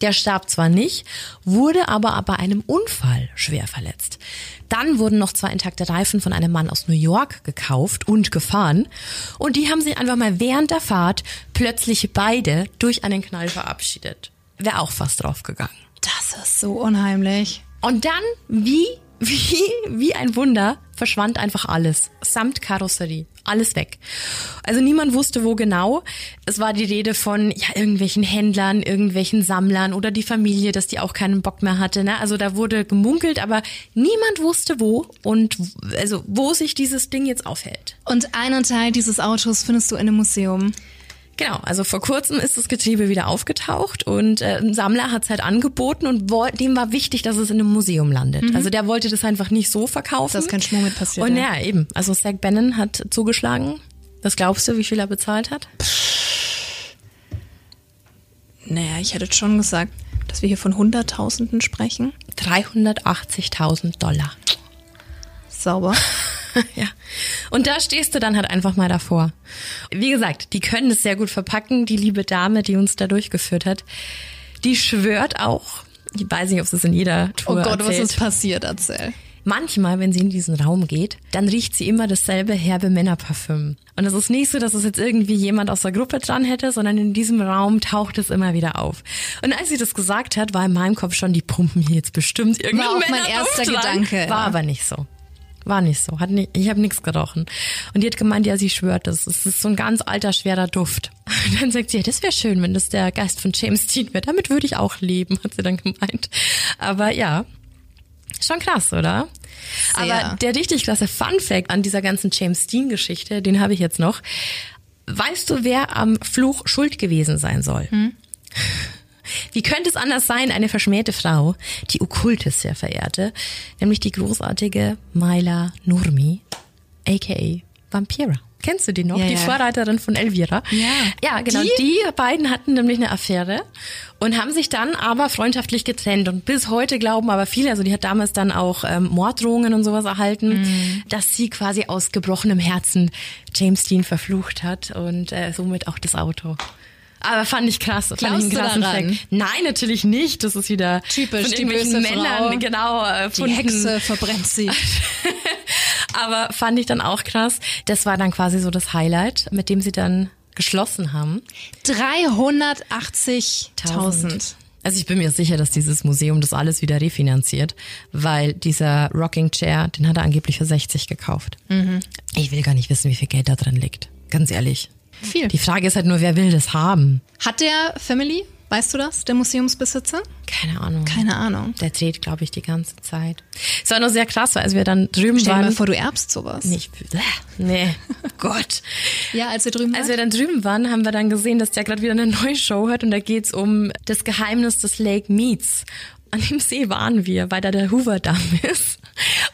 [SPEAKER 3] Der starb zwar nicht, wurde aber bei einem Unfall schwer verletzt. Dann wurden noch zwei intakte Reifen von einem Mann aus New York gekauft und gefahren. Und die haben sich einfach mal während der Fahrt plötzlich beide durch einen Knall verabschiedet. Wäre auch fast draufgegangen.
[SPEAKER 2] Das ist so unheimlich.
[SPEAKER 3] Und dann, wie wie, wie ein Wunder verschwand einfach alles, samt Karosserie, alles weg. Also niemand wusste, wo genau. Es war die Rede von ja irgendwelchen Händlern, irgendwelchen Sammlern oder die Familie, dass die auch keinen Bock mehr hatte. Ne? Also da wurde gemunkelt, aber niemand wusste wo und also wo sich dieses Ding jetzt aufhält.
[SPEAKER 2] Und einen Teil dieses Autos findest du in einem Museum.
[SPEAKER 3] Genau, also vor kurzem ist das Getriebe wieder aufgetaucht und äh, ein Sammler hat es halt angeboten und dem war wichtig, dass es in einem Museum landet. Mhm. Also der wollte das einfach nicht so verkaufen.
[SPEAKER 2] Das ist kein Schmuck mit passiert.
[SPEAKER 3] Und ja, eben. Also Zach Bannon hat zugeschlagen. Was glaubst du, wie viel er bezahlt hat?
[SPEAKER 2] Naja, ich hätte schon gesagt, dass wir hier von Hunderttausenden sprechen.
[SPEAKER 3] 380.000 Dollar.
[SPEAKER 2] Sauber.
[SPEAKER 3] ja. Und da stehst du dann halt einfach mal davor. Wie gesagt, die können es sehr gut verpacken. Die liebe Dame, die uns da durchgeführt hat, die schwört auch, ich weiß nicht, ob es in jeder Tour
[SPEAKER 2] Oh Gott,
[SPEAKER 3] erzählt.
[SPEAKER 2] was ist passiert? Erzähl.
[SPEAKER 3] Manchmal, wenn sie in diesen Raum geht, dann riecht sie immer dasselbe herbe Männerparfüm. Und es ist nicht so, dass es jetzt irgendwie jemand aus der Gruppe dran hätte, sondern in diesem Raum taucht es immer wieder auf. Und als sie das gesagt hat, war in meinem Kopf schon, die pumpen hier jetzt bestimmt irgendein
[SPEAKER 2] War auch mein erster Gedanke.
[SPEAKER 3] War aber nicht so. War nicht so. Hat nicht, ich habe nichts gerochen. Und die hat gemeint, ja, sie schwört das. Es ist so ein ganz alter, schwerer Duft. Und dann sagt sie, ja, das wäre schön, wenn das der Geist von James Dean wäre. Damit würde ich auch leben, hat sie dann gemeint. Aber ja, schon krass, oder?
[SPEAKER 2] Sehr.
[SPEAKER 3] Aber der richtig klasse Fun Fact an dieser ganzen James Dean Geschichte, den habe ich jetzt noch. Weißt du, wer am Fluch schuld gewesen sein soll? Wie könnte es anders sein, eine verschmähte Frau, die Okkultes sehr verehrte, nämlich die großartige Myla Nurmi, aka Vampira. Kennst du die noch?
[SPEAKER 2] Ja,
[SPEAKER 3] die
[SPEAKER 2] ja.
[SPEAKER 3] Vorreiterin von Elvira.
[SPEAKER 2] Ja.
[SPEAKER 3] Ja, genau.
[SPEAKER 2] Die?
[SPEAKER 3] Die? beiden hatten nämlich eine Affäre und haben sich dann aber freundschaftlich getrennt. Und bis heute glauben aber viele, also die hat damals dann auch ähm, Morddrohungen und sowas erhalten,
[SPEAKER 2] Mhm.
[SPEAKER 3] dass sie quasi aus gebrochenem Herzen James Dean verflucht hat und äh, somit auch das Auto. Aber fand ich krass. Fand
[SPEAKER 2] Glaubst
[SPEAKER 3] ich einen krassen
[SPEAKER 2] daran?
[SPEAKER 3] Fact. Nein, natürlich nicht. Das ist wieder
[SPEAKER 2] Typisch,
[SPEAKER 3] von
[SPEAKER 2] die
[SPEAKER 3] irgendwelchen
[SPEAKER 2] böse
[SPEAKER 3] Männern,
[SPEAKER 2] Frau.
[SPEAKER 3] genau, äh,
[SPEAKER 2] Die
[SPEAKER 3] erfunden.
[SPEAKER 2] Hexe verbrennt sie.
[SPEAKER 3] Aber fand ich dann auch krass. Das war dann quasi so das Highlight, mit dem sie dann geschlossen haben.
[SPEAKER 2] 380.000.
[SPEAKER 3] Also ich bin mir sicher, dass dieses Museum das alles wieder refinanziert, weil dieser Rocking Chair, den hat er angeblich für 60 gekauft. Ich will gar nicht wissen, wie viel Geld da drin liegt. Ganz ehrlich.
[SPEAKER 2] Viel.
[SPEAKER 3] Die Frage ist halt nur, wer will das haben?
[SPEAKER 2] Hat der Family, weißt du das, der Museumsbesitzer?
[SPEAKER 3] Keine Ahnung.
[SPEAKER 2] Keine Ahnung.
[SPEAKER 3] Der dreht, glaube ich, die ganze Zeit. Es war nur sehr krass, weil als wir dann drüben
[SPEAKER 2] Stell
[SPEAKER 3] waren.
[SPEAKER 2] mal vor, du erbst sowas.
[SPEAKER 3] nicht, nee, Gott.
[SPEAKER 2] Ja, als ihr drüben
[SPEAKER 3] Als
[SPEAKER 2] wart?
[SPEAKER 3] wir dann drüben waren, haben wir dann gesehen, dass der gerade wieder eine neue Show hat und da geht's um das Geheimnis des Lake Meads. An dem See waren wir, weil da der Hoover-Damm ist.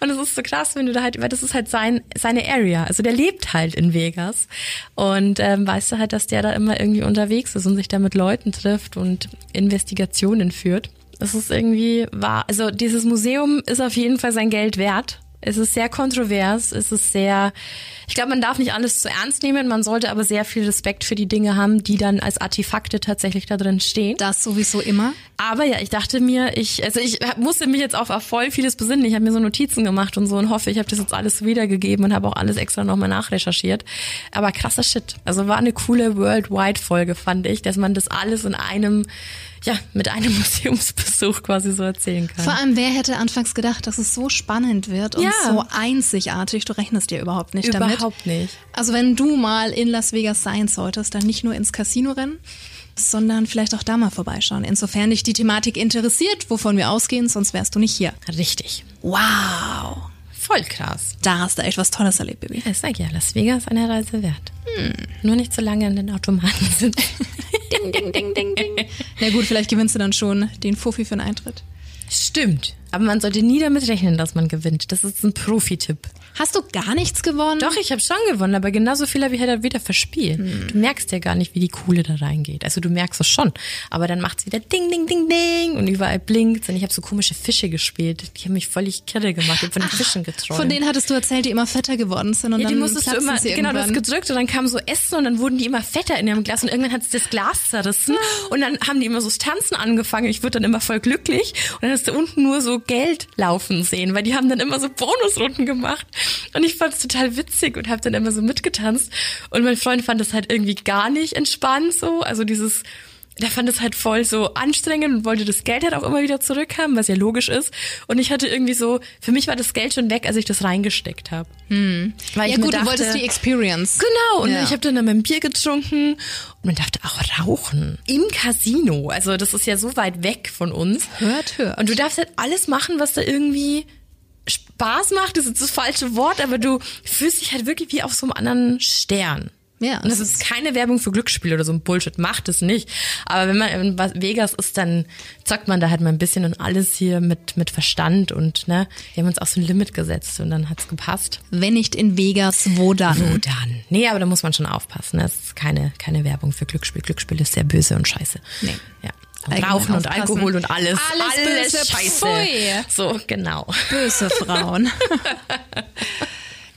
[SPEAKER 3] Und es ist so krass, wenn du da halt, weil das ist halt sein, seine Area. Also der lebt halt in Vegas. Und ähm, weißt du halt, dass der da immer irgendwie unterwegs ist und sich da mit Leuten trifft und Investigationen führt. Es ist irgendwie wahr. Also dieses Museum ist auf jeden Fall sein Geld wert. Es ist sehr kontrovers, es ist sehr, ich glaube, man darf nicht alles zu ernst nehmen, man sollte aber sehr viel Respekt für die Dinge haben, die dann als Artefakte tatsächlich da drin stehen.
[SPEAKER 2] Das sowieso immer.
[SPEAKER 3] Aber ja, ich dachte mir, ich, also ich musste mich jetzt auf, voll vieles besinnen. Ich habe mir so Notizen gemacht und so und hoffe, ich habe das jetzt alles wiedergegeben und habe auch alles extra nochmal nachrecherchiert. Aber krasser Shit. Also war eine coole Worldwide-Folge, fand ich, dass man das alles in einem ja, mit einem Museumsbesuch quasi so erzählen kann.
[SPEAKER 2] Vor allem, wer hätte anfangs gedacht, dass es so spannend wird und
[SPEAKER 3] Ja.
[SPEAKER 2] so einzigartig? Du rechnest dir überhaupt nicht damit.
[SPEAKER 3] Überhaupt nicht.
[SPEAKER 2] Also wenn du mal in Las Vegas sein solltest, dann nicht nur ins Casino rennen, sondern vielleicht auch da mal vorbeischauen. Insofern dich die Thematik interessiert, wovon wir ausgehen, sonst wärst du nicht hier.
[SPEAKER 3] Richtig.
[SPEAKER 2] Wow.
[SPEAKER 3] Voll krass.
[SPEAKER 2] Da hast du echt was Tolles erlebt, Baby.
[SPEAKER 3] Ja, ich sag ja, Las Vegas eine Reise wert. Nur nicht so lange an den Automaten sitzen.
[SPEAKER 2] Ding, ding, ding, ding, ding. Na gut, vielleicht gewinnst du dann schon den Fuffi für den Eintritt.
[SPEAKER 3] Stimmt. Aber man sollte nie damit rechnen, dass man gewinnt. Das ist ein Profi-Tipp.
[SPEAKER 2] Hast du gar nichts gewonnen?
[SPEAKER 3] Doch, ich habe schon gewonnen, aber genauso viel habe ich halt wieder verspielt. Du merkst ja gar nicht, wie die Kohle da reingeht. Also du merkst es schon, aber dann macht's wieder ding, ding, ding, ding und überall blinkt. Und ich habe so komische Fische gespielt. Die haben mich völlig kirre gemacht. Ich hab von den Fischen geträumt.
[SPEAKER 2] Von denen hattest du erzählt, die immer fetter geworden sind und
[SPEAKER 3] ja, die
[SPEAKER 2] dann
[SPEAKER 3] musstest du immer, genau, du hast gedrückt und dann kam so Essen und dann wurden die immer fetter in ihrem Glas und irgendwann hat sich das Glas zerrissen und dann haben die immer so Tanzen angefangen. Ich wurde dann immer voll glücklich und dann hast du unten nur so Geld laufen sehen, weil die haben dann immer so Bonusrunden gemacht und ich fand es total witzig und habe dann immer so mitgetanzt und mein Freund fand das halt irgendwie gar nicht entspannt so, also dieses der fand es halt voll so anstrengend und wollte das Geld halt auch immer wieder zurückhaben, was ja logisch ist. Und ich hatte irgendwie so, für mich war das Geld schon weg, als ich das reingesteckt habe. Hm. Weil
[SPEAKER 2] Ja
[SPEAKER 3] ich
[SPEAKER 2] gut,
[SPEAKER 3] dachte,
[SPEAKER 2] du wolltest die Experience.
[SPEAKER 3] Genau, und
[SPEAKER 2] Ja.
[SPEAKER 3] ich habe dann mein Bier getrunken und man dachte auch rauchen im Casino. Also das ist ja so weit weg von uns.
[SPEAKER 2] Hört, hört.
[SPEAKER 3] Und du darfst halt alles machen, was da irgendwie Spaß macht, das ist das falsche Wort, aber du fühlst dich halt wirklich wie auf so einem anderen Stern.
[SPEAKER 2] Ja,
[SPEAKER 3] Und das ist keine Werbung für Glücksspiele oder so ein Bullshit, macht es nicht. Aber wenn man in Vegas ist, dann zockt man da halt mal ein bisschen und alles hier mit, mit Verstand und, ne, wir haben uns auch so ein Limit gesetzt und dann hat's gepasst.
[SPEAKER 2] Wenn nicht in Vegas, wo dann?
[SPEAKER 3] Wo dann? Nee, aber da muss man schon aufpassen. Das ist keine, keine Werbung für Glücksspiel. Glücksspiel ist sehr böse und scheiße.
[SPEAKER 2] Nee.
[SPEAKER 3] Ja. Rauchen und
[SPEAKER 2] aufpassen.
[SPEAKER 3] Alkohol und alles.
[SPEAKER 2] Alles böse.
[SPEAKER 3] Scheiße.
[SPEAKER 2] Pfui.
[SPEAKER 3] So, genau.
[SPEAKER 2] Böse Frauen.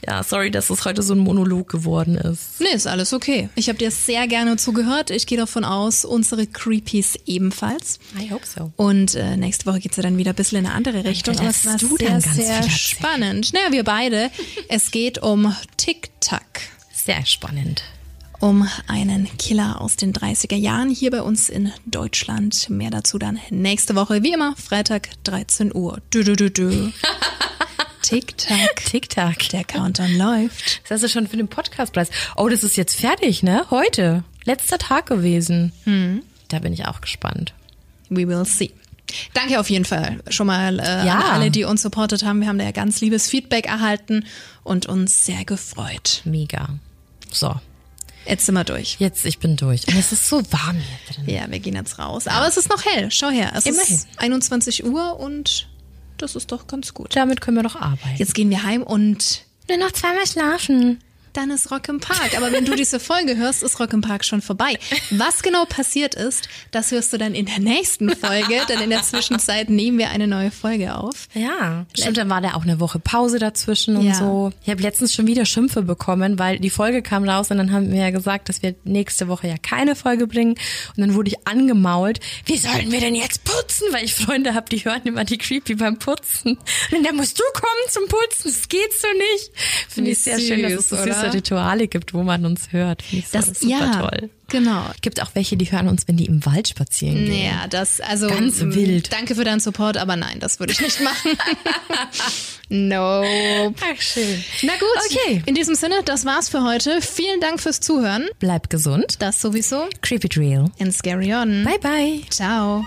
[SPEAKER 3] Ja, sorry, dass es heute so ein Monolog geworden ist.
[SPEAKER 2] nee, ist alles okay. Ich habe dir sehr gerne zugehört. Ich gehe davon aus, unsere Creepies ebenfalls.
[SPEAKER 3] I hope so.
[SPEAKER 2] Und äh, nächste Woche geht's ja dann wieder ein bisschen in eine andere Richtung. Aber es war
[SPEAKER 3] du
[SPEAKER 2] sehr, sehr spannend. Naja, wir beide. Es geht um Tic-Tac.
[SPEAKER 3] Sehr spannend.
[SPEAKER 2] Um einen Killer aus den 30er Jahren hier bei uns in Deutschland. Mehr dazu dann nächste Woche, wie immer, Freitag 13 Uhr. Dü, dü, dü, dü. Tick-Tack.
[SPEAKER 3] Tick-Tack.
[SPEAKER 2] Der Countdown läuft.
[SPEAKER 3] Das hast du schon für den Podcastpreis. Oh, das ist jetzt fertig, ne? Heute. Letzter Tag gewesen.
[SPEAKER 2] Hm.
[SPEAKER 3] Da bin ich auch gespannt.
[SPEAKER 2] We will see. Danke auf jeden Fall schon mal äh,
[SPEAKER 3] Ja.
[SPEAKER 2] an alle, die uns supportet haben. Wir haben da ja ganz liebes Feedback erhalten und uns sehr gefreut.
[SPEAKER 3] Mega. So,
[SPEAKER 2] Jetzt sind wir durch.
[SPEAKER 3] jetzt ich bin durch. Und es ist so warm hier drin.
[SPEAKER 2] Ja, wir gehen jetzt raus. Aber es ist noch hell. Schau her. Es
[SPEAKER 3] Immerhin.
[SPEAKER 2] ist 21 Uhr und das ist doch ganz gut.
[SPEAKER 3] Damit können wir doch arbeiten.
[SPEAKER 2] Jetzt gehen wir heim und
[SPEAKER 3] nur noch zweimal schlafen.
[SPEAKER 2] Dann ist Rock im Park. Aber wenn du diese Folge hörst, ist Rock im Park schon vorbei. Was genau passiert ist, das hörst du dann in der nächsten Folge, denn in der Zwischenzeit nehmen wir eine neue Folge auf.
[SPEAKER 3] Ja, stimmt, dann war da auch eine Woche Pause dazwischen und
[SPEAKER 2] Ja.
[SPEAKER 3] so. Ich habe letztens schon wieder Schimpfe bekommen, weil die Folge kam raus und dann haben wir ja gesagt, dass wir nächste Woche ja keine Folge bringen. Und dann wurde ich angemault, wie sollen wir denn jetzt putzen? Weil ich Freunde habe, die hören immer die Creepy beim Putzen. Und dann musst du kommen zum Putzen, das geht so nicht. Finde ich sehr schön, dass es so
[SPEAKER 2] süß, oder?
[SPEAKER 3] Rituale gibt, wo man uns hört. Finde ich so,
[SPEAKER 2] Das,
[SPEAKER 3] super
[SPEAKER 2] ja,
[SPEAKER 3] toll.
[SPEAKER 2] genau.
[SPEAKER 3] Gibt auch welche, die hören uns, wenn die im Wald spazieren gehen.
[SPEAKER 2] Ja, das, also.
[SPEAKER 3] Ganz
[SPEAKER 2] mm,
[SPEAKER 3] wild.
[SPEAKER 2] Danke für deinen Support, aber nein, das würde ich nicht machen. nope.
[SPEAKER 3] Ach, schön.
[SPEAKER 2] Na gut.
[SPEAKER 3] Okay.
[SPEAKER 2] In diesem Sinne, das war's für heute. Vielen Dank fürs Zuhören.
[SPEAKER 3] Bleib gesund.
[SPEAKER 2] Das sowieso.
[SPEAKER 3] Creepy Drill.
[SPEAKER 2] And Scary On.
[SPEAKER 3] Bye, bye.
[SPEAKER 2] Ciao.